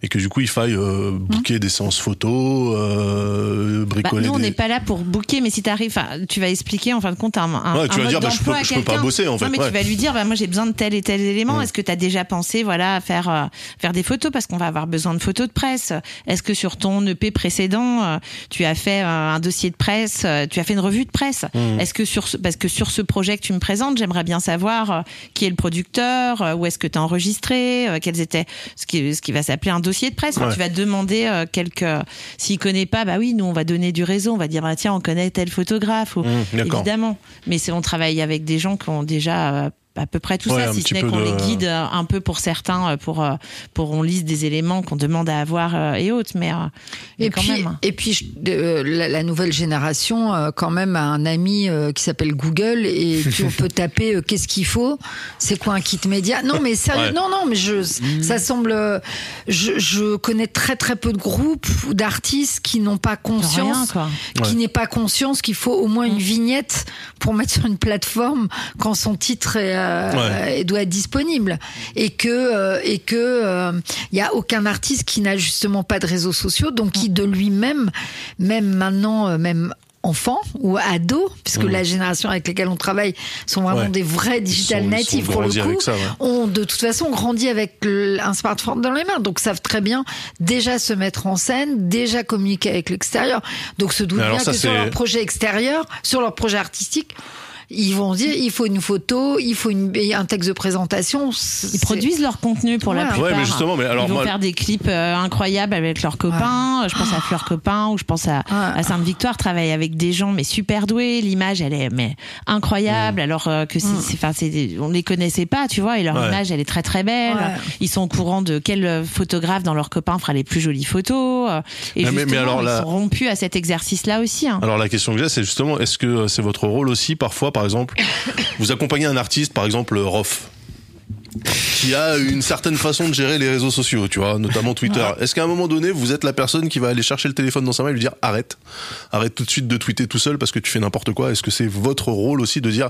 et que du coup il faille euh, booker des séances photos, euh, Bah, bricoler nous, on des... n'est pas là pour booker, mais si t'arrives, tu vas expliquer en fin de compte un, un, Ouais, tu un vas mode dire, bah, je peux- je peux pas bosser, en fait, Non, mais ouais. tu vas lui dire, bah, moi, j'ai besoin de tel et tel élément. Est-ce que tu as déjà pensé, voilà, à faire euh, faire des photos? Parce qu'on va avoir besoin de photos de presse. Est-ce que sur ton EP précédent, euh, tu as fait un dossier de presse, tu as fait une revue de presse? Mm. Est-ce que sur ce, parce que sur ce projet que tu me présentes, j'aimerais bien savoir qui est le producteur, où est-ce que tu as enregistré, quels étaient ce qui ce qui va s'appeler un dossier de presse. Ouais. Tu vas demander euh, quelques s'il connaît pas, bah oui, nous on va donner du réseau, on va dire bah tiens, on connaît tel photographe ou Mmh, évidemment. Mais c'est on travaille avec des gens qui ont déjà euh, à peu près tout Ouais, ça, si ce n'est qu'on de- les guide euh, un peu pour certains, euh, pour euh, pour on lise des éléments qu'on demande à avoir et autres, mais, mais Et quand puis, même. et puis je- la, la nouvelle génération, quand même, a un ami qui s'appelle Google et tu, on peut taper euh, qu'est-ce qu'il faut, c'est quoi un kit média? Non, mais sérieux, Ouais. non, non, mais je, ça semble. Je, je connais très très peu de groupes ou d'artistes qui n'ont pas conscience, qui Ouais. n'est pas conscience qu'il faut au moins une vignette pour mettre sur une plateforme quand son titre est, euh, Ouais. doit être disponible et que euh, et que euh, il y a aucun artiste qui n'a justement pas de réseaux sociaux donc qui de lui-même même maintenant euh, même enfant ou ado puisque la génération avec lesquelles on travaille sont vraiment Ouais. des vrais digital natifs pour le coup avec ça, ouais. ont de toute façon grandi avec un smartphone dans les mains, donc savent très bien déjà se mettre en scène, déjà communiquer avec l'extérieur. Donc se doutent bien ça, que sur leur projet extérieur, sur leur projet artistique, ils vont dire il faut une photo, il faut une, un texte de présentation. Ils produisent leur contenu pour la plupart. Ouais, mais justement, mais alors ils vont moi- faire des clips euh, incroyables avec leurs copains. Je pense à Fleur Copain ou je pense à, à Sainte-Victoire. Travaille avec des gens mais super doués. L'image, elle est mais incroyable. Mm. Alors euh, que c'est, c'est, enfin, on les connaissait pas, tu vois. Et leur Ouais. image, elle est très très belle. Ouais. Ils sont au courant de quel euh, photographe dans leurs copains fera les plus jolies photos. euh, Et Mais- mais- justement, mais alors ils sont rompus à cet exercice-là aussi. hein. Alors la question que j'ai, c'est justement, est-ce que euh, c'est votre rôle aussi, parfois, par exemple, vous accompagnez un artiste, par exemple Rof, qui a une certaine façon de gérer les réseaux sociaux, tu vois, notamment Twitter. Est-ce qu'à un moment donné, vous êtes la personne qui va aller chercher le téléphone dans sa main et lui dire arrête, arrête tout de suite de tweeter tout seul parce que tu fais n'importe quoi Est-ce que c'est votre rôle aussi de dire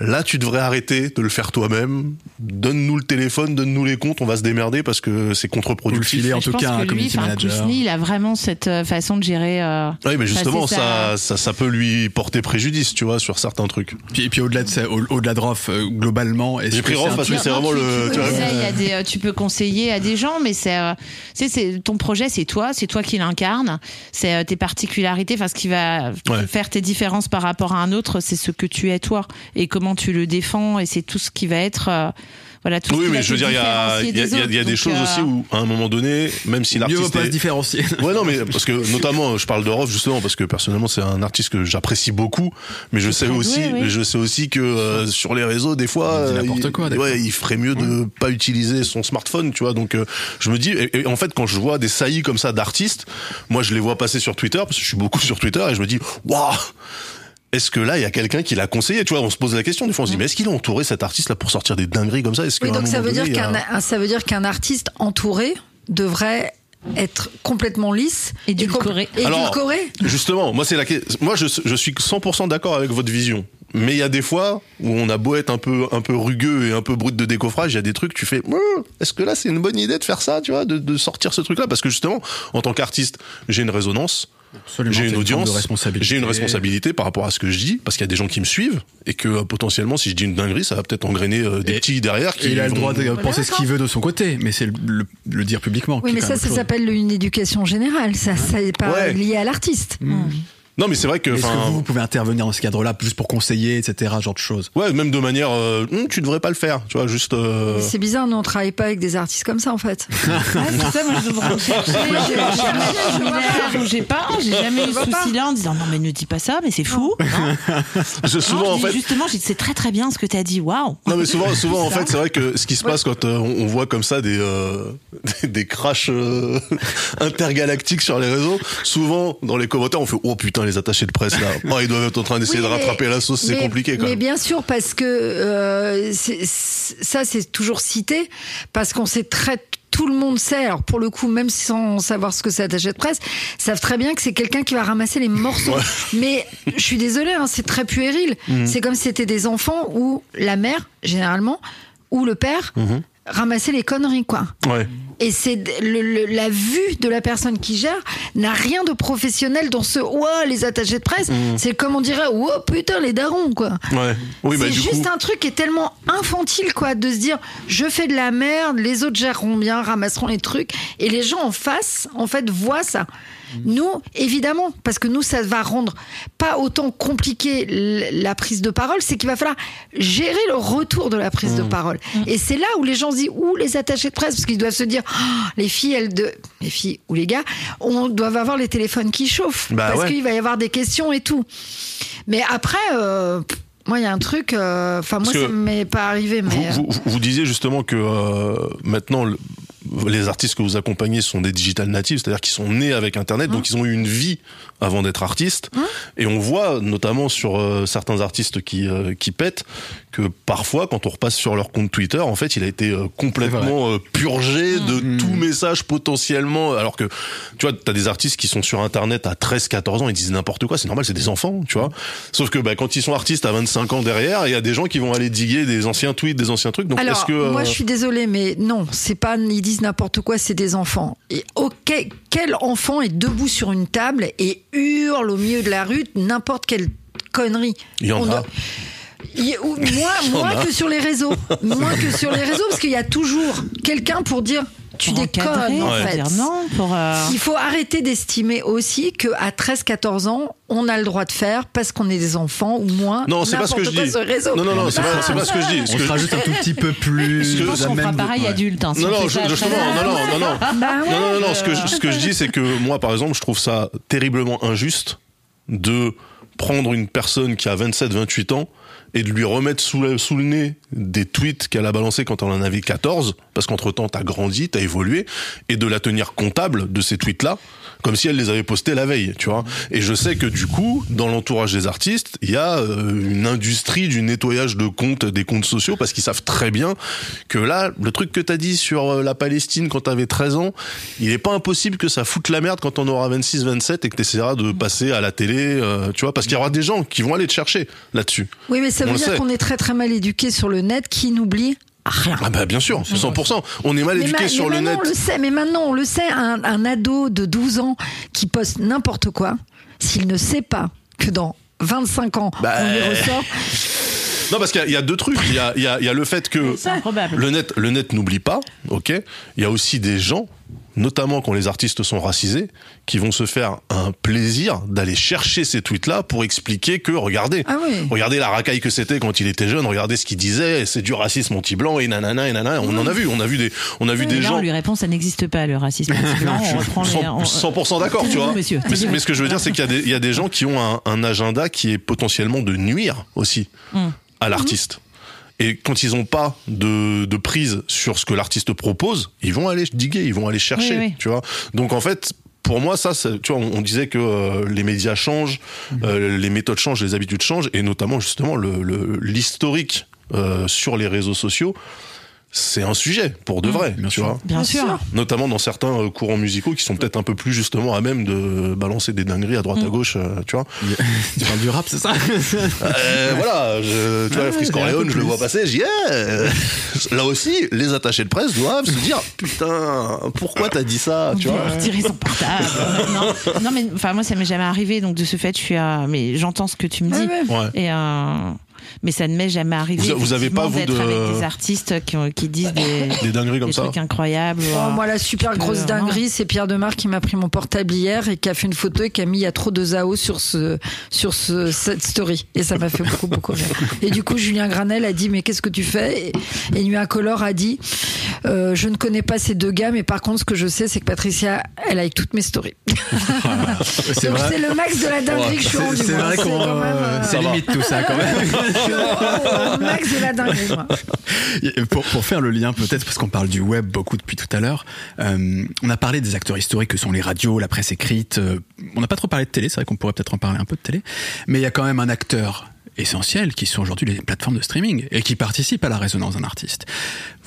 là, tu devrais arrêter de le faire toi-même, donne-nous le téléphone, donne-nous les comptes, on va se démerder parce que c'est contre-productif. filez en je tout cas un lui, manager. Kouchny, il a vraiment cette euh, façon de gérer. euh, Oui, mais justement, ça, ça, ça peut lui porter préjudice, tu vois, sur certains trucs. Et puis au-delà de ça, au- au-delà de Rof, euh, globalement, est-ce que c'est Rof un parce que truc- c'est vraiment le. tu, à des, euh, tu peux conseiller à des gens, mais c'est, euh, c'est, c'est ton projet, c'est toi, c'est toi qui l'incarne, c'est euh, tes particularités, enfin ce qui va Ouais. faire tes différences par rapport à un autre, c'est ce que tu es toi et comment tu le défends et c'est tout ce qui va être, euh, voilà, tout ce Oui, qui mais je veux dire, il y a, y a, des il y a- y des choses euh, aussi où, à un moment donné, même si Mieux vaut l'artiste pas se différencier. Ouais, non, mais parce que notamment, je parle de Rof justement parce que personnellement, c'est un artiste que j'apprécie beaucoup, mais je sais aussi, doué, oui. mais je sais aussi que euh, sur les réseaux, des fois, Il euh, n'importe quoi, ouais, il ferait mieux de pas utiliser son smartphone, tu vois. Donc, euh, je me dis, et, et en fait, quand je vois des saillies comme ça d'artistes, moi, je les vois passer sur Twitter parce que je suis beaucoup sur Twitter et je me dis, waouh. Est-ce que là, il y a quelqu'un qui l'a conseillé? Tu vois, on se pose la question. Des fois, on se dit, mais est-ce qu'il a entouré cet artiste-là pour sortir des dingueries comme ça? Est-ce Oui, donc ça veut, dire donné, a- qu'un, un- ça veut dire qu'un artiste entouré devrait être complètement lisse Édulcoré. Et Alors, édulcoré Justement, moi c'est la moi je, je suis 100% d'accord avec votre vision. Mais il y a des fois où on a beau être un peu un peu rugueux et un peu brut de décoffrage, il y a des trucs tu fais est-ce que là c'est une bonne idée de faire ça, tu vois, de, de sortir ce truc là parce que justement en tant qu'artiste, j'ai une résonance, j'ai une audience, j'ai une responsabilité par rapport à ce que je dis parce qu'il y a des gens qui me suivent et que euh, potentiellement si je dis une dinguerie, ça va peut-être engrainer euh, des Et- petits derrière qui Et il a le vont- droit de penser ce qu'il veut de son côté, mais c'est le, le- le dire publiquement. Oui, mais ça, ça s'appelle une éducation générale. Ça, ça n'est pas Ouais. lié à l'artiste. Non, mais c'est vrai que. Est-ce que vous, vous pouvez intervenir dans ce cadre-là, juste pour conseiller, etc., genre de choses? Ouais, même de manière, euh, Hum, tu devrais pas le faire, tu vois, juste. euh, C'est bizarre, nous on travaille pas avec des artistes comme ça en fait. Ah, c'est ça, moi je devrais rechercher. Moi, j'ai Je- jamais je- eu similaire où j'ai pas, j'ai jamais eu ce pas. souci-là en disant non mais ne dis pas ça, mais c'est fou. Non. je- Non, souvent, je en fait. justement, j'ai dit, c'est très très bien ce que tu as dit. Waouh. Non mais souvent, souvent en fait, c'est vrai que ce qui se passe quand euh, on, on voit comme ça des euh, des, des crashs euh, intergalactiques sur les réseaux, souvent dans les commentaires on fait oh putain les attachés de presse là, oh, ils doivent être en train d'essayer Oui, de mais- rattraper la sauce, c'est compliqué quand Mais bien sûr, parce que euh, ça, c'est toujours cité, parce qu'on sait très. Tout le monde sait, alors pour le coup, même sans savoir ce que c'est attaché de presse, savent très bien que c'est quelqu'un qui va ramasser les morceaux. Mais je suis désolée, hein, c'est très puéril. Mhm. C'est comme si c'était des enfants où la mère, généralement, ou le père, Mhm. Ramassait les conneries, quoi. Ouais. Et c'est la vue de la personne qui gère n'a rien de professionnel dans ce ouah les attachés de presse. C'est comme on dirait oh putain les darons quoi. Ouais. Oui bah c'est juste coup. un truc qui est tellement infantile quoi de se dire je fais de la merde, les autres géreront bien, ramasseront les trucs et les gens en face en fait voient ça. Nous, évidemment, parce que nous, ça va rendre pas autant compliqué la prise de parole, c'est qu'il va falloir gérer le retour de la prise de parole. Et c'est là où les gens se disent, ou les attachés de presse, parce qu'ils doivent se dire, Ah, les filles, elles de, les filles ou les gars, on doivent avoir les téléphones qui chauffent, Bah parce ouais. qu'il va y avoir des questions et tout. Mais après, euh, moi, il y a un truc, euh, enfin, moi, ça m'est pas arrivé, mais. Vous, euh, vous, vous disiez justement que euh, maintenant le- les artistes que vous accompagnez sont des digital natives, c'est-à-dire qu'ils sont nés avec Internet, donc ils ont eu une vie avant d'être artistes. Et on voit notamment sur euh, certains artistes qui euh, qui pètent que parfois, quand on repasse sur leur compte Twitter, en fait, il a été euh, complètement euh, purgé de tout message potentiellement. Alors que tu vois, t'as des artistes qui sont sur Internet à 13, 14 ans, ils disent n'importe quoi, c'est normal, c'est des enfants, tu vois. Sauf que bah, quand ils sont artistes à 25 ans derrière, il y a des gens qui vont aller diguer des anciens tweets, des anciens trucs. Donc Alors, que euh, moi, je suis désolée, mais non, c'est pas, ils disent n'importe quoi, c'est des enfants. Et ok, quel enfant est debout sur une table et hurle au milieu de la rue n'importe quelle connerie? Il y en On a. doit- Il moins que sur les réseaux. Moins que sur les réseaux, parce qu'il y a toujours quelqu'un pour dire tu déconnes, en fait. non, pour. euh, Il faut arrêter d'estimer aussi qu'à 13-14 ans, on a le droit de faire parce qu'on est des enfants ou moins. Non, c'est pas ce que je dis. Non, non, non, c'est pas, ce que je dis. Ce On que sera je- juste un tout petit peu plus. Je pense à qu'on fera pareil ouais. adulte. hein, si Non, on non, je- à justement, 13 ans. non, non, non, non. Bah ouais. Non, non, non, ce que, je- ce que je dis, c'est que moi, par exemple, je trouve ça terriblement injuste de prendre une personne qui a 27, 28 ans et de lui remettre sous, le- nez des tweets qu'elle a balancés quand elle en avait 14, parce qu'entre temps, t'as grandi, t'as évolué, et de la tenir comptable de ces tweets-là, comme si elle les avait postés la veille, tu vois. Et je sais que du coup, dans l'entourage des artistes, il y a euh, une industrie du nettoyage de comptes, des comptes sociaux, parce qu'ils savent très bien que là, le truc que t'as dit sur euh, la Palestine quand t'avais 13 ans, il est pas impossible que ça foute la merde quand on aura 26, 27 et que t'essaieras de passer à la télé, euh, tu vois, parce qu'il y aura des gens qui vont aller te chercher là-dessus. Oui, mais ça On veut dire qu'on est très très mal éduqué sur le net, qui n'oublie rien. Ah bah bien sûr, 100%. On est mal Mais éduqué ma- sur mais le maintenant, net. on le sait, mais maintenant on le sait, un, un ado de 12 ans qui poste n'importe quoi, s'il ne sait pas que dans 25 ans Bah, on lui ressort, Non, parce qu'il y a- il y, a deux trucs. Il y a, il y a- il y a le fait que le net, le net n'oublie pas, ok. Il y a aussi des gens, notamment quand les artistes sont racisés, qui vont se faire un plaisir d'aller chercher ces tweets-là pour expliquer que, regardez, Ah oui. regardez la racaille que c'était quand il était jeune, regardez ce qu'il disait, c'est du racisme anti-blanc et nanana et nanana. On en a vu, on a vu des, on a vu Et des là, gens. on lui répond, ça n'existe pas, le racisme anti-blanc. On reprend les. 100%, on- 100% d'accord, tu vois. monsieur, mais, ce que je veux dire, c'est qu'il y, a des- il y a des gens qui ont un, un agenda qui est potentiellement de nuire aussi Mm. à l'artiste. Et quand ils n'ont pas de, de prise sur ce que l'artiste propose, ils vont aller diguer, ils vont aller chercher, Oui, oui. tu vois. Donc en fait, pour moi, ça, tu vois, on, disait que euh, les médias changent, euh, les méthodes changent, les habitudes changent, et notamment justement le le- l'historique euh, sur les réseaux sociaux. C'est un sujet pour de vrai, bien tu sûr. vois Bien sûr. notamment dans certains euh, courants musicaux qui sont peut-être un peu plus justement à même de balancer des dingueries à droite à gauche, euh, tu vois. Tu parles du rap, c'est ça? Euh, voilà, je, tu vois, Ouais, Frisk il y a un Corleone, peu je le vois passer, je dis, eh, là aussi, les attachés de presse doivent se dire, putain, pourquoi t'as dit ça, tu On vois? va retirer son portable. non, non, mais enfin moi ça m'est jamais arrivé donc de ce fait je suis à mais j'entends ce que tu me dis. Ouais. et euh, mais ça ne m'est jamais arrivé. Vous- vous avez pas, vous, de- avec des artistes qui, ont- qui disent des, Des dingueries comme des ça. trucs incroyables. Oh, moi, la super grosse euh, dinguerie, c'est Pierre Demar qui m'a pris mon portable hier et qui a fait une photo et qui a mis il y a trop de Zao sur ce sur ce cette story et ça m'a fait beaucoup beaucoup rire. Et du coup, Julien Granel a dit mais qu'est-ce que tu fais? Et, et Nuit Incolore a dit euh, je ne connais pas ces deux gars, mais par contre, ce que je sais, c'est que Patricia, elle like toutes mes stories. C'est Donc vrai. c'est le max de la dinguerie que je suis C'est rendue. c'est vrai qu'on. euh, C'est limite tout ça quand même. au- au max de la dinguerie. moi. Pour, pour faire le lien peut-être, parce qu'on parle du web beaucoup depuis tout à l'heure, euh, on a parlé des acteurs historiques que sont les radios, la presse écrite. euh, on n'a pas trop parlé de télé, c'est vrai qu'on pourrait peut-être en parler un peu de télé, mais il y a quand même un acteur essentiel qui sont aujourd'hui les plateformes de streaming et qui participent à la résonance d'un artiste.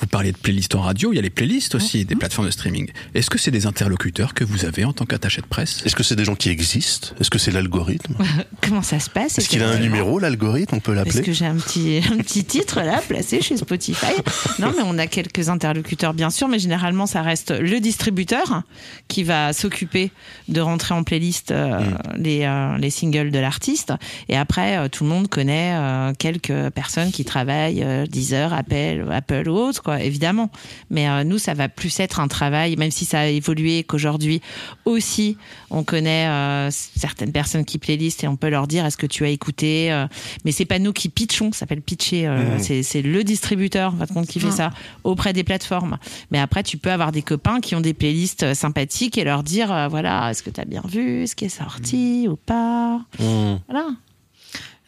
Vous parliez de playlists en radio, il y a les playlists aussi des plateformes de streaming. Est-ce que c'est des interlocuteurs que vous avez en tant qu'attaché de presse? Est-ce que c'est des gens qui existent? Est-ce que c'est l'algorithme? Comment ça se passe? Est-ce qu'il a un numéro, l'algorithme? On peut Est-ce l'appeler que j'ai un petit, un petit titre là placé chez Spotify? Non, mais on a quelques interlocuteurs bien sûr, mais généralement ça reste le distributeur qui va s'occuper de rentrer en playlist euh, les, euh, les singles de l'artiste. Et après, euh, tout le monde connaît euh, quelques personnes qui travaillent, euh, Deezer, Apple, Apple ou autres, quoi, évidemment. Mais euh, nous, ça va plus être un travail, même si ça a évolué, qu'aujourd'hui aussi, on connaît euh, certaines personnes qui playlistent et on peut leur dire est-ce que tu as écouté euh, mais c'est pas nous qui pitchons ça s'appelle pitcher euh, Mhm. c'est c'est le distributeur en fin de compte qui fait Mhm. ça auprès des plateformes mais après tu peux avoir des copains qui ont des playlists sympathiques et leur dire euh, voilà est-ce que tu as bien vu ce qui est sorti ou pas? Mmh. voilà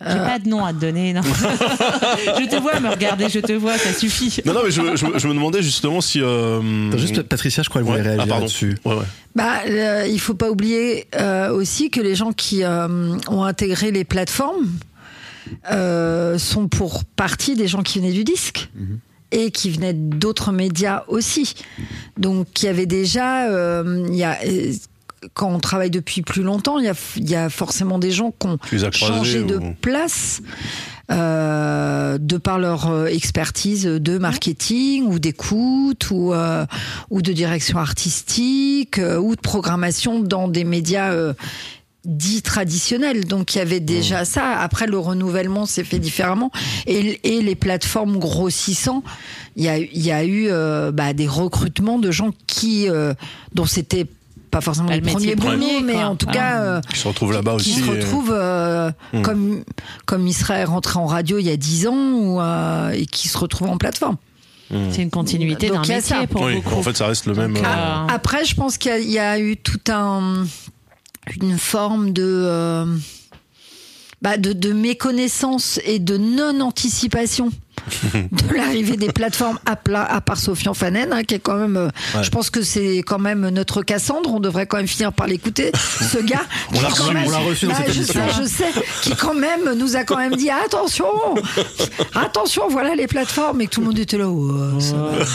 j'ai pas de nom à te donner non. je te vois me regarder je te vois ça suffit Non, non, mais je, je- je me demandais justement si. euh, Attends, Juste Patricia, je crois qu'elle voulait ouais. réagir Ah, pardon. là-dessus. Ouais, ouais. Bah, euh, il faut pas oublier euh, aussi que les gens qui euh, ont intégré les plateformes euh, sont pour partie des gens qui venaient du disque. Et qui venaient d'autres médias aussi. Donc, il y avait déjà. euh, il y a, quand on travaille depuis plus longtemps, il y a, il y a forcément des gens qui ont changé de ou- place euh, de par leur euh, expertise de marketing ou d'écoute ou euh, ou de direction artistique euh, ou de programmation dans des médias dits traditionnels. Donc il y avait déjà ça. Après le renouvellement s'est fait différemment et, et les plateformes grossissant, il y a, il y a eu bah, des recrutements de gens qui dont c'était pas forcément le premier, boulots, mais quoi. en tout Voilà. cas euh, Qui se retrouvent là-bas qui aussi. se et- retrouvent euh, Hmm. comme comme Israël est rentré en radio il y a 10 ans ou, euh, et qui se retrouvent en plateforme. c'est une continuité d'un Donc, il y a métier ça. pour Oui, beaucoup en fait, ça reste le même. Euh, euh, Après, je pense qu'il y, a- il y a eu tout un une forme de euh, bah, de, de méconnaissance et de non anticipation de l'arrivée des plateformes à plat, à part Sofiane Fanen, hein, qui est quand même, euh, Ouais. je pense que c'est quand même notre Cassandre, on devrait quand même finir par l'écouter, ce gars. On l'a qui, quand reçu, même- on l'a reçu dans Bah, cette je émission. sais, je sais, qui quand même nous a quand même dit attention, attention, voilà les plateformes, et que tout le monde était là. ouais, va.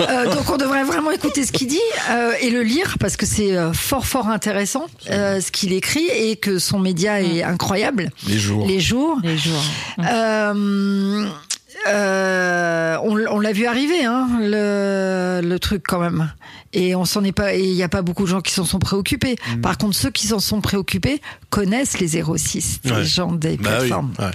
Euh, donc on devrait vraiment écouter ce qu'il dit euh, et le lire parce que c'est fort fort intéressant euh, ce qu'il écrit et que son média est incroyable. Les jours. Les jours. les jours Euh, on, on l'a vu arriver, hein, le, le truc quand même. Et on s'en est pas. Il n'y a pas beaucoup de gens qui s'en sont préoccupés. Mm. Par contre, ceux qui s'en sont préoccupés connaissent les 06, Ouais. les gens des Bah oui, plateformes. ouais.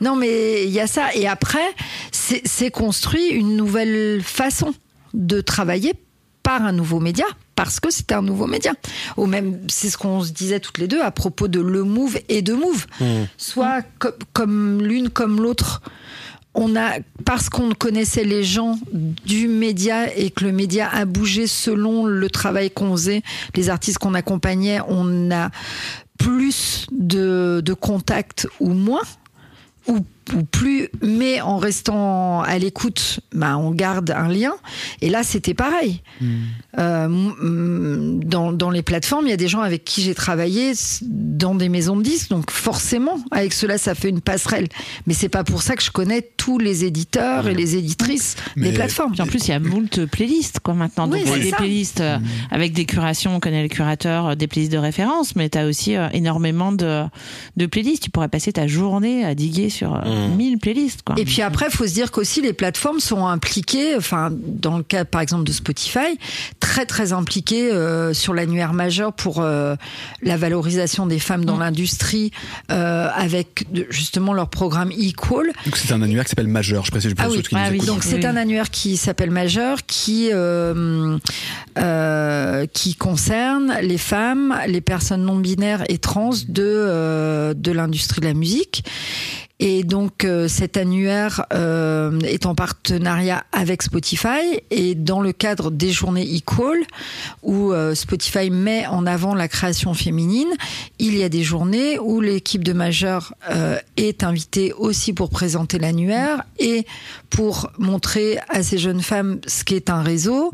Non, mais il y a ça. Et après, c'est construit une nouvelle façon de travailler par un nouveau média parce que c'était un nouveau média. Au même, c'est ce qu'on se disait toutes les deux à propos de le move et de move. Soit co- comme l'une comme l'autre. On a parce qu'on connaissait les gens du média et que le média a bougé selon le travail qu'on faisait, les artistes qu'on accompagnait, on a plus de, de contacts ou moins ou, ou plus, mais en restant à l'écoute, bah, on garde un lien. Et là, c'était pareil. Euh, m- m- dans, dans les plateformes, il y a des gens avec qui j'ai travaillé dans des maisons de disques, donc forcément, avec cela, ça fait une passerelle. Mais c'est pas pour ça que je connais tous les éditeurs et les éditrices Mais- des plateformes. En plus, il y a moult playlists quoi maintenant. Oui, Donc, il y a c'est des ça. playlists euh, avec des curations, on connaît les curateurs, euh, des playlists de référence, mais tu as aussi euh, énormément de, de playlists. Tu pourrais passer ta journée à diguer sur euh, 1000 playlists. Quoi. Et puis après, il faut se dire qu'aussi les plateformes sont impliquées, enfin, dans le cas par exemple de Spotify, très très impliqués euh, sur l'annuaire majeur pour euh, la valorisation des femmes dans Mm. l'industrie euh, avec justement leur programme Equal. Donc c'est un annuaire qui s'appelle Majeur, je précise pour Ah oui, qui ah oui. Donc c'est oui. un annuaire qui s'appelle Majeur, qui euh, euh, qui concerne les femmes, les personnes non binaires et trans de euh, de l'industrie de la musique. Et donc euh, cet annuaire euh, est en partenariat avec Spotify et dans le cadre des journées Equal où euh, Spotify met en avant la création féminine, il y a des journées où l'équipe de Majeur euh, est invitée aussi pour présenter l'annuaire et pour montrer à ces jeunes femmes ce qu'est un réseau.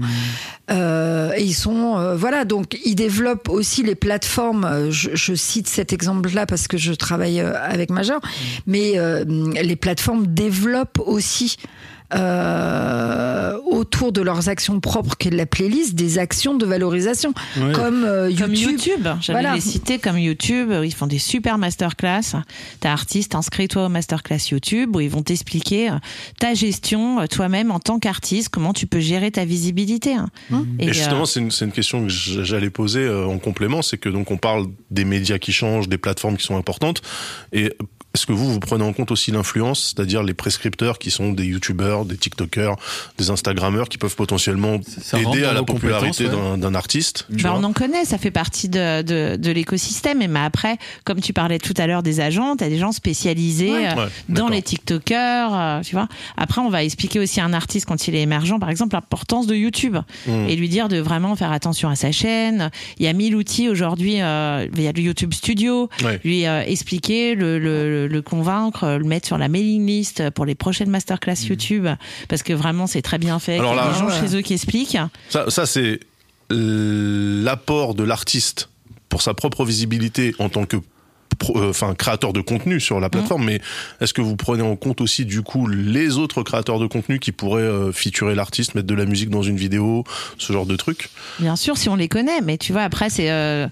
Euh, et ils sont euh, voilà donc ils développent aussi les plateformes. euh, Je, je cite cet exemple-là parce que je travaille avec Major, mais euh, les plateformes développent aussi. Euh, autour de leurs actions propres qu'est la playlist, des actions de valorisation, Ouais. comme euh, YouTube. Comme YouTube, j'avais Voilà. les comme YouTube, ils font des super masterclass. T'es artiste, inscris-toi au masterclass YouTube, où ils vont t'expliquer euh, ta gestion euh, toi-même en tant qu'artiste, comment tu peux gérer ta visibilité. hein. Et, euh, justement, c'est une, c'est une question que j'allais poser euh, en complément, c'est que donc on parle des médias qui changent, des plateformes qui sont importantes, et est-ce que vous, vous prenez en compte aussi l'influence, c'est-à-dire les prescripteurs qui sont des youtubeurs, des tiktokers, des instagrammeurs qui peuvent potentiellement Ça aider à la popularité d'un artiste Bah, vois on en connaît, ça fait partie de, de, de l'écosystème. Et mais après, comme tu parlais tout à l'heure des agents, tu as des gens spécialisés Ouais. euh, Ouais, dans les TikTokers, euh, tu vois. Après, on va expliquer aussi à un artiste quand il est émergent, par exemple, l'importance de YouTube Mmh. et lui dire de vraiment faire attention à sa chaîne. Il y a mille outils aujourd'hui. euh, il y a le YouTube Studio. Ouais. Lui euh, expliquer, le, le, le convaincre, euh, le mettre sur la mailing list pour les prochaines masterclass YouTube, parce que vraiment c'est très bien fait. Mmh. Alors Il y a des gens Ouais. chez eux qui expliquent. Ça, ça c'est l'apport de l'artiste pour sa propre visibilité en tant que enfin créateur de contenu sur la plateforme mais est-ce que vous prenez en compte aussi du coup les autres créateurs de contenu qui pourraient euh, featurer l'artiste mettre de la musique dans une vidéo ce genre de truc Bien sûr, si on les connaît, mais tu vois, après, c'est. euh,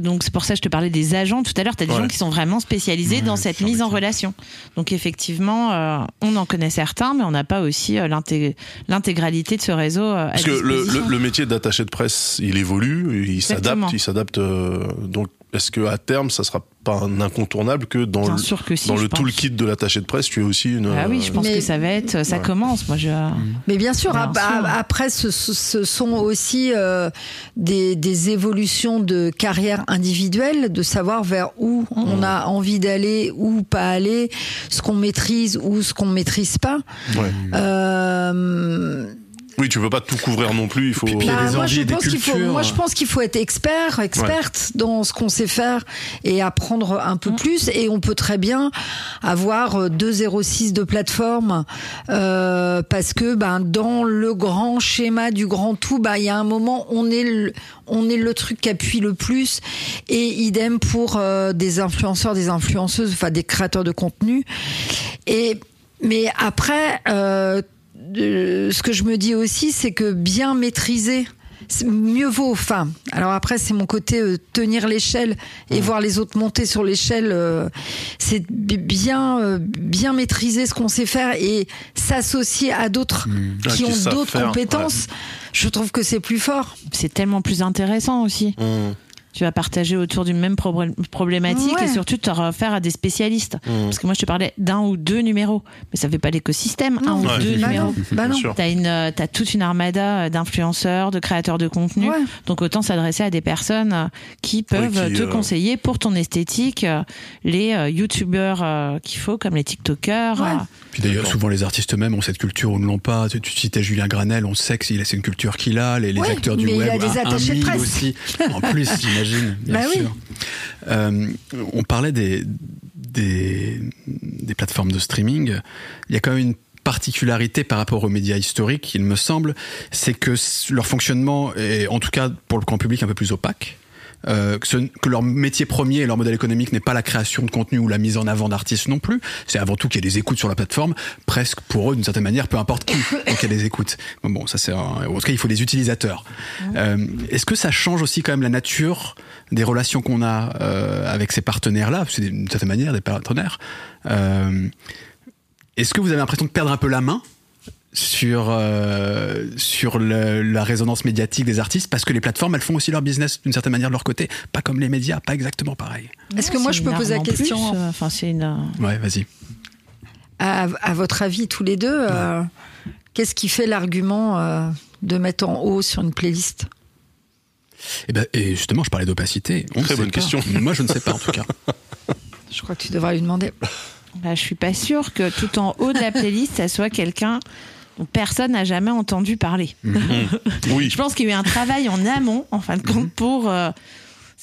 donc, c'est pour ça que je te parlais des agents tout à l'heure. Tu as des Ouais. gens qui sont vraiment spécialisés Ouais, dans cette mise en relation. Donc, effectivement, euh, on en connaît certains, mais on n'a pas aussi euh, l'inté- l'intégralité de ce réseau. euh, à parce que le, le, le métier d'attaché de presse il évolue il s'adapte il s'adapte euh, donc est-ce que à terme ça sera pas un incontournable que dans Bien le, sûr que si. dans le pense. toolkit de l'attaché de presse tu es aussi une Ah oui, je pense Mais- que ça va être. Ça Ouais. commence. Moi, je. Mais bien sûr, Bien après, ce, ce- ce sont aussi euh, des, des évolutions de carrière individuelle, de savoir vers où on a envie d'aller, où pas aller, ce qu'on maîtrise ou ce qu'on maîtrise pas. Ouais. Euh, oui tu veux pas tout couvrir non plus il faut Puis- puis il y a des moi, je pense qu'il faut, moi, je pense qu'il faut être expert, experte dans ce qu'on sait faire et apprendre un peu plus. Et on peut très bien avoir euh, 2,06 de plateforme euh, parce que ben dans le grand schéma du grand tout, bah il y a un moment on est le, on est le truc qui appuie le plus. Et idem pour euh, des influenceurs, des influenceuses, enfin des créateurs de contenu. Et mais après. Euh, de- ce que je me dis aussi, c'est que bien maîtriser, mieux vaut. Enfin, alors après, c'est mon côté euh, tenir l'échelle et voir les autres monter sur l'échelle. euh, c'est bi- bien, euh, bien maîtriser ce qu'on sait faire et s'associer à d'autres Ah, qui qui ont d'autres compétences. Je trouve que c'est plus fort. C'est tellement plus intéressant aussi. Mmh. Tu vas partager autour d'une même problé- problématique Ouais. et surtout tu auras affaire à des spécialistes. Mmh. Parce que moi, je te parlais d'un ou deux numéros, mais ça fait pas l'écosystème. Un ou Ouais. deux bah numéros. non, bah. T'as une, euh, t'as toute une armada d'influenceurs, de créateurs de contenu. Ouais. Donc autant s'adresser à des personnes euh, qui peuvent qui, te euh, conseiller pour ton esthétique euh, les euh, youtubeurs euh, qu'il faut, comme les tiktokers. Ouais. euh, Puis d'ailleurs, souvent les artistes eux-mêmes ont cette culture ou ne l'ont pas. Tu, tu citais Julien Granel, on sait que c'est une culture qu'il a. Les, les Ouais, acteurs du mais il web, a des un attachés de presse. aussi. En plus, j'imagine, bien Bah oui. Euh, on parlait des, des, des plateformes de streaming. Il y a quand même une particularité par rapport aux médias historiques, il me semble, c'est que leur fonctionnement est, en tout cas pour le grand public, un peu plus opaque. Euh, que, ce- que leur métier premier et leur modèle économique n'est pas la création de contenu ou la mise en avant d'artistes non plus. C'est avant tout qu'il y ait des écoutes sur la plateforme, presque pour eux d'une certaine manière, peu importe qui, donc il y a des écoutes. Bon, bon, ça c'est en tout cas il faut des utilisateurs. Euh, Est-ce que ça change aussi quand même la nature des relations qu'on a euh, avec ces partenaires-là? C'est d'une certaine manière des partenaires. Euh, Est-ce que vous avez l'impression de perdre un peu la main? Sur euh, sur le- la résonance médiatique des artistes parce que les plateformes elles font aussi leur business d'une certaine manière de leur côté pas comme les médias pas exactement pareil Est-ce que moi, je peux poser la en plus, question euh, Enfin, c'est une. euh, ouais vas-y à, à votre avis, tous les deux, euh, qu'est-ce qui fait l'argument euh, de mettre en haut sur une playlist? Et, ben, et justement je parlais d'opacité Très bonne pas. question. moi je ne sais pas en tout cas Je crois que tu devrais lui demander. Bah, je suis pas sûre que tout en haut de la playlist, ça soit quelqu'un dont personne n'a jamais entendu parler. Oui. Je pense qu'il y a eu un travail en amont, en fin de compte, pour.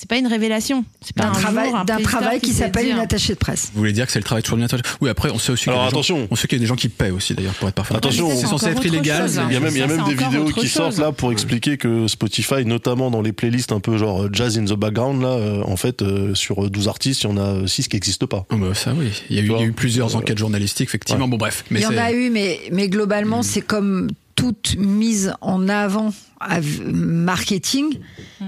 Euh, c'est pas une révélation. C'est pas un travail, d'un travail qui s'appelle une attachée de presse. vous voulez dire que c'est le travail toujours d'une attache oui après on sait aussi qu'il y a Alors, des gens- attention. on sait qu'il y a des gens qui paient aussi d'ailleurs pour être parfois Attention. c'est censé être illégal chose, hein. Il y a même, il y a même des vidéos qui chose. sortent là pour expliquer que Spotify, notamment dans les playlists un peu genre jazz in the background, là, euh, en fait, euh, sur 12 artistes, il y en a 6 qui n'existent pas. Bah ça oui, il y a eu, Tu il y a eu vois, plusieurs euh, enquêtes journalistiques effectivement. Bon bref, mais Il y en a eu, mais, mais globalement, c'est comme toute mise en avant marketing.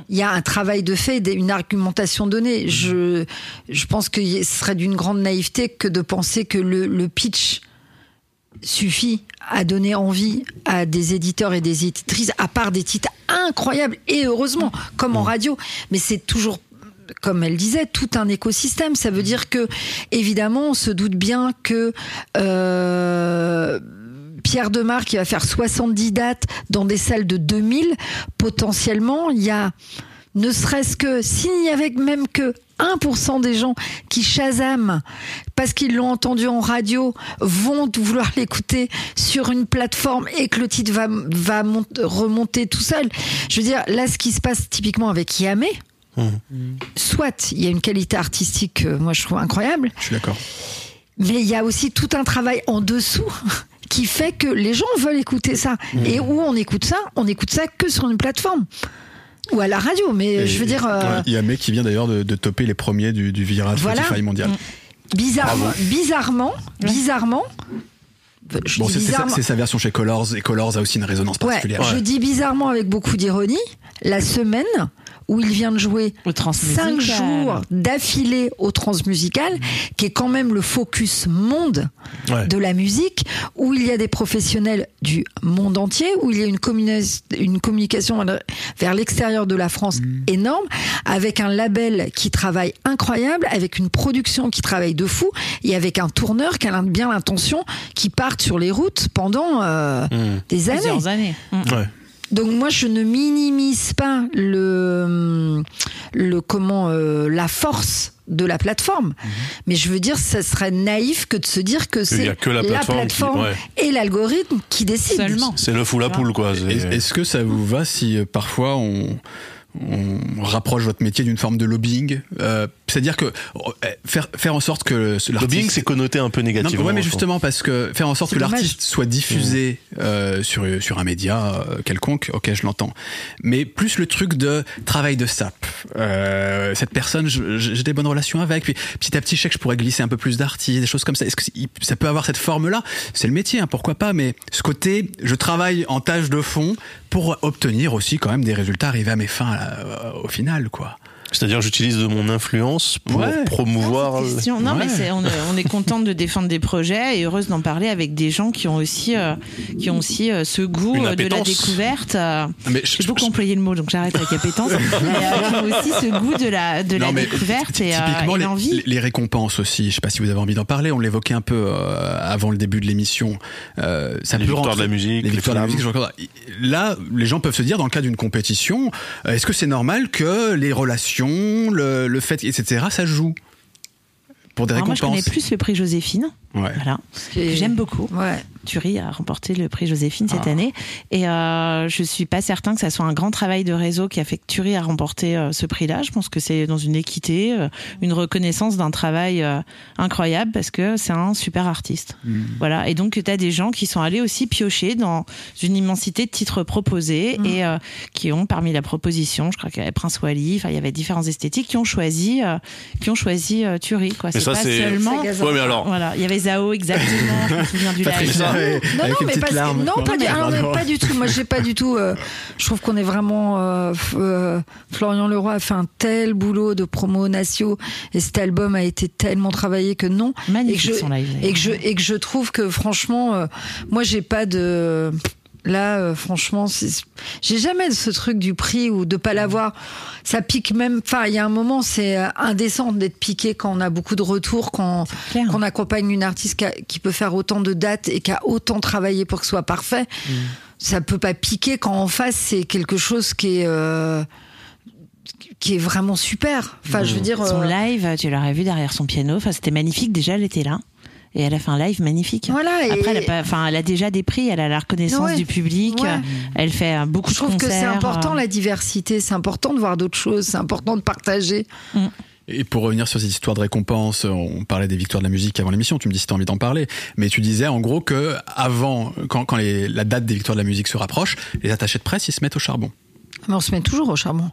Il y a un travail de fait, une argumentation donnée. Je, je pense que ce serait d'une grande naïveté que de penser que le, le pitch suffit à donner envie à des éditeurs et des éditrices, à part des titres incroyables, et heureusement, comme en radio. Mais c'est toujours comme elle disait, tout un écosystème. Ça veut dire que, évidemment, on se doute bien que euh, Pierre Demar, qui va faire 70 dates dans des salles de 2000, potentiellement, il y a, ne serait-ce que, s'il n'y avait même que 1% des gens qui chasament parce qu'ils l'ont entendu en radio vont vouloir l'écouter sur une plateforme et que le titre va, va mont- remonter tout seul. Je veux dire, là, ce qui se passe typiquement avec Yamé, soit il y a une qualité artistique, euh, moi je trouve incroyable, je suis d'accord. mais il y a aussi tout un travail en dessous qui fait que les gens veulent écouter ça. Et où on écoute ça On écoute ça que sur une plateforme. Ou à la radio, mais Et- je veux dire, euh, Il y a un mec qui vient d'ailleurs de, de topper les premiers du, du virage Voilà. Spotify mondial. bizarrement, bizarrement, bizarrement, je Bon, dis c'est sa, bizarrement- c'est sa version chez Colors et Colors a aussi une résonance Ouais, particulière. je dis bizarrement avec beaucoup d'ironie, la semaine où il vient de jouer Au Transmusical. cinq jours d'affilée au transmusical, qui est quand même le focus monde Ouais. de la musique, où il y a des professionnels du monde entier, où il y a une, communi- une communication vers l'extérieur de la France énorme, avec un label qui travaille incroyable, avec une production qui travaille de fou, et avec un tourneur qui a bien l'intention qui sur les routes pendant euh, Mmh. des années. Plusieurs années. Mm. Ouais. Donc moi je ne minimise pas le le comment euh, la force de la plateforme, mais je veux dire ça serait naïf que de se dire que c'est a que la plateforme qui- ouais. et l'algorithme qui décide. Seulement. C'est l'œuf ou la poule, quoi. Est- Est-ce que ça vous va si euh, parfois on, on rapproche votre métier d'une forme de lobbying Euh, C'est-à-dire que euh, faire, faire en sorte que Lobbying, c'est connoté un peu Non, négativement. ouais, mais justement parce que faire en sorte que l'artiste soit diffusé euh, sur sur un média euh, quelconque, ok, je l'entends. Mais plus le truc de travail de sap. Euh, cette personne, j'ai des bonnes relations avec. Puis petit à petit, je sais que je pourrais glisser un peu plus d'artistes, des choses comme ça. Est-ce que ça peut avoir cette forme-là? C'est le métier, hein, pourquoi pas. Mais ce côté, je travaille en tâche de fond pour obtenir aussi quand même des résultats, arriver à mes fins au final, quoi. C'est-à-dire, j'utilise de mon influence pour Ouais. promouvoir. Non, question- non, Ouais. mais on, est, on est contente de défendre des projets et heureuse d'en parler avec des gens qui ont aussi, euh, qui ont aussi euh, ce goût euh, de la découverte. euh, Mais je- J'ai beaucoup je- employé le mot, donc j'arrête avec appétence. mais euh, qui ont aussi ce goût de la, de la Non, découverte et, euh, typiquement et les, l'envie. les- les récompenses aussi. Je sais pas si vous avez envie d'en parler. On l'évoquait un peu euh, avant le début de l'émission. Euh, ça Les peut victoires rentrer- de la musique, les les victoires de la musique. je regarde. Là, les gens peuvent se dire dans le cas d'une compétition, est-ce que c'est normal que les relations, le, le fait, etc., ça joue pour des Alors moi, je connais récompenses plus le prix Joséphine. Ouais. Voilà. J'aime beaucoup. Ouais. Thury a remporté le prix Joséphine cette Ah. année. Et euh, je suis pas certain que ça soit un grand travail de réseau qui a fait que Thury a remporté euh, ce prix-là. Je pense que c'est dans une équité, euh, une reconnaissance d'un travail euh, incroyable parce que c'est un super artiste. Voilà. Et donc, tu as des gens qui sont allés aussi piocher dans une immensité de titres proposés et euh, qui ont, parmi la proposition, je crois qu'il y avait Prince Wally, enfin, il y avait différents esthétiques qui ont choisi, euh, qui ont choisi euh, Thury. Quoi. Mais C'est ça, pas c'est- seulement. Ouais, mais alors. Voilà, il y avait Zao exactement, je me souviens du live. Non, non, mais que- non, pas, du, ah, mais pas du tout. Moi, j'ai pas du tout. euh, je trouve qu'on est vraiment. euh, euh, Florian Leroy a fait un tel boulot de promo natio et cet album a été tellement travaillé que non. Magnifique et que je, son live. Et que je et que je trouve que franchement, euh, moi, j'ai pas de. Là, euh, franchement, j'ai jamais ce truc du prix ou de pas l'avoir. Ça pique même. Enfin, il y a un moment, c'est euh, indécent d'être piqué quand on a beaucoup de retours, quand qu'on accompagne une artiste qui, a- qui peut faire autant de dates et qui a autant travaillé pour que ce soit parfait. Ça peut pas piquer quand en face c'est quelque chose qui est euh, qui est vraiment super. Enfin, je veux dire. Son euh, live, tu l'aurais vu derrière son piano. Enfin, c'était magnifique. Déjà, elle était là. Et elle a fait un live magnifique. Voilà, et- Après, elle a, pas, enfin, elle a déjà des prix, elle a la reconnaissance Ouais. du public, Ouais. elle fait beaucoup Je de trouve que concerts. c'est important euh, la diversité, c'est important de voir d'autres choses, c'est important de partager. Et pour revenir sur cette histoire de récompense, on parlait des victoires de la musique avant l'émission, tu me dis si tu as envie d'en parler, mais tu disais en gros que avant, quand, quand les- la date des victoires de la musique se rapproche, les attachés de presse, ils se mettent au charbon. Mais on se met toujours au charbon.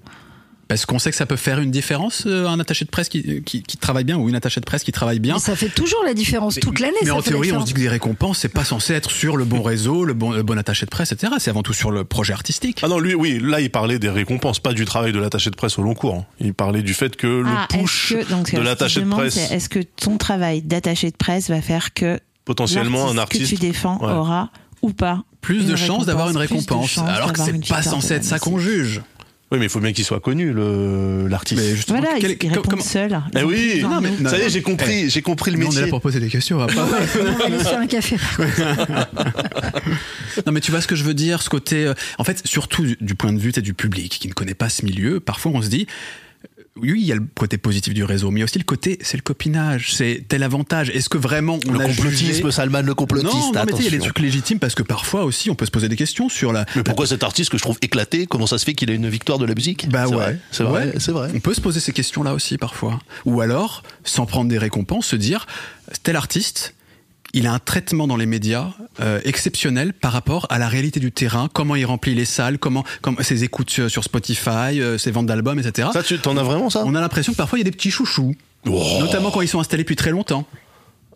Parce qu'on sait que ça peut faire une différence, euh, un attaché de presse qui, qui, qui travaille bien ou une attachée de presse qui travaille bien. Mais ça fait toujours la différence toute l'année. Mais ça en fait théorie, on se dit que les récompenses, c'est pas censé être sur le bon réseau, le bon, le bon attaché de presse, etc. C'est avant tout sur le projet artistique. Ah non, lui, oui, là, il parlait des récompenses, pas du travail de l'attaché de presse au long cours. hein. Il parlait du fait que le ah, push que- donc, de ce l'attaché de presse, Est-ce que ton travail d'attaché de presse va faire que potentiellement un artiste. que tu défends Ouais. aura ou pas Plus de chances d'avoir une récompense. Alors que c'est pas censé être ça qu'on juge. Oui, mais il faut bien qu'il soit connu, le l'artiste. Mais justement, Voilà, quel- il, répond seul. Eh oui, Non, mais- ça y est, j'ai compris, j'ai compris le Nous, on est là métier. pour poser des questions. on va pas- On va aller se faire un café. Non, mais tu vois ce que je veux dire, ce côté. euh, en fait, surtout du, du point de vue du public qui ne connaît pas ce milieu, parfois on se dit. Oui, il y a le côté positif du réseau, mais il y a aussi le côté, c'est le copinage, c'est tel avantage. Est-ce que vraiment on Le a complotisme, jugé... Salman, le complotiste. Non, non, mais il y a des trucs légitimes parce que parfois aussi on peut se poser des questions sur la. Mais pourquoi cet artiste que je trouve éclaté, comment ça se fait qu'il a une victoire de la musique? Bah C'est ouais, vrai, C'est vrai, Ouais. c'est vrai. On peut se poser ces questions-là aussi parfois. Ou alors, sans prendre des récompenses, se dire tel artiste, il a un traitement dans les médias euh, exceptionnel par rapport à la réalité du terrain, comment il remplit les salles, comment, comment ses écoutes sur, Spotify, euh, ses ventes d'albums, etc. Ça, tu t'en as vraiment ça? On a l'impression que parfois il y a des petits chouchous, Oh. notamment quand ils sont installés depuis très longtemps.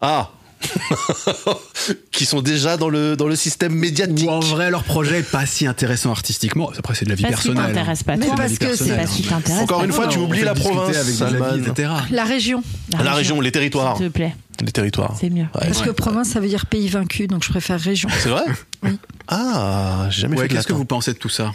Ah Qui sont déjà dans le, dans le système médiatique. Ou en vrai leur projet est pas si intéressant artistiquement. Après c'est de la vie Parce personnelle. t'intéresse pas Mais parce que c'est Parce qu'il hein. t'intéresse Encore pas une fois, tu oublies la province, avec la vie, Salman. etc. La région. La région, les territoires. S'il te plaît, Les territoires. c'est mieux. Parce que province, ça veut dire pays vaincu, donc je préfère région. C'est vrai Oui. Ah, j'ai jamais Ouais, qu'est-ce que vous pensez de tout ça?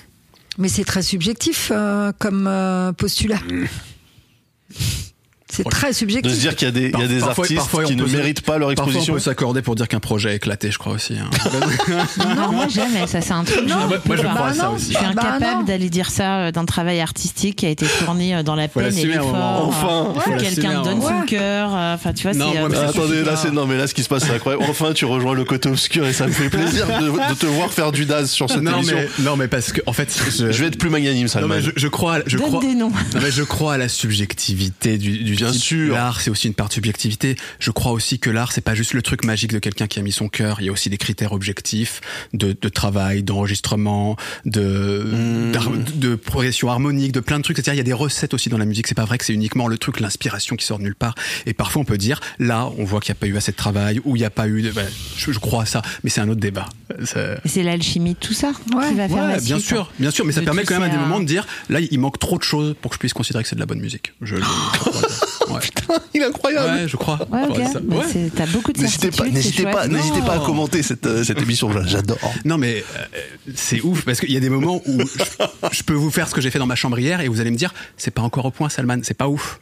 Mais c'est très subjectif euh, comme euh, postulat. C'est très De subjectif. se dire qu'il y a des, il y a des Parfois- artistes parfois, qui ne méritent pas leur Parfois, on exposition. peut s'accorder pour dire qu'un projet est éclaté, je crois aussi. hein. Non, moi j'aime, et ça c'est un truc. Non, je moi, je crois à ça non. aussi. Je suis Bah, incapable non. d'aller dire ça euh, d'un travail artistique qui a été fourni euh, dans la peine et l'effort. Enfin. quelqu'un donne son Ouais. cœur. euh, Enfin, tu vois, Non, c'est. moi, mais ça attendez, là, c'est, non, mais là, ce qui se passe, c'est incroyable. Enfin, tu rejoins le côté obscur et ça me fait plaisir de, de te voir faire du Daz sur cette non, émission. mais, non, mais parce que, en fait, je, Je vais être plus magnanime, non, Salman. mais je, je crois, je Donne crois, des noms. non, mais je crois à la subjectivité du, du Bien sûr. L'art, c'est aussi une part de subjectivité. Je crois aussi que l'art, c'est pas juste le truc magique de quelqu'un qui a mis son cœur. Il y a aussi des critères objectifs de, de travail, d'enregistrement, de, Hmm. d'har- de progression harmonique, de plein de trucs. C'est-à-dire, il y a des recettes aussi dans la musique. C'est pas vrai que c'est uniquement le truc, l'inspiration qui sort de nulle part. Et parfois, on peut dire, là, on voit qu'il n'y a pas eu assez de travail, ou il n'y a pas eu de, ben, je, je crois à ça. Mais c'est un autre débat. C'est- l'alchimie de tout ça Ouais. qui va faire Ouais, la bien suite. sûr, bien sûr, mais ça De permet quand même à des moments de dire, là, il manque trop de choses pour que je puisse considérer que c'est de la bonne musique. Je, le- ouais. Il est incroyable. Ouais, je crois. Ouais, ok. Ouais, T'as beaucoup de N'hésitez pas, n'hésitez pas, n'hésitez pas à Non. commenter cette, euh, cette émission. J'adore. Non, mais euh, c'est ouf parce qu'il y a des moments où je, je peux vous faire ce que j'ai fait dans ma chambre hier et vous allez me dire, c'est pas encore au point, Salman, c'est pas ouf.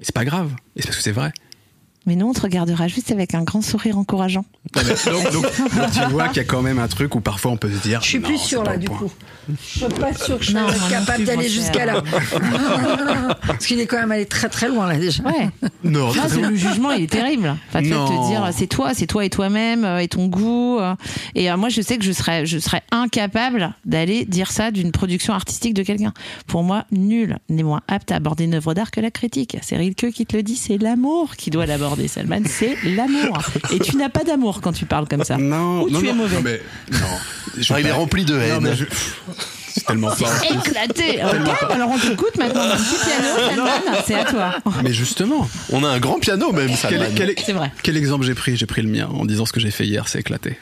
Et c'est pas grave. Et c'est parce que c'est vrai. Mais nous, on te regardera juste avec un grand sourire encourageant. Non, mais donc, donc, donc tu vois qu'il y a quand même un truc où parfois on peut se dire. Je suis non, plus sûre là du point. coup. Je suis pas sûre que je Non, non capable d'aller jusqu'à là. Parce qu'il est quand même allé très très loin là déjà. Ouais. Non, Non, très- c'est- le jugement, il est terrible. Enfin, Non. te dire, c'est toi, c'est toi et toi-même euh, et ton goût. euh. Et euh, moi, je sais que je serais, je serais incapable d'aller dire ça d'une production artistique de quelqu'un. Pour moi, nul n'est moins apte à aborder une œuvre d'art que la critique. C'est Rilke qui te le dit, c'est l'amour qui doit l'aborder, Salman. C'est l'amour. Et tu n'as pas d'amour quand tu parles comme ça. Non, Ou non, tu es mauvais. Non, mais, non. Je il est rempli de haine. mais je- C'est tellement fort. Éclaté. Ok, alors on t'écoute maintenant. Petit piano, Salman, c'est à toi. Mais justement, On a un grand piano, même, Salman. C'est vrai. quel exemple j'ai pris? J'ai pris le mien en disant ce que j'ai fait hier, c'est éclaté.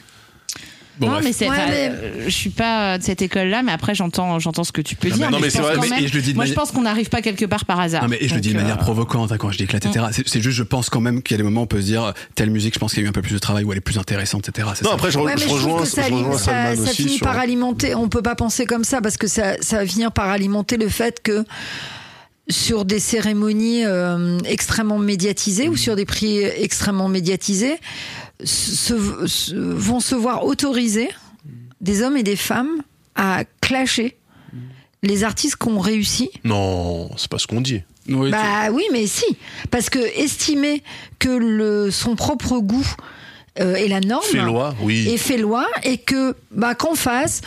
Bon, non, bref. mais c'est. Ouais, mais- euh, Je suis pas de cette école-là, mais après j'entends, j'entends ce que tu peux Non, dire. mais- non, mais je c'est vrai, mais- même- et je le dis de moi, je manière- pense qu'on n'arrive pas quelque part par hasard. Non mais et je le dis de manière euh, provocante hein, quand je déclate, etc. C'est- C'est juste, je pense quand même qu'il y a des moments où on peut se dire telle musique, je pense qu'il y a eu un peu plus de travail ou elle est plus intéressante, etc. C'est Non, ça. après, je, Ouais, mais je je rejoins, que ça, je rejoins ça- finit par alimenter. On peut pas penser comme ça parce que ça, ça va finir par alimenter le fait que sur des cérémonies euh, extrêmement médiatisées ou sur des prix extrêmement médiatisés, se- se- vont se voir autoriser des hommes et des femmes à clasher les artistes qui ont réussi Non, c'est pas ce qu'on dit. Oui, tu- bah oui, mais si. Parce que estimer que le, son propre goût euh, est la norme Fait loi, oui. et fait loi et que bah, qu'on fasse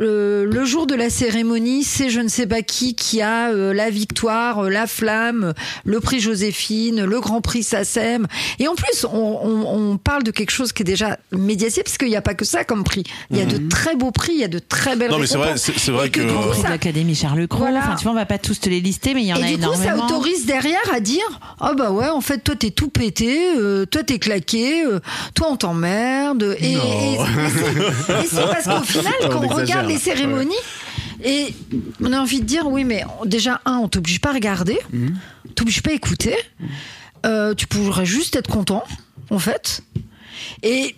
euh, le jour de la cérémonie, c'est je ne sais pas qui qui a euh, la victoire, euh, la flamme, le prix Joséphine, le grand prix SACEM. Et en plus, on, on- on parle de quelque chose qui est déjà médiatisé, parce qu'il n'y a pas que ça comme prix. Il y a de très beaux prix, il y a de très belles Mhm. Non, mais c'est vrai, c'est vrai que. que Grand tout Prix ça- de l'Académie Charles Cros. Voilà. Enfin, tu vois, on va pas tous te les lister, mais il y en a Et du coup, ça énormément. autorise derrière à dire Ah bah ouais, en fait, toi t'es tout pété, euh, toi t'es claqué, euh, toi on t'emmerde. Et, et, et c'est- et c'est parce qu'au final, quand on exagère, regarde les cérémonies, et on a envie de dire Oui, mais déjà, un, on t'oblige pas à regarder, Mhm. on t'oblige pas à écouter, euh, tu pourrais juste être content, en fait. Et.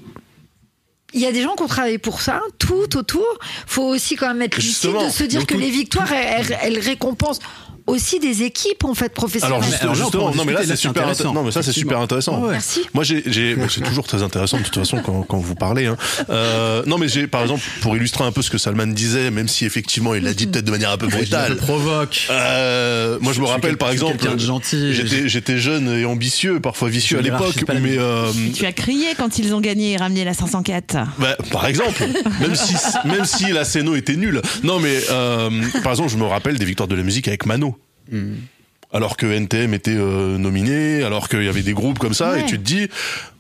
Il y a des gens qui ont travaillé pour ça, tout autour. faut aussi quand même être lucide de se dire que tout- les victoires, elles récompensent aussi des équipes en fait professionnelles. Alors, justement, non mais là c'est super intéressant. Non mais ça c'est super intéressant. Ouais. Merci. Moi j'ai, j'ai, bah, c'est toujours très intéressant de toute façon quand, quand vous parlez. Hein. Euh, non mais j'ai par exemple pour illustrer un peu ce que Salman disait, même si effectivement il l'a dit peut-être de manière un peu Je brutale. le provoque. Euh, moi je me rappelle par je exemple, j'étais, j'étais jeune et ambitieux, parfois vicieux Je à l'époque, mais euh, Tu as crié quand ils ont gagné et ramené la 504. Bah, par exemple, même si même si la scéno était nulle. Non mais euh, par exemple, je me rappelle des victoires de la musique avec Mano. Alors que NTM était euh, nominé, alors qu'il y avait des groupes comme ça, Ouais. et tu te dis,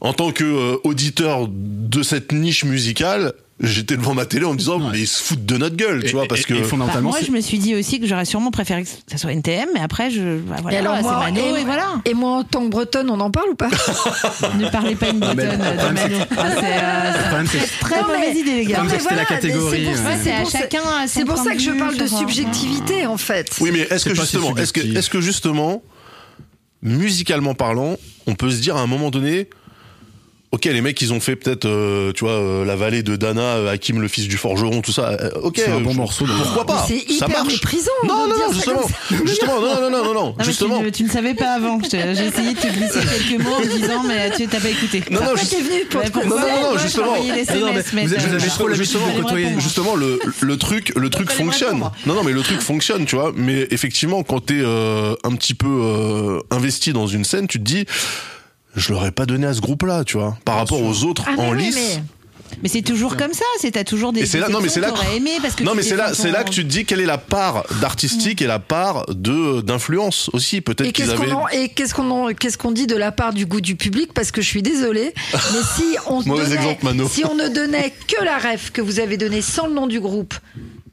en tant que euh, auditeur de cette niche musicale, j'étais devant ma télé en me disant, mais ils se foutent de notre gueule, tu Et- vois, parce et- que et Bah, fondamentalement, moi, c'est- je me suis dit aussi que j'aurais sûrement préféré que ça soit NTM, mais après, je, bah, voilà, Et alors c'est moi, Mano, et, et, voilà. et moi en tant que bretonne, on en parle ou pas ne parlez pas une mais bretonne. Ah, c'est, euh, c'est très Non, mais- mauvaise idée, les gars. mais que c'était la voilà, catégorie, c'est pour ça- ouais. c'est c'est à pour ça- C'est que je parle de subjectivité en fait. oui, mais est-ce C'est que justement, est-ce que subjectif. est-ce que justement, musicalement parlant, on peut se dire à un moment donné. Ok, les mecs, ils ont fait peut-être, euh, tu vois, euh, la vallée de Dana, euh, Hakim, le fils du forgeron, tout ça. euh, ok, C'est un bon je- morceau de- Pourquoi pas? C'est Ça hyper marche. méprisant Non, non, non, ça justement, ça. justement, non, non, non, non, non, justement. tu, tu ne savais pas avant. J'ai essayé de te glisser quelques mots en me disant, mais tu t'as pas écouté. Non, non, juste- venu pour Non, non, non, justement. Non, euh, répondre. Justement, le, le truc, le truc fonctionne. Non, non, mais le truc fonctionne, tu vois. Mais effectivement, quand t'es euh, un petit peu euh, investi dans une scène, tu te dis, je l'aurais pas donné à ce groupe-là, tu vois, par rapport aux autres Ah, en oui, lice. mais- Mais c'est toujours comme ça, c'est t'as toujours des Et c'est là, non mais c'est là, que aimé parce que non mais c'est là, c'est là que tu te dis quelle est la part d'artistique et la part de d'influence aussi. Peut-être Et qu'ils qu'est-ce avaient. et qu'est-ce qu'on qu'est-ce qu'on dit de la part du goût du public? Parce que je suis désolée, mais si on donnait, exemple, Mano. si on ne donnait que la ref que vous avez donnée sans le nom du groupe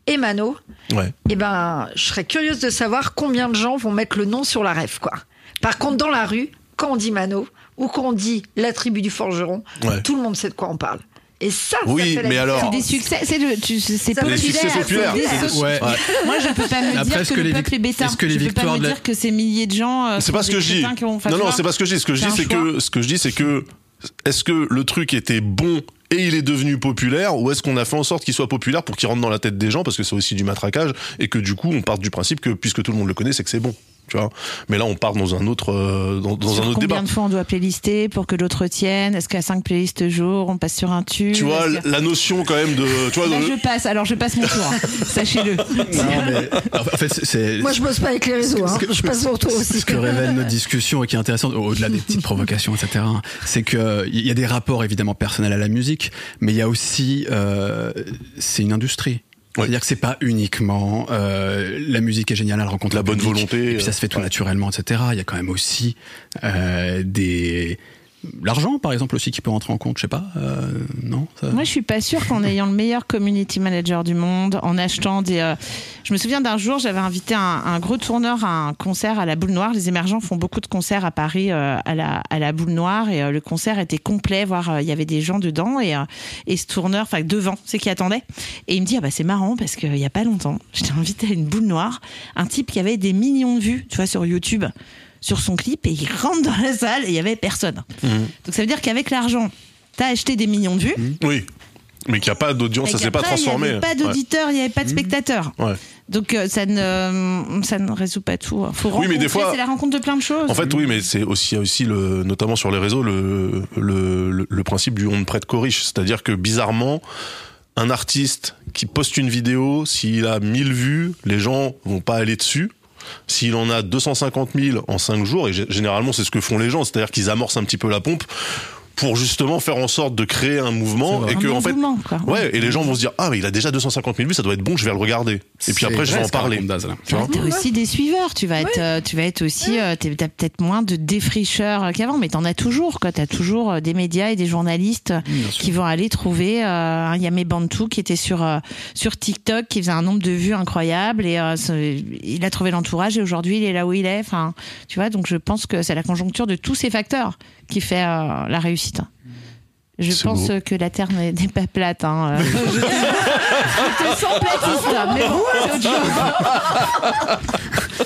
et Mano, Ouais. eh ben, je serais curieuse de savoir combien de gens vont mettre le nom sur la ref, quoi. Par contre, dans la rue, quand on dit Mano ou quand on dit la tribu du forgeron, Ouais. tout le monde sait de quoi on parle. Et ça, ça Oui, la alors- C'est des succès, c'est le- tu- c'est Ça fait populaire. succès populaires, c'est c'est des- des- Ouais. Moi, je peux pas me Après, dire que, que le les peuple vic- est bêta. est-ce que les je peux pas me la- dire que ces milliers de gens. euh, C'est pas ce des que je dis. non, non, c'est pas ce que je dis. Ce que je dis, c'est que ce que je dis, c'est que est-ce que le truc était bon et il est devenu populaire ou est-ce qu'on a fait en sorte qu'il soit populaire pour qu'il rentre dans la tête des gens parce que c'est aussi du matraquage et que du coup on part du principe que puisque tout le monde le connaît c'est que c'est bon? Tu vois mais là on part dans un autre euh, dans, un autre combien débat de fois on doit playlister pour que l'autre retienne Est-ce qu'à 5 playlists jour, on passe sur un tube? Tu vois la notion quand même de tu vois Là, de- je passe, alors je passe mon tour, hein. sachez-le. Non, mais en fait. Moi, je bosse pas avec les réseaux, hein. je passe mon tour aussi. Ce que révèle notre discussion et qui est intéressant, au-delà des petites provocations, etc., c'est que il y a des rapports évidemment personnels à la musique, mais il y a aussi, euh, c'est une industrie. C'est-à-dire que c'est pas uniquement euh, la musique est géniale, elle rencontre La le bonne public, volonté, et puis ça se fait tout ouais. naturellement, etc. Il y a quand même aussi euh, des l'argent, par exemple, aussi qui peut rentrer en compte. Je sais pas. euh, non. Moi, je suis pas sûre qu'en ayant le meilleur community manager du monde, en achetant des. euh, Je me souviens d'un jour, j'avais invité un, gros tourneur à un concert à la Boule Noire. Les émergents font beaucoup de concerts à Paris euh, à la Boule Noire et le concert était complet, voire il y avait des gens dedans et et ce tourneur, enfin devant, c'est qui attendait. Et il me dit ah bah c'est marrant parce qu'il y a pas longtemps, j'étais invité à une Boule Noire, un type qui avait des millions de vues, tu vois, sur YouTube sur son clip et il rentre dans la salle et il y avait personne. Mhm. Donc ça veut dire qu'avec l'argent, t'as acheté des millions de vues. Oui. Mais qu'il n'y a pas d'audience, ça s'est pas transformé. Il n'y avait pas d'auditeurs, il n'y avait pas de spectateurs. Ouais. Donc euh, ça ne, ça ne résout pas tout. Faut Oui, mais des fois- c'est la rencontre de plein de choses. En fait, oui, mais c'est aussi, aussi le, notamment sur les réseaux, le, le, le, le principe du on ne prête qu'aux riches. C'est-à-dire que bizarrement, un artiste qui poste une vidéo, s'il a 1000 vues, les gens vont pas aller dessus. S'il en a 250 000 en 5 jours, et gé- généralement c'est ce que font les gens, c'est-à-dire qu'ils amorcent un petit peu la pompe pour justement faire en sorte de créer un mouvement et Un que en fait quoi. ouais et les gens vont se dire ah mais il a déjà 250 000 vues ça doit être bon je vais le regarder. Et puis après je vais en parler. tu T'as aussi des suiveurs, tu vas être, euh, tu vas être aussi, euh, t'es- t'as peut-être moins de défricheurs qu'avant, mais t'en as toujours, quoi. T'as toujours euh, des médias et des journalistes qui vont aller trouver euh, un Yamé Bantou qui était sur euh, sur TikTok, qui faisait un nombre de vues incroyable et euh, il a trouvé l'entourage et aujourd'hui il est là où il est. Enfin, tu vois, donc je pense que c'est la conjoncture de tous ces facteurs qui fait euh, la réussite. Je pense beau. que la Terre n'est pas plate. Hein. euh. je, te, sens platiste, mais bon, c'est autre chose.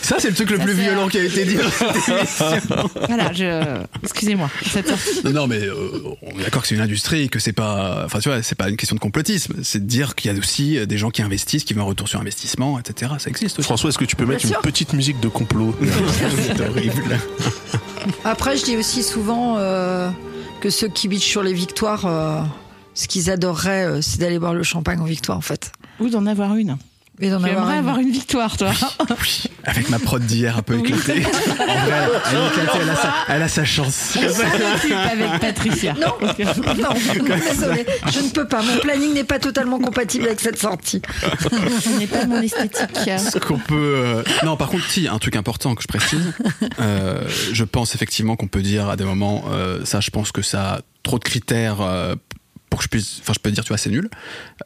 Ça, c'est le truc le plus c'est violent un- qui a été dit dans cette émission. Voilà, je. Excusez-moi. Non, non, mais euh, on est d'accord que c'est une industrie et que c'est pas, enfin tu vois, c'est pas une question de complotisme. C'est de dire qu'il y a aussi des gens qui investissent, qui veulent un retour sur investissement, etc. Ça existe aussi. François est-ce que tu peux mettre une petite musique de complot? C'est horrible. Après, je dis aussi souvent euh, que ceux qui bitchent sur les victoires, euh, ce qu'ils adoreraient, euh, c'est d'aller boire le champagne en victoire, en fait. Ou d'en avoir une. Et d'en Tu avoir avoir une victoire, toi. Oui, avec ma prod d'hier un peu éclatée. En vrai, elle est éclatée, elle a sa, elle a sa chance. On avec Patricia. Non, non, désolé, je ne peux pas. Mon planning n'est pas totalement compatible avec cette sortie. Ce n'est pas mon esthétique. Ce qu'on peut. euh, Non, par contre, si, un truc important que je précise. euh, je pense effectivement qu'on peut dire à des moments, euh, ça, je pense que ça a trop de critères. euh, pour que je puisse, enfin, je peux dire, tu vois, c'est nul.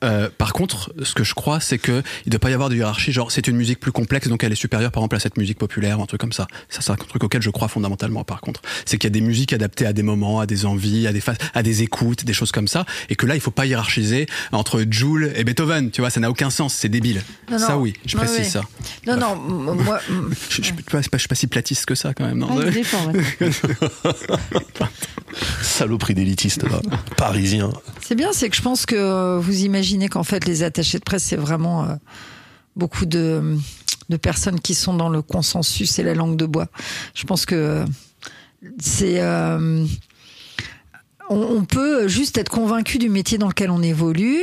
Euh, par contre, ce que je crois, c'est que il ne doit pas y avoir de hiérarchie. Genre, c'est une musique plus complexe, donc elle est supérieure, par exemple, à cette musique populaire un truc comme ça. Ça, c'est un truc auquel je crois fondamentalement. Par contre, c'est qu'il y a des musiques adaptées à des moments, à des envies, à des phases, à des écoutes, des choses comme ça, et que là, il faut pas hiérarchiser entre Joule et Beethoven. Tu vois, ça n'a aucun sens. C'est débile. Non, ça, oui, je précise ça. Non, non, m- moi, Je, je, je, suis pas- je suis pas si platiste que ça quand même. Non Ah, il défend, ouais. saloperie d'élitiste là parisien c'est bien, c'est que je pense que euh, vous imaginez qu'en fait, les attachés de presse, c'est vraiment euh, beaucoup de, de personnes qui sont dans le consensus et la langue de bois. Je pense que euh, c'est. euh, on, peut juste être convaincu du métier dans lequel on évolue,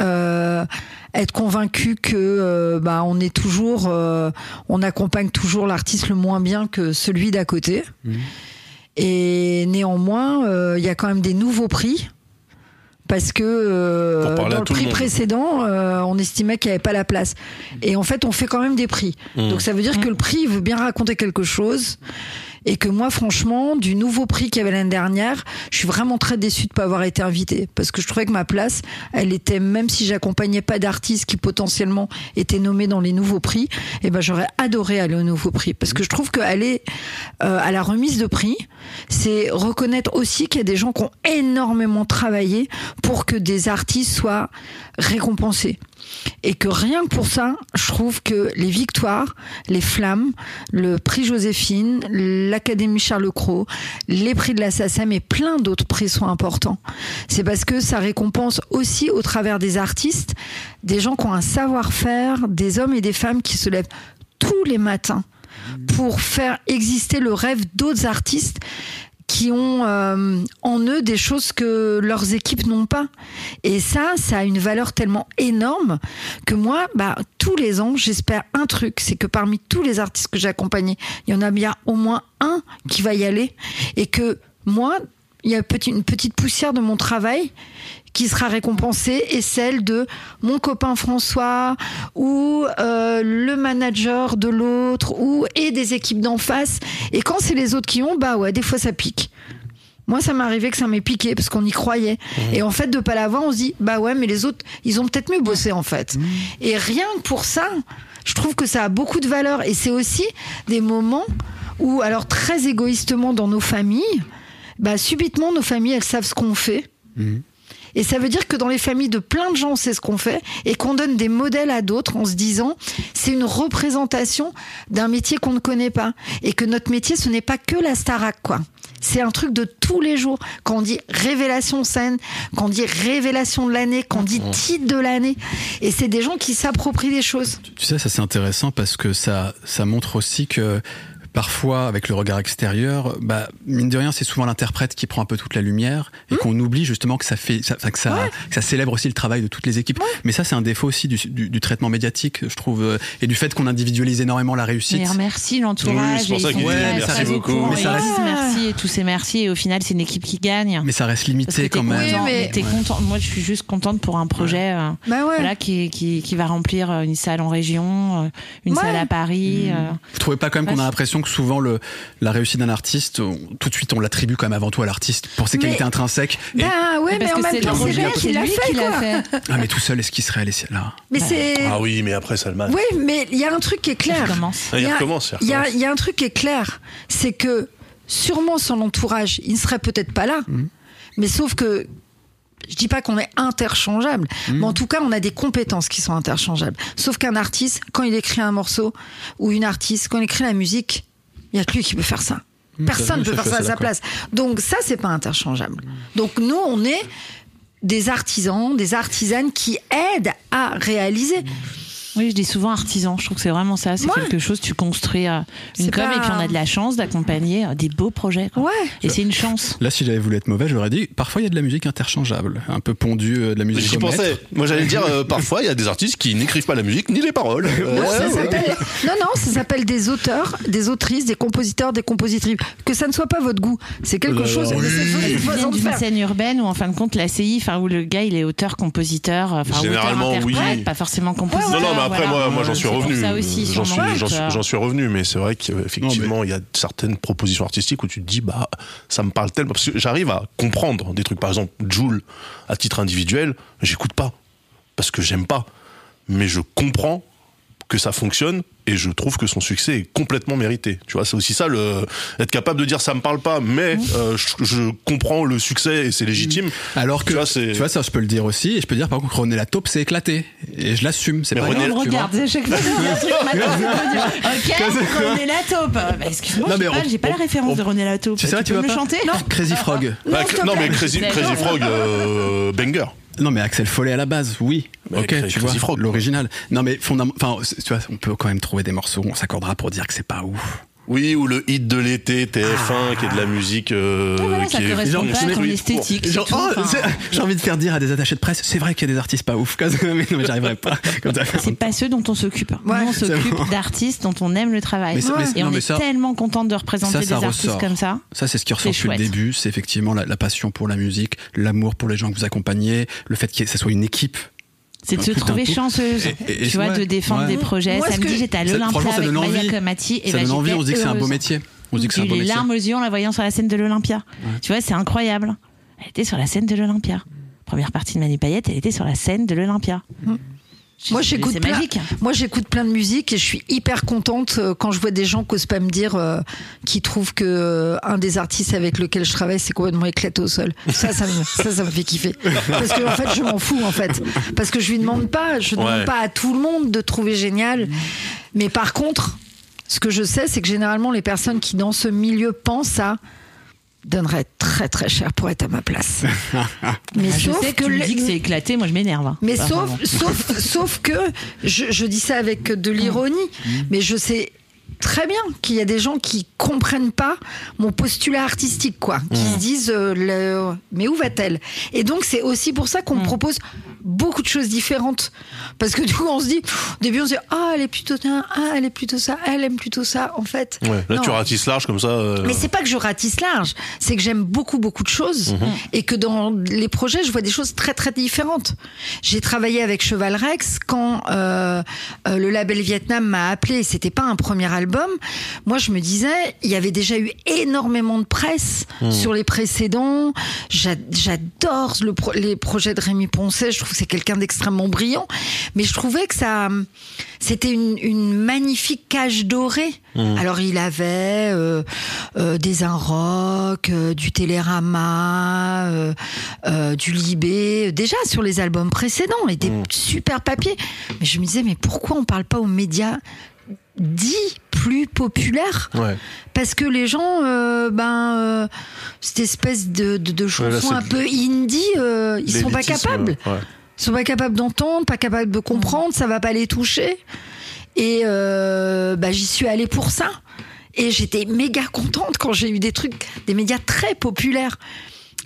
euh, être convaincu que euh, bah, on est toujours, euh, on accompagne toujours l'artiste le moins bien que celui d'à côté. Et néanmoins, il y a quand même des nouveaux prix. Parce que euh, dans le prix précédent, euh, on estimait qu'il n'y avait pas la place. Et en fait, on fait quand même des prix. Mmh. Donc ça veut dire que le prix veut bien raconter quelque chose. Et que moi, franchement, du nouveau prix qu'il y avait l'année dernière, je suis vraiment très déçue de ne pas avoir été invitée. Parce que je trouvais que ma place, elle était, même si j'accompagnais pas d'artistes qui potentiellement étaient nommés dans les nouveaux prix, eh ben, j'aurais adoré aller au nouveau prix. Parce que je trouve qu'aller euh, à la remise de prix, c'est reconnaître aussi qu'il y a des gens qui ont énormément travaillé pour que des artistes soient récompensés. Et que rien que pour ça, je trouve que les victoires, les flammes, le prix Joséphine, l'Académie Charles Cros, les prix de la SACEM et plein d'autres prix sont importants. C'est parce que ça récompense aussi au travers des artistes, des gens qui ont un savoir-faire, des hommes et des femmes qui se lèvent tous les matins pour faire exister le rêve d'autres artistes qui ont euh, en eux des choses que leurs équipes n'ont pas. Et ça, ça a une valeur tellement énorme que moi, bah, tous les ans, j'espère un truc, c'est que parmi tous les artistes que j'ai accompagnés, il y en a bien au moins un qui va y aller et que moi, il y a une petite poussière de mon travail qui sera récompensée et celle de mon copain François ou euh, le manager de l'autre ou et des équipes d'en face et quand c'est les autres qui ont bah ouais des fois ça pique Moi, ça m'est arrivé que ça m'ait piqué parce qu'on y croyait. Et en fait, de pas l'avoir, on se dit, bah ouais, mais les autres, ils ont peut-être mieux bossé en fait. Et rien que pour ça, je trouve que ça a beaucoup de valeur. Et c'est aussi des moments où, alors très égoïstement dans nos familles, bah subitement nos familles, elles savent ce qu'on fait. Et ça veut dire que dans les familles de plein de gens, c'est ce qu'on fait et qu'on donne des modèles à d'autres en se disant c'est une représentation d'un métier qu'on ne connaît pas et que notre métier ce n'est pas que la starac quoi. C'est un truc de tous les jours. Quand on dit révélation scène, quand on dit révélation de l'année, quand on dit titre de l'année. Et c'est des gens qui s'approprient des choses. Tu sais, ça c'est intéressant parce que ça, ça montre aussi que parfois, avec le regard extérieur, bah, mine de rien, c'est souvent l'interprète qui prend un peu toute la lumière et qu'on oublie justement que ça fait, ça, que ça, Ouais. que ça célèbre aussi le travail de toutes les équipes. Mais ça, c'est un défaut aussi du, du, du traitement médiatique, je trouve, euh, et du fait qu'on individualise énormément la réussite. Mais remercie l'entourage. Oui, très, merci beaucoup. Mais ça reste- merci et tous ces merci et au final c'est une équipe qui gagne. Mais ça reste limité quand même. content, Oui, mais- mais t'es content. Moi, je suis juste contente pour un projet euh, Bah ouais. voilà, qui, qui, qui va remplir euh, une salle en région, une Ouais. salle à Paris. euh. Vous trouvez pas quand même qu'on a Ouais. L'impression que souvent le, la réussite d'un artiste, on- tout de suite on l'attribue quand même avant tout à l'artiste pour ses Mais- qualités intrinsèques. Et- Bah ouais, mais en même temps, c'est lui qui l'a fait, quoi. fait. ah mais tout seul, est-ce qu'il serait allé là? Mais c'est. Ah oui, mais après, ça le mal. Oui, mais il y a un truc qui est clair. Commence. Ah, il y a- recommence, il Il y, a- recommence. il y a un truc qui est clair, c'est que sûrement son entourage, il ne serait peut-être pas là, mais sauf que je dis pas qu'on est interchangeable, mais en tout cas, on a des compétences qui sont interchangeables. Sauf qu'un artiste, quand il écrit un morceau ou une artiste, quand il écrit la musique, il y a que lui qui peut faire ça. Personne ne peut faire ça à sa place. Donc ça, c'est pas interchangeable. Donc nous, on est des artisans, des artisanes qui aident à réaliser. Oui, je dis souvent artisan. Je trouve que c'est vraiment ça. C'est Ouais. quelque chose, tu construis euh, une com pas- et puis on a de la chance d'accompagner euh, des beaux projets. quoi. Ouais. Et c'est une chance. Là, si j'avais voulu être mauvais, j'aurais dit parfois il y a de la musique interchangeable, un peu pondue, euh, de la musique. J'y pensais. Moi, j'allais dire, euh, parfois, il y a des artistes qui n'écrivent pas la musique ni les paroles. Non, Ouais, ça ouais. s'appelle- non, non, ça s'appelle des auteurs, des autrices, des compositeurs, des compositrices. Que ça ne soit pas votre goût, c'est quelque là chose. oui. c'est d'une scène urbaine où en fin de compte la CI, enfin où le gars il est auteur, compositeur, enfin Généralement, auteur, interprète, oui. pas forcément compositeur. Non, non, mais après, voilà. moi, moi j'en suis C'est pour revenu. ça aussi, J'en suis, suis- suis revenu, mais c'est vrai qu'effectivement, il y a certaines propositions artistiques où tu te dis, bah, ça me parle tellement. Parce que j'arrive à comprendre des trucs. Par exemple, Joule, à titre individuel, j'écoute pas. Parce que j'aime pas. Mais je comprends que ça fonctionne et je trouve que son succès est complètement mérité. Tu vois, c'est aussi ça, le, être capable de dire ça me parle pas, mais Mmh. euh, je, je comprends le succès et c'est légitime. Alors que Tu vois, tu ça, je peux le dire aussi, et je peux dire par contre René la taupe s'est éclaté, et je l'assume. C'est pas René- grave, tu regarde, c'est pas dire, Ok, René Latope. Bah, excuse-moi, Non, j'ai pas, on- j'ai pas la référence on- de René Latope. Tu sais, tu peux vas me pas chanter Crazy Frog. Bah, non, mais Crazy, non. Frog, euh, banger. Non, mais Axel Follet à la base, oui. Mais ok, tu vois, l'original. Non, mais fondamentalement, enfin, tu vois, on peut quand même trouver des morceaux, on s'accordera pour dire que c'est pas ouf. Oui, ou le hit de l'été, TF1, qui est de la musique euh, Ah, voilà, qui ça est Genre, pas à esthétique. c'est Genre, tout, oh, j'ai envie de faire dire à des attachés de presse, c'est vrai qu'il y a des artistes pas ouf. mais non, mais j'arriverai pas. C'est pas ceux dont on s'occupe. On s'occupe d'artistes dont on aime le travail. Mais ça- mais- et non, on mais est ça- tellement contente de représenter ça, des ça artistes comme ça. Ça, c'est ce qui ressort C'est depuis le début. C'est effectivement la, la passion pour la musique, l'amour pour les gens que vous accompagnez, le fait que ça soit une équipe. C'est de se trouver chanceuse. Et- tu vois, ouais, de défendre ouais. des projets. Moi, Samedi, que- j'étais à l'Olympia avec Maya. Komati. Et ça bah, donne envie, on se dit que c'est un beau métier. On se dit que c'est un J'ai eu beau les métier. larmes aux yeux en la voyant sur la scène de l'Olympia. Tu vois, c'est incroyable. Elle était sur la scène de l'Olympia. Première partie de Manu Payette, elle était sur la scène de l'Olympia. Moi, j'écoute plein, magique. moi, j'écoute plein de musique et je suis hyper contente euh, quand je vois des gens qui osent pas me dire euh, qui trouvent que euh, un des artistes avec lequel je travaille c'est complètement éclaté au sol. Ça, ça me, ça, ça me fait kiffer. Parce que en fait, je m'en fous en fait. Parce que je lui demande pas, je Ouais. demande pas à tout le monde de trouver génial. Mais par contre, ce que je sais, c'est que généralement les personnes qui dans ce milieu pensent à donneraient très très cher pour être à ma place. Mais Ah, Je sauf sais que tu me le- dis que c'est éclaté, moi je m'énerve. hein. mais Enfin, sauf, sauf, sauf que je, je dis ça avec de l'ironie, mais je sais très bien qu'il y a des gens qui comprennent pas mon postulat artistique, quoi, qui se disent euh, le- mais où va-t-elle? Et donc c'est aussi pour ça qu'on me propose beaucoup de choses différentes. Parce que du coup, on se dit, au début, on se dit, ah, elle est plutôt ça, ah, elle est plutôt ça, elle aime plutôt ça, en fait. Ouais. Là, Non. tu ratisses large comme ça. euh, Mais c'est pas que je ratisse large, c'est que j'aime beaucoup beaucoup de choses Mhm. et que dans les projets, je vois des choses très très différentes. J'ai travaillé avec Cheval Rex quand euh, euh, le label Vietnam m'a appelé. C'était pas un premier album. Moi, je me disais, il y avait déjà eu énormément de presse Mhm. sur les précédents. J'a- J'adore le pro- les projets de Rémi Poncet. Je trouve que c'est quelqu'un d'extrêmement brillant, mais je trouvais que ça, c'était une, une magnifique cage dorée. Alors il avait euh, euh, des Inrock, euh, du Télérama, euh, du Libé, déjà sur les albums précédents, et des super papiers. Mais je me disais, mais pourquoi on parle pas aux médias dits plus populaires Ouais. parce que les gens, euh, ben, euh, cette espèce de, de, de Ouais, c'est un peu indie, euh, ils sont pas capables. ouais. Ils sont pas capables d'entendre, pas capables de comprendre, ça va pas les toucher. Et bah, j'y suis allée pour ça. Et j'étais méga contente quand j'ai eu des trucs, des médias très populaires.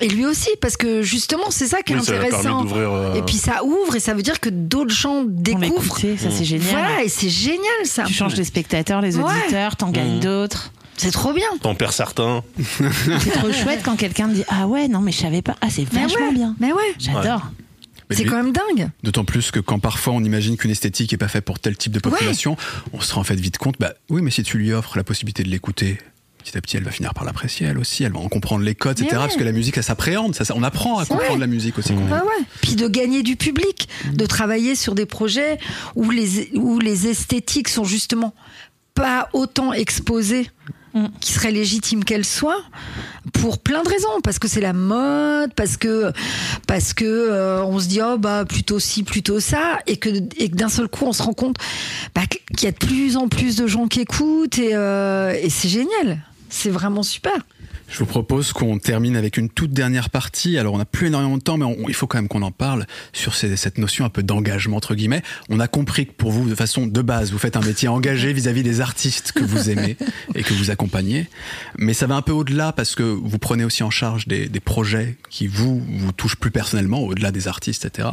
Et lui aussi, parce que justement, c'est ça qui est Oui, intéressant. euh, Et puis ça ouvre, et ça veut dire que d'autres gens découvrent. ça c'est génial. Voilà, et c'est génial ça. Tu changes les spectateurs, les Ouais. auditeurs, t'en gagnes Mhm. d'autres. C'est trop bien. T'en perds certains. C'est trop chouette quand quelqu'un dit Ah ouais, non, mais je savais pas. Ah, c'est Mais vachement ouais, bien. Mais ouais, J'adore. C'est quand même dingue. D'autant plus que quand parfois on imagine qu'une esthétique est pas faite pour tel type de population, on se rend en fait vite compte, bah oui, mais si tu lui offres la possibilité de l'écouter, petit à petit, elle va finir par l'apprécier elle aussi, elle va en comprendre les codes, Mais etc. ouais. Parce que la musique, ça s'appréhende, ça, ça- on apprend à comprendre vrai. la musique aussi. Mmh. Ouais, ouais. Puis de gagner du public, de travailler sur des projets où les, où les esthétiques sont justement pas autant exposées Mm. qui seraient légitimes qu'elles soient pour plein de raisons parce que c'est la mode parce que parce que euh, on se dit oh bah plutôt ci plutôt ça et que et que d'un seul coup on se rend compte bah, qu'il y a de plus en plus de gens qui écoutent et, euh, et c'est génial c'est vraiment super Je vous propose qu'on termine avec une toute dernière partie. Alors, on n'a plus énormément de temps, mais on- il faut quand même qu'on en parle sur ces- cette notion un peu d'engagement, entre guillemets. On a compris que pour vous, de façon de base, vous faites un métier engagé vis-à-vis des artistes que vous aimez et que vous accompagnez. Mais ça va un peu au-delà parce que vous prenez aussi en charge des, des projets qui vous, vous touchent plus personnellement, au-delà des artistes, etc.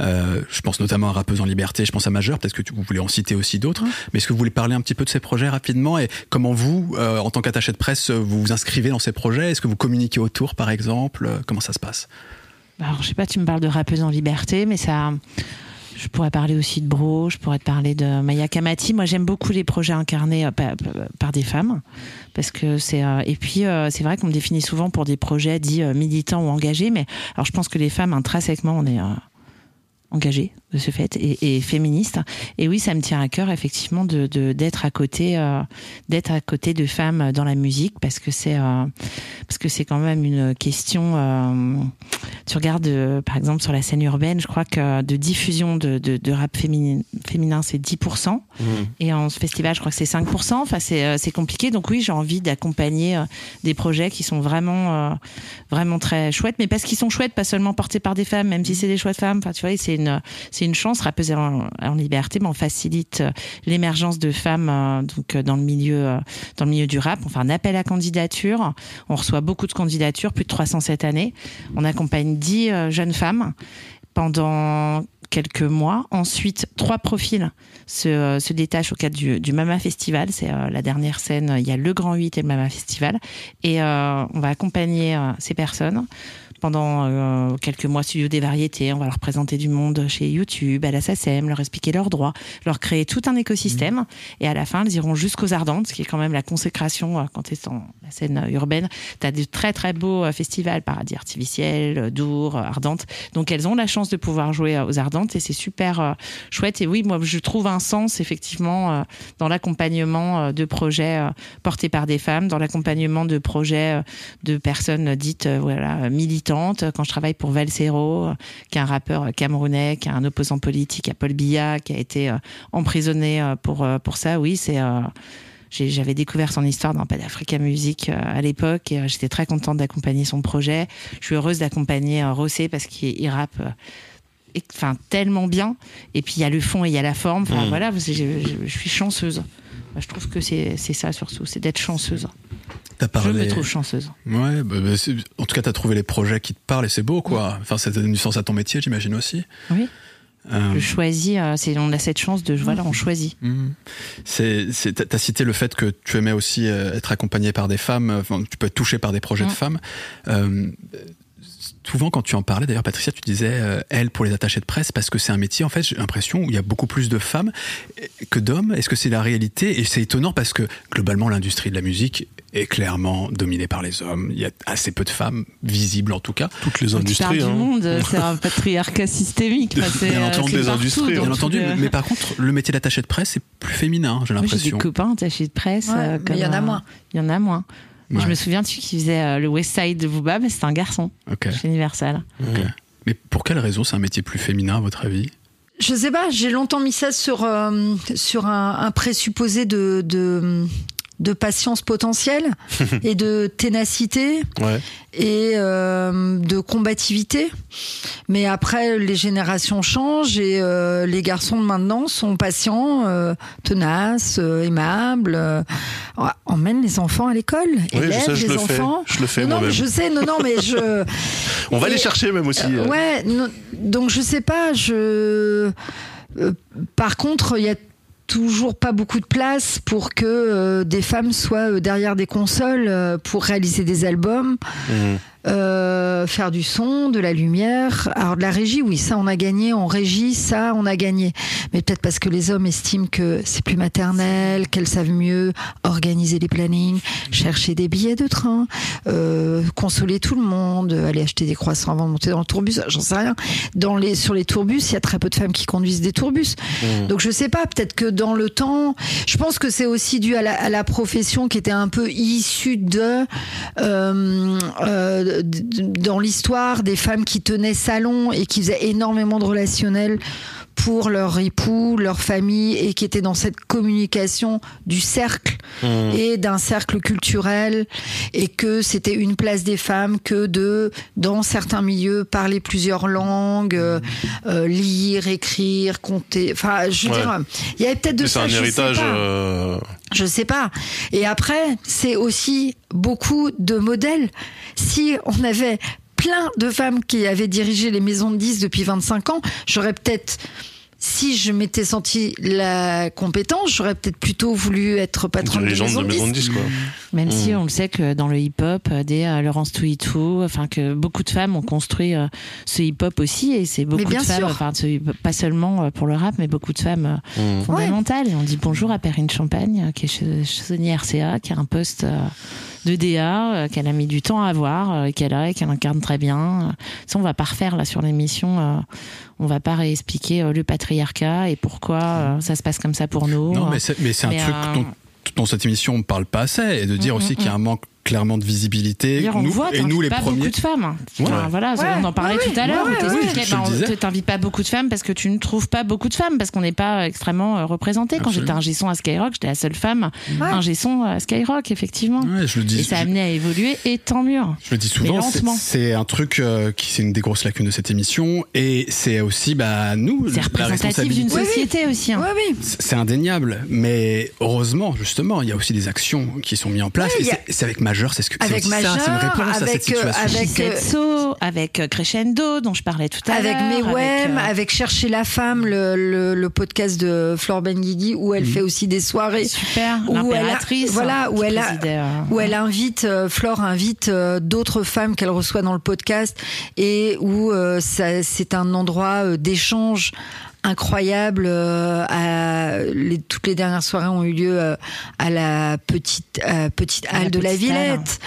Euh, je pense notamment à Rappeuse en Liberté, je pense à Majeur, peut-être que tu- vous voulez en citer aussi d'autres. Mais est-ce que vous voulez parler un petit peu de ces projets rapidement et comment vous, euh, en tant qu'attaché de presse, vous vous inscrivez dans ces projets? Est-ce que vous communiquez autour, par exemple? Euh, Comment ça se passe? Alors, je sais pas, tu me parles de rappeuse en liberté, mais ça. Je pourrais parler aussi de Bro, je pourrais te parler de Maya Kamati. Moi, j'aime beaucoup les projets incarnés euh, par, des femmes, parce que c'est. euh, et puis, c'est vrai qu'on me définit souvent pour des projets dits militants ou engagés, mais alors je pense que les femmes intrinsèquement, on est engagées de ce fait et, et féministes. Et oui, ça me tient à cœur effectivement de de- d'être à côté, euh, d'être à côté de femmes dans la musique, parce que c'est euh, parce que c'est quand même une question. euh, tu regardes, par exemple, sur la scène urbaine, je crois que de diffusion de, de, de rap féminin, féminin c'est 10%. Et en festival, je crois que c'est 5%. Enfin, c'est, compliqué. Donc oui, j'ai envie d'accompagner des projets qui sont vraiment, vraiment très chouettes. Mais parce qu'ils sont chouettes, pas seulement portés par des femmes, même si c'est des chouettes femmes. Enfin, tu vois, c'est une, c'est une chance. Rappeuse en, en liberté, mais on facilite euh, l'émergence de femmes euh, donc euh, dans le milieu, dans le milieu du rap. On fait un appel à candidature. On reçoit beaucoup de candidatures, plus de 300 cette année. On accompagne 10 euh, jeunes femmes pendant quelques mois. Ensuite, trois profils se, détachent au cadre du, Mama Festival. C'est la dernière scène. Il y a le Grand 8 et le Mama Festival. Et on va accompagner ces personnes pendant euh, quelques mois studio des variétés. On va leur présenter du monde chez YouTube, à la SACEM, leur expliquer leurs droits, leur créer tout un écosystème. Et à la fin, elles iront jusqu'aux Ardentes, ce qui est quand même la consécration euh, quand tu es dans la scène euh, urbaine. Tu as de très très beaux festivals, Paradis Artificiel, Dour, Ardentes. Donc elles ont la chance de pouvoir jouer aux Ardentes et c'est super chouette. Et oui, moi je trouve un sens effectivement dans l'accompagnement de projets portés par des femmes, dans l'accompagnement de projets de personnes dites voilà militantes. Quand je travaille pour Valsero, qui est un rappeur camerounais, qui est un opposant politique à Paul Biya, qui a été euh, emprisonné euh, pour euh, pour ça, oui, c'est j'avais découvert son histoire dans Africa Music à l'époque et j'étais très contente d'accompagner son projet. Je suis heureuse d'accompagner Rossé parce qu'il il rappe enfin tellement bien et puis il y a le fond et il y a la forme enfin Mm. voilà je, je- je suis chanceuse je trouve que c'est c'est ça surtout c'est d'être chanceuse Je me trouve chanceuse. Ouais, bah, bah, en tout cas, t'as trouvé les projets qui te parlent et c'est beau, quoi. Enfin, ça donne du sens à ton métier, j'imagine aussi. Oui. Euh, euh, on a cette chance de, voilà, on choisit. Mhm. C'est, c'est, t'as- cité le fait que tu aimais aussi euh, être accompagné par des femmes. Enfin, tu peux être touché par des projets de Mhm. femmes. Euh, souvent, quand tu en parlais, d'ailleurs, Patricia, tu disais euh, elle pour les attachés de presse parce que c'est un métier. En fait, j'ai l'impression où il y a beaucoup plus de femmes que d'hommes. Est-ce que c'est la réalité? Et c'est étonnant parce que globalement, l'industrie de la musique est clairement dominée par les hommes. Il y a assez peu de femmes visibles, en tout cas. Toutes les industries. parles du hein. monde, c'est un patriarcat systémique. Enfin, c'est, Bien euh, entendu, les industries, Bien entendu, mais par contre, le métier d'attaché de presse est plus féminin, j'ai Moi, j'ai des l'impression. copains attachés de presse. Ouais, euh, mais il y en a euh, moins. Il y en a moins. Ouais. Je me souviens de celui qui faisait euh, le West Side de Booba, mais c'était un garçon. Chez Universal. Mais pour quelle raison c'est un métier plus féminin, à votre avis? Je sais pas, j'ai longtemps mis ça sur, euh, sur un, un présupposé de, de, de patience potentielle et de ténacité Ouais. et euh, de combativité. Mais après, les générations changent et euh, les garçons de maintenant sont patients, euh, tenaces, aimables, emmènent les enfants à l'école, Oui, je élèvent sais, je les le fais. enfants. Je le fais non, non, mais moi-même. je sais, non, non, mais je. On va Et- les chercher même aussi. Ouais, non, donc je sais pas, je. par contre, il y a toujours pas beaucoup de place pour que euh, des femmes soient euh, derrière des consoles euh, pour réaliser des albums, Mhm. Euh, faire du son, de la lumière. Alors de la régie, oui, ça on a gagné. En régie, ça on a gagné. Mais peut-être parce que les hommes estiment que c'est plus maternel, qu'elles savent mieux organiser les plannings, chercher des billets de train, euh, consoler tout le monde, aller acheter des croissants avant de monter dans le tourbus. J'en sais rien. Dans les sur les tourbus, il y a très peu de femmes qui conduisent des tourbus. Donc je sais pas. Peut-être que dans le temps, je pense que c'est aussi dû à la, à la profession qui était un peu issue de euh, euh, dans l'histoire des femmes qui tenaient salon et qui faisaient énormément de relationnel pour leur époux, leur famille et qui étaient dans cette communication du cercle et d'un cercle culturel et que c'était une place des femmes que de dans certains milieux parler plusieurs langues, euh, euh, lire, écrire, compter. Enfin, je veux Ouais. dire, il y avait peut-être de Mais C'est ça. un je sais héritage. pas. euh, Je sais pas. Et après, c'est aussi beaucoup de modèles. Si on avait plein de femmes qui avaient dirigé les maisons de 10 depuis 25 ans, j'aurais peut-être si je m'étais senti la compétence, j'aurais peut-être plutôt voulu être patronne de dirigeante maison de de maison de 10. disques, quoi. Même si on le sait que dans le hip-hop, euh, des euh, Laurence Touitou, enfin que beaucoup de femmes ont construit euh, ce hip-hop aussi, et c'est beaucoup bien de femmes, enfin ce pas seulement pour le rap, mais beaucoup de femmes euh, Mhm. fondamentales. Et on dit bonjour à Perrine Champagne, qui est chez- chansonnière RCA, qui a un poste euh, de DA, euh, qu'elle a mis du temps à avoir, euh, qu'elle a, et qu'elle incarne très bien. Euh, Ça, on va pas refaire là sur l'émission. on va pas réexpliquer le patriarcat et pourquoi euh, ça se passe comme ça pour nous. Non, Euh, mais c'est, un mais, truc dont, dont cette émission ne parle pas assez, et de dire Mm, aussi mm, qu'il y a un manque clairement de visibilité. On nous, voit, et nous les pas premiers. beaucoup de femmes. Enfin, voilà, Ouais, on en parlait ouais, tout à l'heure. ouais, on t'expliquait, ouais, je le on disais. te- t'invites pas beaucoup de femmes parce que tu ne trouves pas beaucoup de femmes parce qu'on n'est pas extrêmement euh, représenté. Quand j'étais un gesson à Skyrock, j'étais la seule femme Ouais. un gesson à Skyrock, effectivement. Ouais, je le dis. Et ça a amené à évoluer et tant mieux. Je le dis souvent, c'est, un truc euh, qui c'est une des grosses lacunes de cette émission, et c'est aussi bah nous C'est la représentatif d'une société aussi. hein. Oui. C'est indéniable, mais heureusement, justement, il y a aussi des actions qui sont mises en place. Et c'est, avec Majeur, c'est ce que c'est Avec aussi ça, c'est une Majeur, réponse à cette avec, euh, situation. avec, avec euh, Crescendo, dont je parlais tout à Avec l'heure. Mewem, euh, avec Chercher la femme, le, le, le podcast de Flore Benguigui, où elle fait aussi des soirées. Super, où elle a- l'impératrice. voilà, hein, où elle a- euh, où elle invite, euh, Flore invite euh, d'autres femmes qu'elle reçoit dans le podcast et où euh, ça- c'est un endroit d'échange incroyable. euh, à- les, toutes les dernières soirées ont eu lieu euh, à la petite euh, petite la halle de la petite halle. Villette.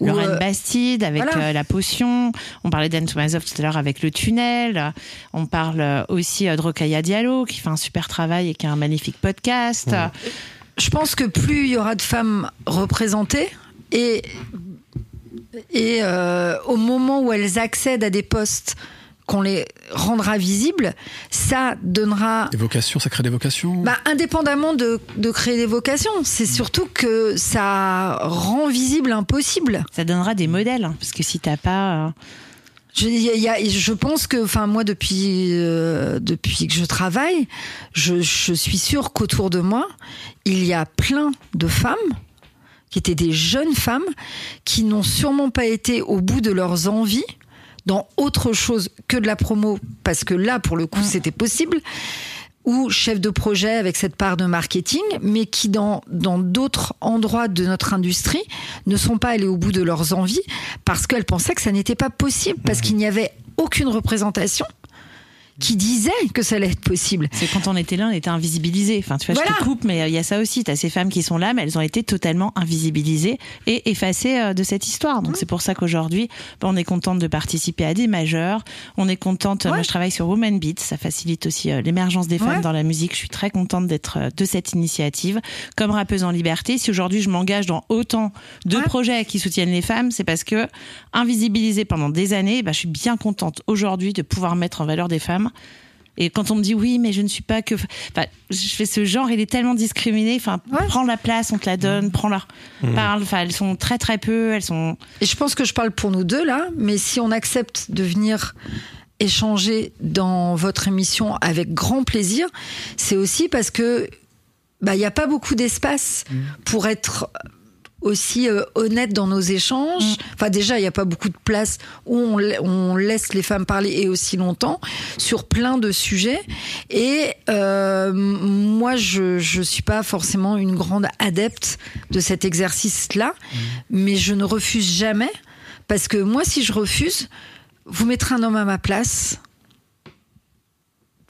où, Lorraine Bastide avec voilà. la potion. On parlait d'Anne Toumazov tout à l'heure avec le tunnel. On parle aussi de Rokhaya Diallo qui fait un super travail et qui a un magnifique podcast. je pense que plus il y aura de femmes représentées et et au moment où elles accèdent à des postes qu'on les rendra visibles, ça donnera Des vocations, ça crée des vocations. bah, indépendamment de, de créer des vocations, c'est surtout que ça rend visible impossible. Ça donnera des modèles hein, parce que si t'as pas euh, Je, il y a- il y a- je pense que, enfin, moi, depuis, euh, depuis que je travaille, je, je suis sûre qu'autour de moi, il y a plein de femmes qui étaient des jeunes femmes qui n'ont sûrement pas été au bout de leurs envies dans autre chose que de la promo, parce que là, pour le coup, c'était possible, ou chef de projet avec cette part de marketing, mais qui, dans dans d'autres endroits de notre industrie, ne sont pas allés au bout de leurs envies parce qu'elles pensaient que ça n'était pas possible, parce qu'il n'y avait aucune représentation qui disait que ça allait être possible. C'est quand on était là, on était invisibilisés. Enfin, tu vois, je Voilà. te coupe, mais euh, il y a ça aussi. Tu as ces femmes qui sont là, mais elles ont été totalement invisibilisées et effacées euh, de cette histoire. Donc, c'est pour ça qu'aujourd'hui, bah, on est contente de participer à des majeurs. On est contente. euh, Moi, je travaille sur Woman Beat. Ça facilite aussi l'émergence des femmes Ouais. dans la musique. Je suis très contente d'être de cette initiative. Comme rappeuse en liberté, si aujourd'hui je m'engage dans autant de Ouais. projets qui soutiennent les femmes, c'est parce que invisibilisée pendant des années, bah, je suis bien contente aujourd'hui de pouvoir mettre en valeur des femmes. Et quand on me dit oui, mais je ne suis pas que. Enfin, je fais ce genre, il est tellement discriminé. Enfin, Ouais. prends la place, on te la donne, prends leur. Parle. Enfin, elles sont très très peu. Elles sont. Et je pense que je parle pour nous deux là, mais si on accepte de venir échanger dans votre émission avec grand plaisir, c'est aussi parce que bah il n'y a pas beaucoup d'espace pour être aussi euh, honnête dans nos échanges. Enfin déjà, il n'y a pas beaucoup de place où on, la- on laisse les femmes parler et aussi longtemps sur plein de sujets. Et euh, moi, je je suis pas forcément une grande adepte de cet exercice-là, mais je ne refuse jamais parce que moi, si je refuse, vous mettrez un homme à ma place.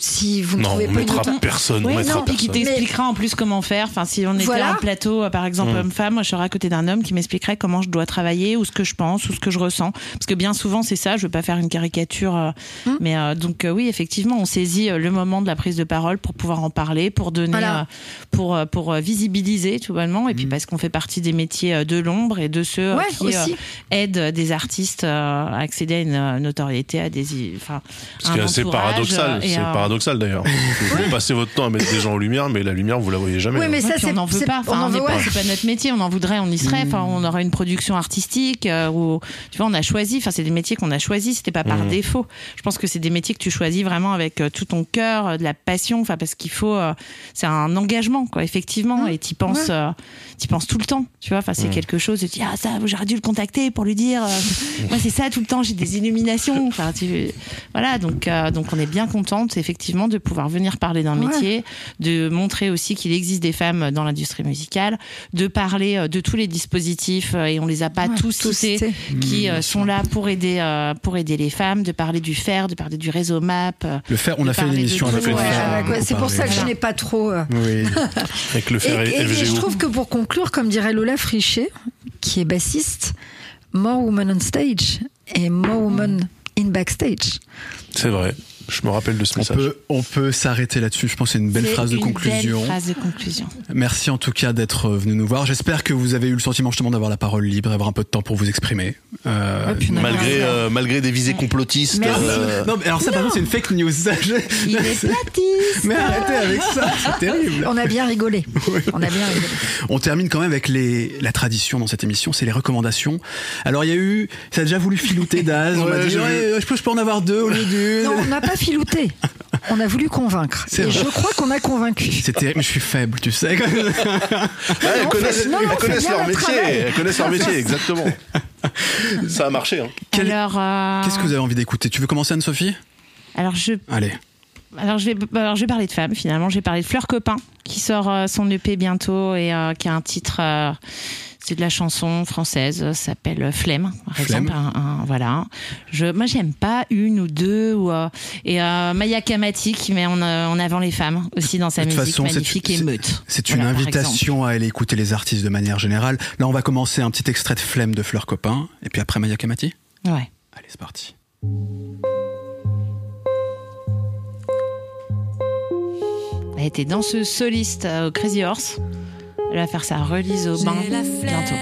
Si vous ne Non, trouvez on pas une mettra autre- personne, on mettra non, puis qui t'expliquera en plus comment faire. Enfin, si on était Voilà. en plateau, euh, par exemple, homme-femme, moi, je serais à côté d'un homme qui m'expliquerait comment je dois travailler, ou ce que je pense, ou ce que je ressens. Parce que bien souvent, c'est ça. Je veux pas faire une caricature, euh, Hum. mais euh, donc euh, oui, effectivement, on saisit euh, le moment de la prise de parole pour pouvoir en parler, pour donner, Voilà. euh, pour euh, pour visibiliser tout bonnement, et puis parce qu'on fait partie des métiers euh, de l'ombre et de ceux euh, Ouais, qui euh, aident des artistes euh, à accéder à une notoriété, à des, enfin, un entourage, paradoxal. C'est euh, paradoxal d'ailleurs. Vous passez votre temps à mettre des gens en lumière, mais la lumière, vous la voyez jamais. Oui, mais Ouais, ça, on n'en veut c'est- pas. on Enfin, en on n'est veut, pas- ouais. c'est pas notre métier. On en voudrait, on y serait. Enfin, on aurait une production artistique euh, où, tu vois, on a choisi. Enfin, c'est des métiers qu'on a choisis. C'était pas par défaut. Je pense que c'est des métiers que tu choisis vraiment avec euh, tout ton cœur, euh, de la passion. Enfin, parce qu'il faut. euh, c'est un engagement, quoi, effectivement. Et t'y penses, Ouais. euh, t'y penses tout le temps. Tu vois. Enfin, c'est quelque chose. Tu te dis ah ça, j'aurais dû le contacter pour lui dire. euh, moi, c'est ça tout le temps. J'ai des illuminations. Enfin, tu, voilà. Donc, euh, donc, on est bien contente, effectivement, de pouvoir venir parler d'un Ouais. métier, de montrer aussi qu'il existe des femmes dans l'industrie musicale, de parler euh, de tous les dispositifs euh, et on les a pas Ouais, tous tous, cités, qui euh, sont là pour aider pour aider les femmes, de parler du FER, de parler du réseau MAP. Le fer, on a fait une émission tout. avec le fer. c'est pour ça que je n'ai pas trop. Oui. Avec le Et, fer et- et je trouve que pour conclure, comme dirait Lola Frichet, qui est bassiste, more women on stage et more women in backstage. C'est vrai. Je me rappelle de ce On message. peut, on peut s'arrêter là-dessus. Je pense que c'est une belle phrase de une conclusion. Belle phrase de conclusion. Merci en tout cas d'être venu nous voir. J'espère que vous avez eu le sentiment justement d'avoir la parole libre, d'avoir un peu de temps pour vous exprimer. Euh, Ouais, Malgré, euh, malgré des visées complotistes. Euh, Non, mais alors ça, par contre, c'est une fake news. ça, je- Il est platiste. Mais arrêtez avec ça, c'est terrible. On a bien rigolé. On a bien rigolé. On termine quand même avec les, la tradition dans cette émission, c'est les recommandations. Alors il y a eu, ça a déjà voulu filouter Daz, on Ouais, m'a dit ouais, je, peux, je peux en avoir deux au lieu d'une. Non, on n'a pas filouté. On a voulu convaincre. Et vrai. je crois qu'on a convaincu. Mais je suis faible, tu sais. ouais, elles connaissent, non, non, elles on fait connaissent bien leur métier. Elles connaissent leur métier, exactement. Ça a marché. Hein. Quel- Alors, euh, Qu'est-ce que vous avez envie d'écouter? Tu veux commencer Anne-Sophie? Alors je Allez. Alors je, vais, alors je vais parler de femmes finalement. J'ai parlé de Fleur Copain qui sort euh, son EP bientôt et euh, qui a un titre. euh, c'est de la chanson française, ça s'appelle Flemme, par Flemme. exemple. un- un- voilà. Je, moi, j'aime pas une ou deux. Ou, euh, et euh, Maya Kamati qui met en, euh, en avant les femmes aussi dans sa De musique façon, magnifique et meute. C'est une Voilà, invitation à aller écouter les artistes de manière générale. Là, on va commencer un petit extrait de Flemme de Fleur Copain, et puis après Maya Kamati. Ouais. Allez, c'est parti. Elle été danseuse soliste euh, au Crazy Horse. Elle va faire sa release au bain la bientôt.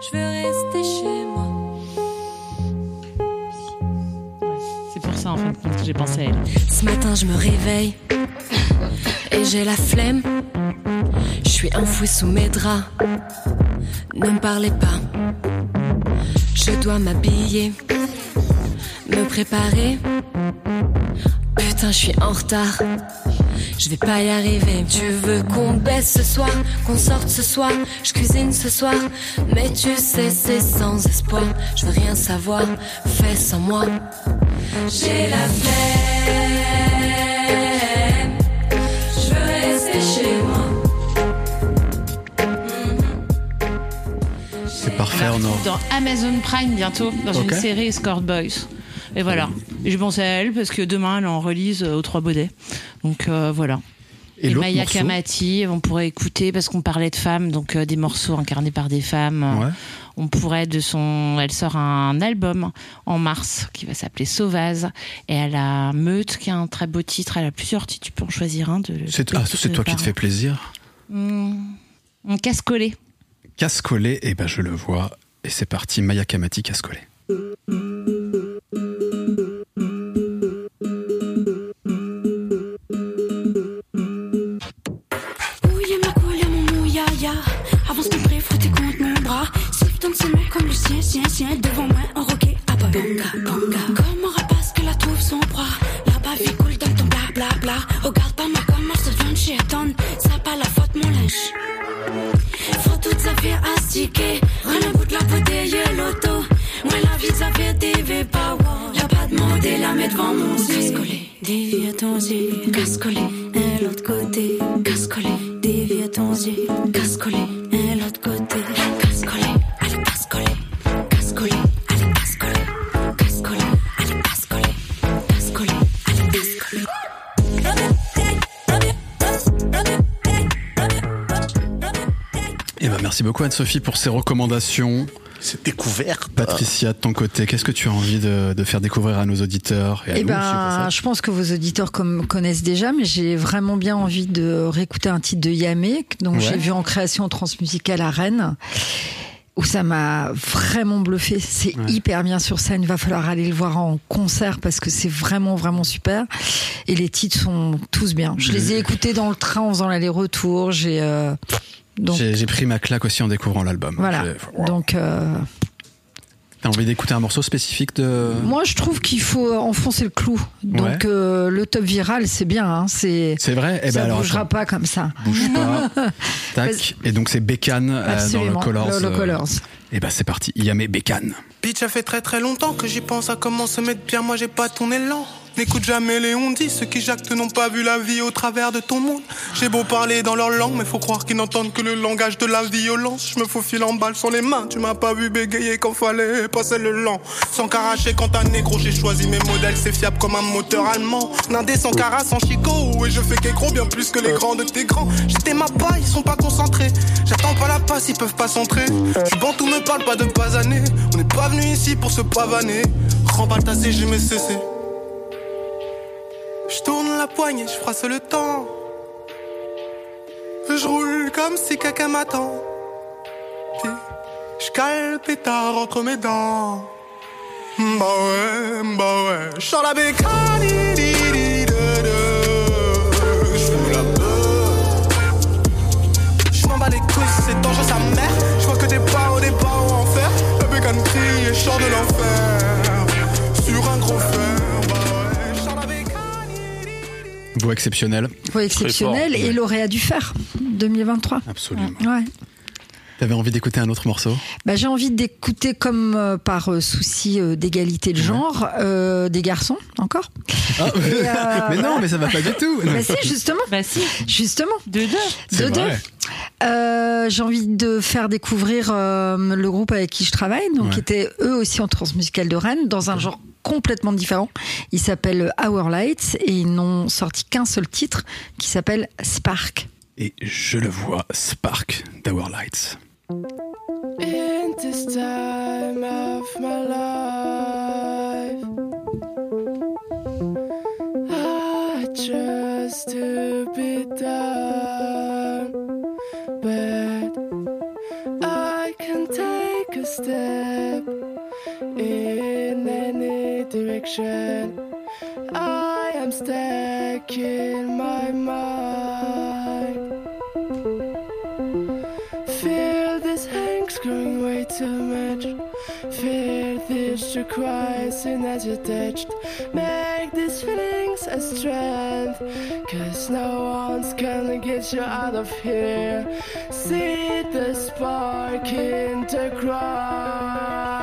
Je veux rester chez moi. C'est pour ça en fin de compte que j'ai pensé à elle. Ce matin, je me réveille et j'ai la flemme. Je suis enfoui sous mes draps. Ne me parlez pas. Je dois m'habiller, me préparer. Putain, je suis en retard. Je vais pas y arriver. Tu veux qu'on baisse ce soir, qu'on sorte ce soir, je cuisine ce soir. Mais tu sais, c'est sans espoir. Je veux rien savoir, fais sans moi. J'ai la flemme. Je veux rester chez moi. C'est parfait, on en... Dans Amazon Prime bientôt, dans une série Escort Boys. Et voilà. Et je pensais à elle parce que demain elle est en release euh, aux Trois Baudets. Donc euh, voilà. Et Et, Maya morceau Kamati, on pourrait écouter parce qu'on parlait de femmes, donc euh, des morceaux incarnés par des femmes. Ouais. On pourrait de son, elle sort un album en mars qui va s'appeler Sauvage et elle a Meute qui a un très beau titre. Elle a plusieurs titres, tu peux en choisir un. De, C'est ah, toi qui te fais plaisir. Mmh. Un casse-collé. Casse-collé, et ben je le vois. Et c'est parti, Maya Kamati, casse-collé. Ouya ma couleur, mon mouyaya. Avance ton prix, frottez contre mon bras. Swift dans ses mains comme le sien, sien, sien. Devant moi, en roquet, à bas. Banga, banga. Comme un rapace que la trouve son proie. Là-bas, vie coule dans ton bla bla bla. Regarde pas moi comment ça devient chétonne. Ça pas la faute, mon linge. Faut toute sa vie astiquer. Rien au bout de la bouteille et l'auto. Moi, la vie, ça fait TV wow. Y'a pas de modèle à mettre devant mon. Casse-collé, dévie ton yeux. Casse-collé, et l'autre côté. Casse-collé, dévie ton yeux. Casse-collé, et l'autre côté. Casse-collé, allez, casse-collé. Casse-collé, allez, casse-collé. Casse-collé, allez, casse-collé. Allez, casse-collé. Et ben merci beaucoup Anne-Sophie pour ces recommandations. C'est découverte. Patricia, de ton côté, qu'est-ce que tu as envie de, de faire découvrir à nos auditeurs et à Eh nous ben, je pense que vos auditeurs comme, connaissent déjà, mais j'ai vraiment bien envie de réécouter un titre de Yamé, dont Ouais. j'ai vu en création transmusicale à Rennes, où ça m'a vraiment bluffé. C'est Ouais. hyper bien sur scène. Il va falloir aller le voir en concert parce que c'est vraiment, vraiment super. Et les titres sont tous bien. Je les ai écoutés dans le train en faisant l'aller-retour. J'ai, euh, donc, J'ai pris ma claque aussi en découvrant l'album. voilà. Wow. Donc, euh, T'as envie d'écouter un morceau spécifique de... moi, je trouve qu'il faut enfoncer le clou. Donc, Ouais. euh, le top viral, c'est bien. Hein, c'est, C'est vrai? Eh ça ben alors, bougera attends, pas comme ça. bouge pas. Parce- Tac. Et donc c'est Bécane euh, dans le. Colors. Le- le euh, Colors. Et ben c'est parti. Yamé Bécane. Bitch, ça fait très très longtemps que j'y pense à comment se mettre bien. Moi, j'ai pas ton élan. N'écoute jamais les on dit, ceux qui jactent n'ont pas vu la vie au travers de ton monde. J'ai beau parler dans leur langue, mais faut croire qu'ils n'entendent que le langage de la violence. Je me faufile en balle sur les mains, tu m'as pas vu bégayer quand fallait passer le lent. Sans caracher quand un négro, j'ai choisi mes modèles, c'est fiable comme un moteur allemand. Nindé sans cara, sans chico, et je fais qu'écro bien plus que les grands de tes grands. J'étais ma pas, ils sont pas concentrés. J'attends pas la passe, ils peuvent pas s'entrer. Tu tout me parle pas de pas. On n'est pas venu ici pour se pavaner. Remballe ta CG, mais cessé. Je tourne la poignée, je froisse le temps. Je roule comme si quelqu'un m'attend. Je cale le pétard entre mes dents. Bah ouais, bah ouais. Je la bécane, c'est dangereux sa mère. Je vois que des barreaux, des barreaux en fer. La bécane crie et chante de l'enfer. Voix exceptionnelle. Voix exceptionnelle fort, et lauréat du fer 2023. Absolument. Ouais. T'avais envie d'écouter un autre morceau? Bah, j'ai envie d'écouter comme euh, par euh, souci euh, d'égalité de genre euh, des garçons encore. Et, euh, Mais non, mais ça va pas du tout. Bah si justement, Bah si, justement. de deux. De deux. Euh, j'ai envie de faire découvrir euh, le groupe avec qui je travaille, donc Ouais. qui étaient eux aussi en transmusicale de Rennes, dans un genre complètement différent. Ils s'appellent Our Lights et ils n'ont sorti qu'un seul titre qui s'appelle Spark. Et je le vois, Spark d'Hour Lights. In this time of my life, I just to be done, but I can take a step in any direction. I am stuck in my mind. Fear this angst growing way too much. Fear this requires as attached. Make these feelings a strength. Cause no one's gonna get you out of here. See the spark in the ground.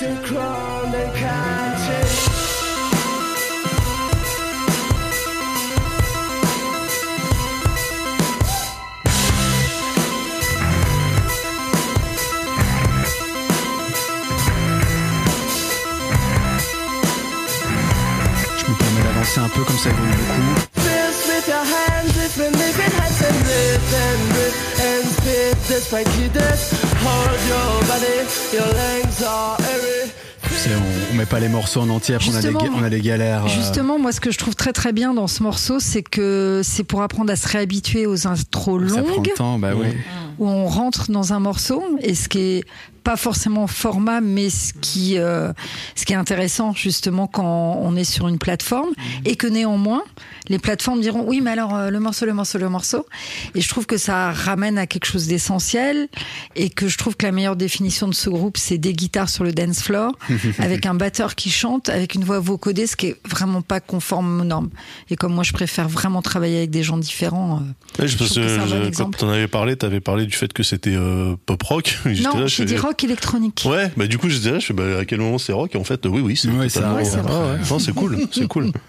The ground and catch it. Je me permets d'avancer un peu comme ça évolue beaucoup. This with your hands, on, on met pas les morceaux en entier, après on a, on des galères. euh, Justement, moi, ce que je trouve très très bien dans ce morceau, c'est que c'est pour apprendre à se réhabituer aux intros ça prend longues, le temps, bah oui. où on rentre dans un morceau, et ce qui est pas forcément format, mais ce qui, euh, ce qui est intéressant justement quand on est sur une plateforme, et que néanmoins, les plateformes diront oui, mais alors euh, le morceau, le morceau, le morceau, et je trouve que ça ramène à quelque chose d'essentiel, et que je trouve que la meilleure définition de ce groupe, c'est des guitares sur le dance floor, avec un batteur qui chante, avec une voix vocodée, ce qui est vraiment pas conforme aux normes. Et comme moi, je préfère vraiment travailler avec des gens différents. euh, Ouais, je je pense trouve que un que bon quand t'en avais parlé, t'avais parlé du fait que c'était pop rock. Non, là, je dit fais- rock électronique. Ouais, bah du coup j'étais là, je fais bah, à quel moment c'est rock? Et en fait, oui, oui, c'est Ouais, totalement. c'est cool, c'est cool.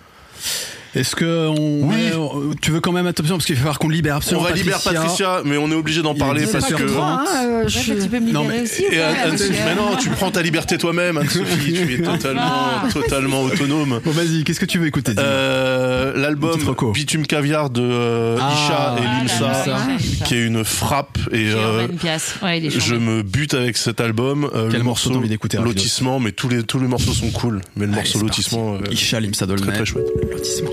Est-ce que on, Oui. ouais, on- tu veux quand même attention parce qu'il va falloir qu'on libère On absolument va libérer Patricia, mais on est obligé d'en parler parce pas que. toi, hein, euh, je suis- tu peux me Non, libérer mais- aussi Et, que- mais non, tu prends ta liberté toi-même, Anne-Sophie, tu es totalement, totalement autonome. Bon, vas-y, qu'est-ce que tu veux écouter Euh, L'album. Bitume Caviar de euh, Ah. Isha et Ah Limsa, qui est une frappe. Et euh. Ouais, il est je me bute avec cet album. Euh, Quel le morceau t'as envie d'écouter, Lotissement, mais tous les, tous les morceaux sont cool. Mais le morceau Lotissement, euh, Isha Limsa Dolmen. très très chouette. Lotissement.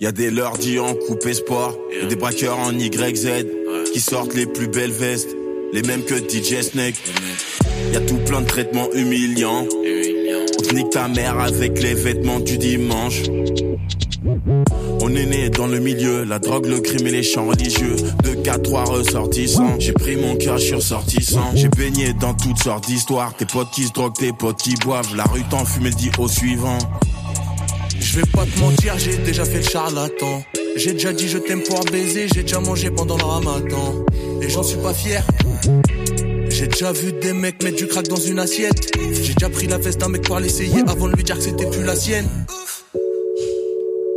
Y a des lundis en coupe espoir, et des braqueurs en YZ, qui sortent les plus belles vestes, les mêmes que DJ Snake. Y a tout plein de traitements humiliants. On te nique ta mère avec les vêtements du dimanche. On est né dans le milieu, la drogue, le crime et les chants religieux. De 4 3 ressortissants. J'ai pris mon cœur, je suis ressortissant. J'ai baigné dans toutes sortes d'histoires. Tes potes qui se droguent, tes potes qui boivent. La rue t'enfume et le dit au suivant. Je vais pas te mentir, j'ai déjà fait le charlatan. J'ai déjà dit je t'aime pour baiser, j'ai déjà mangé pendant le ramadan. Et j'en suis pas fier. J'ai déjà vu des mecs mettre du crack dans une assiette. J'ai déjà pris la veste d'un mec pour l'essayer avant de lui dire que c'était plus la sienne.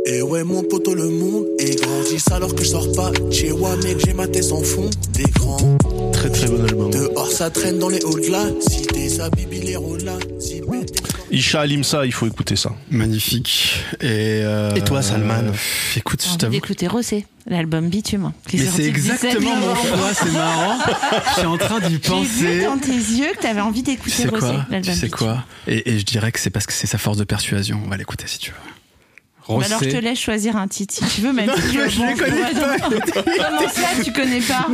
Et ouais, mon poteau, le monde est grandisse alors que je sors pas. Chez moi, mec, j'ai ma tête en fond d'écran. Très très bon album. Dehors, ça traîne dans les halls de la cité. Ça bibi les rôles Isha Limsa, il faut écouter ça. Magnifique. Et, euh, Et toi, Salman euh, Écoute, J'ai je envie t'avoue. d'écouter Rossé, l'album Bitume. Mais c'est le 17 exactement mon choix, c'est marrant. Je suis en train d'y J'ai vu penser. dans tes yeux que t'avais envie Tu d'écouter sais Rossé, quoi Tu l'album sais quoi et, et je dirais que c'est parce que c'est sa force de persuasion. On va l'écouter si tu veux. Bah alors je te laisse choisir un titre si tu veux, même Non, si je- je connais ouais, Comment ça, tu connais pas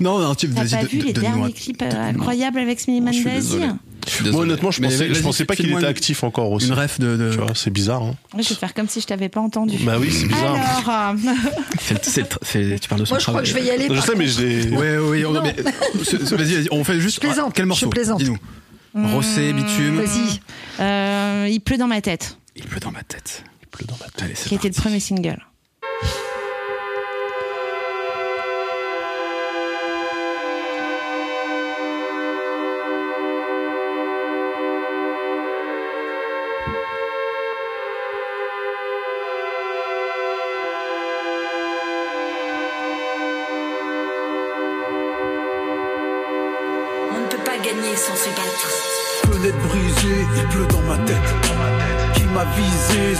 Non, non, tu T'as pas vu de- les derniers clips euh, incroyables avec Smitty Je suis Mendezi désolé. Je suis Moi, désolé. honnêtement, je Mais pensais, je pensais pas qu'il était actif encore aussi. Une ref de. de- Tu vois, c'est bizarre. Hein. Je vais faire comme si je t'avais pas entendu. Bah oui, c'est bizarre. Alors, euh, tu parles de son Moi, je crois que je vais y aller. Je sais, mais je l'ai. Ouais, oui, vas-y, vas-y, on fait juste. Je plaisante, Quel je morceau plaisante. Dis-nous. Rossé, bitume. Vas-y. euh, il pleut dans ma tête, Il pleut dans ma tête. Il pleut dans ma tête. Allez, c'est qui était le premier single.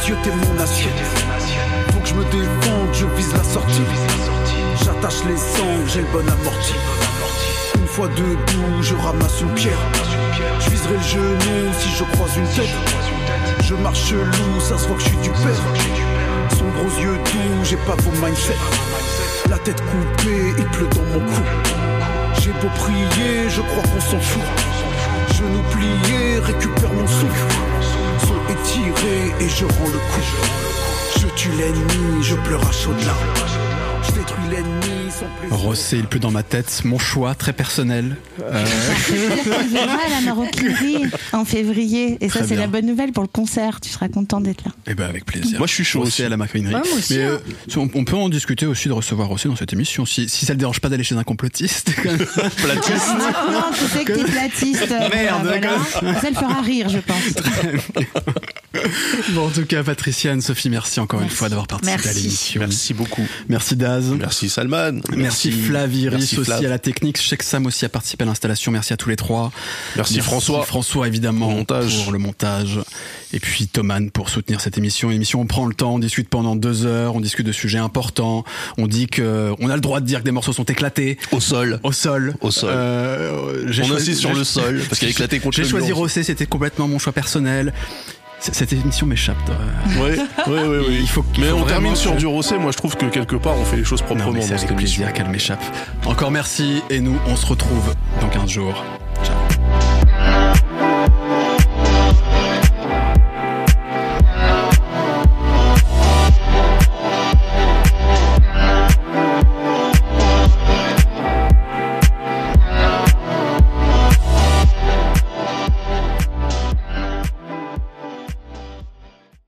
Visé, zioté mon assiette. Faut que je me défende, je vise la sortie. J'attache les sangles, j'ai le bon amorti. Une fois debout, je ramasse une pierre. Je viserai le genou si je croise une tête. Je marche loup, ça se voit que je suis du père. Sombre aux yeux doux, j'ai pas vos mindset. La tête coupée, il pleut dans mon cou. J'ai beau prier, je crois qu'on s'en fout. Genoux pliés, récupère mon souffle. Son étiré et je rends le coup. Je tue l'ennemi, je pleure à chaudes larmes. Je détruis l'ennemi sont. Rossé, il pleut dans ma tête. Mon choix, très personnel. Euh, à la maroquinerie en février. Et ça, c'est la bonne nouvelle pour le concert. Tu seras content d'être là. Eh ben avec plaisir. Moi, je suis chaud Rossé aussi. à la maroquinerie. Ouais, moi aussi, Mais hein. euh, on, on peut en discuter aussi de recevoir Rossé dans cette émission. Si, si ça le dérange pas d'aller chez un complotiste. Platiste. Non, non, tu sais que t'es platiste. euh, Merde, voilà. Ça le fera rire, je pense. bon, en tout cas, Patricia, Anne-Sophie, merci encore une fois d'avoir participé à l'émission. Merci beaucoup. Merci Daz. Merci Salman. Merci, Flav, Iris Merci aussi Flav. à la technique. Je sais que Sam aussi a participé à l'installation. Merci à tous les trois. Merci François. François évidemment Pour le montage. pour le montage. Et puis Thoman pour soutenir cette émission. Une émission, on prend le temps, on discute pendant deux heures, on discute de sujets importants. On dit que on a le droit de dire que des morceaux sont éclatés Au sol. au sol. Au sol. Euh, j'ai On choisi- insiste sur le sol, parce qu'il a éclaté contre J'ai choisi. Rossé, c'était complètement mon choix personnel. Cette émission m'échappe. Ouais, ouais, ouais, ouais. Il faut- il mais faut on termine sur que- du rossé. Moi, je trouve que quelque part, on fait les choses proprement c'est avec plaisir qu'elle m'échappe. Encore merci et nous, on se retrouve dans 15 jours.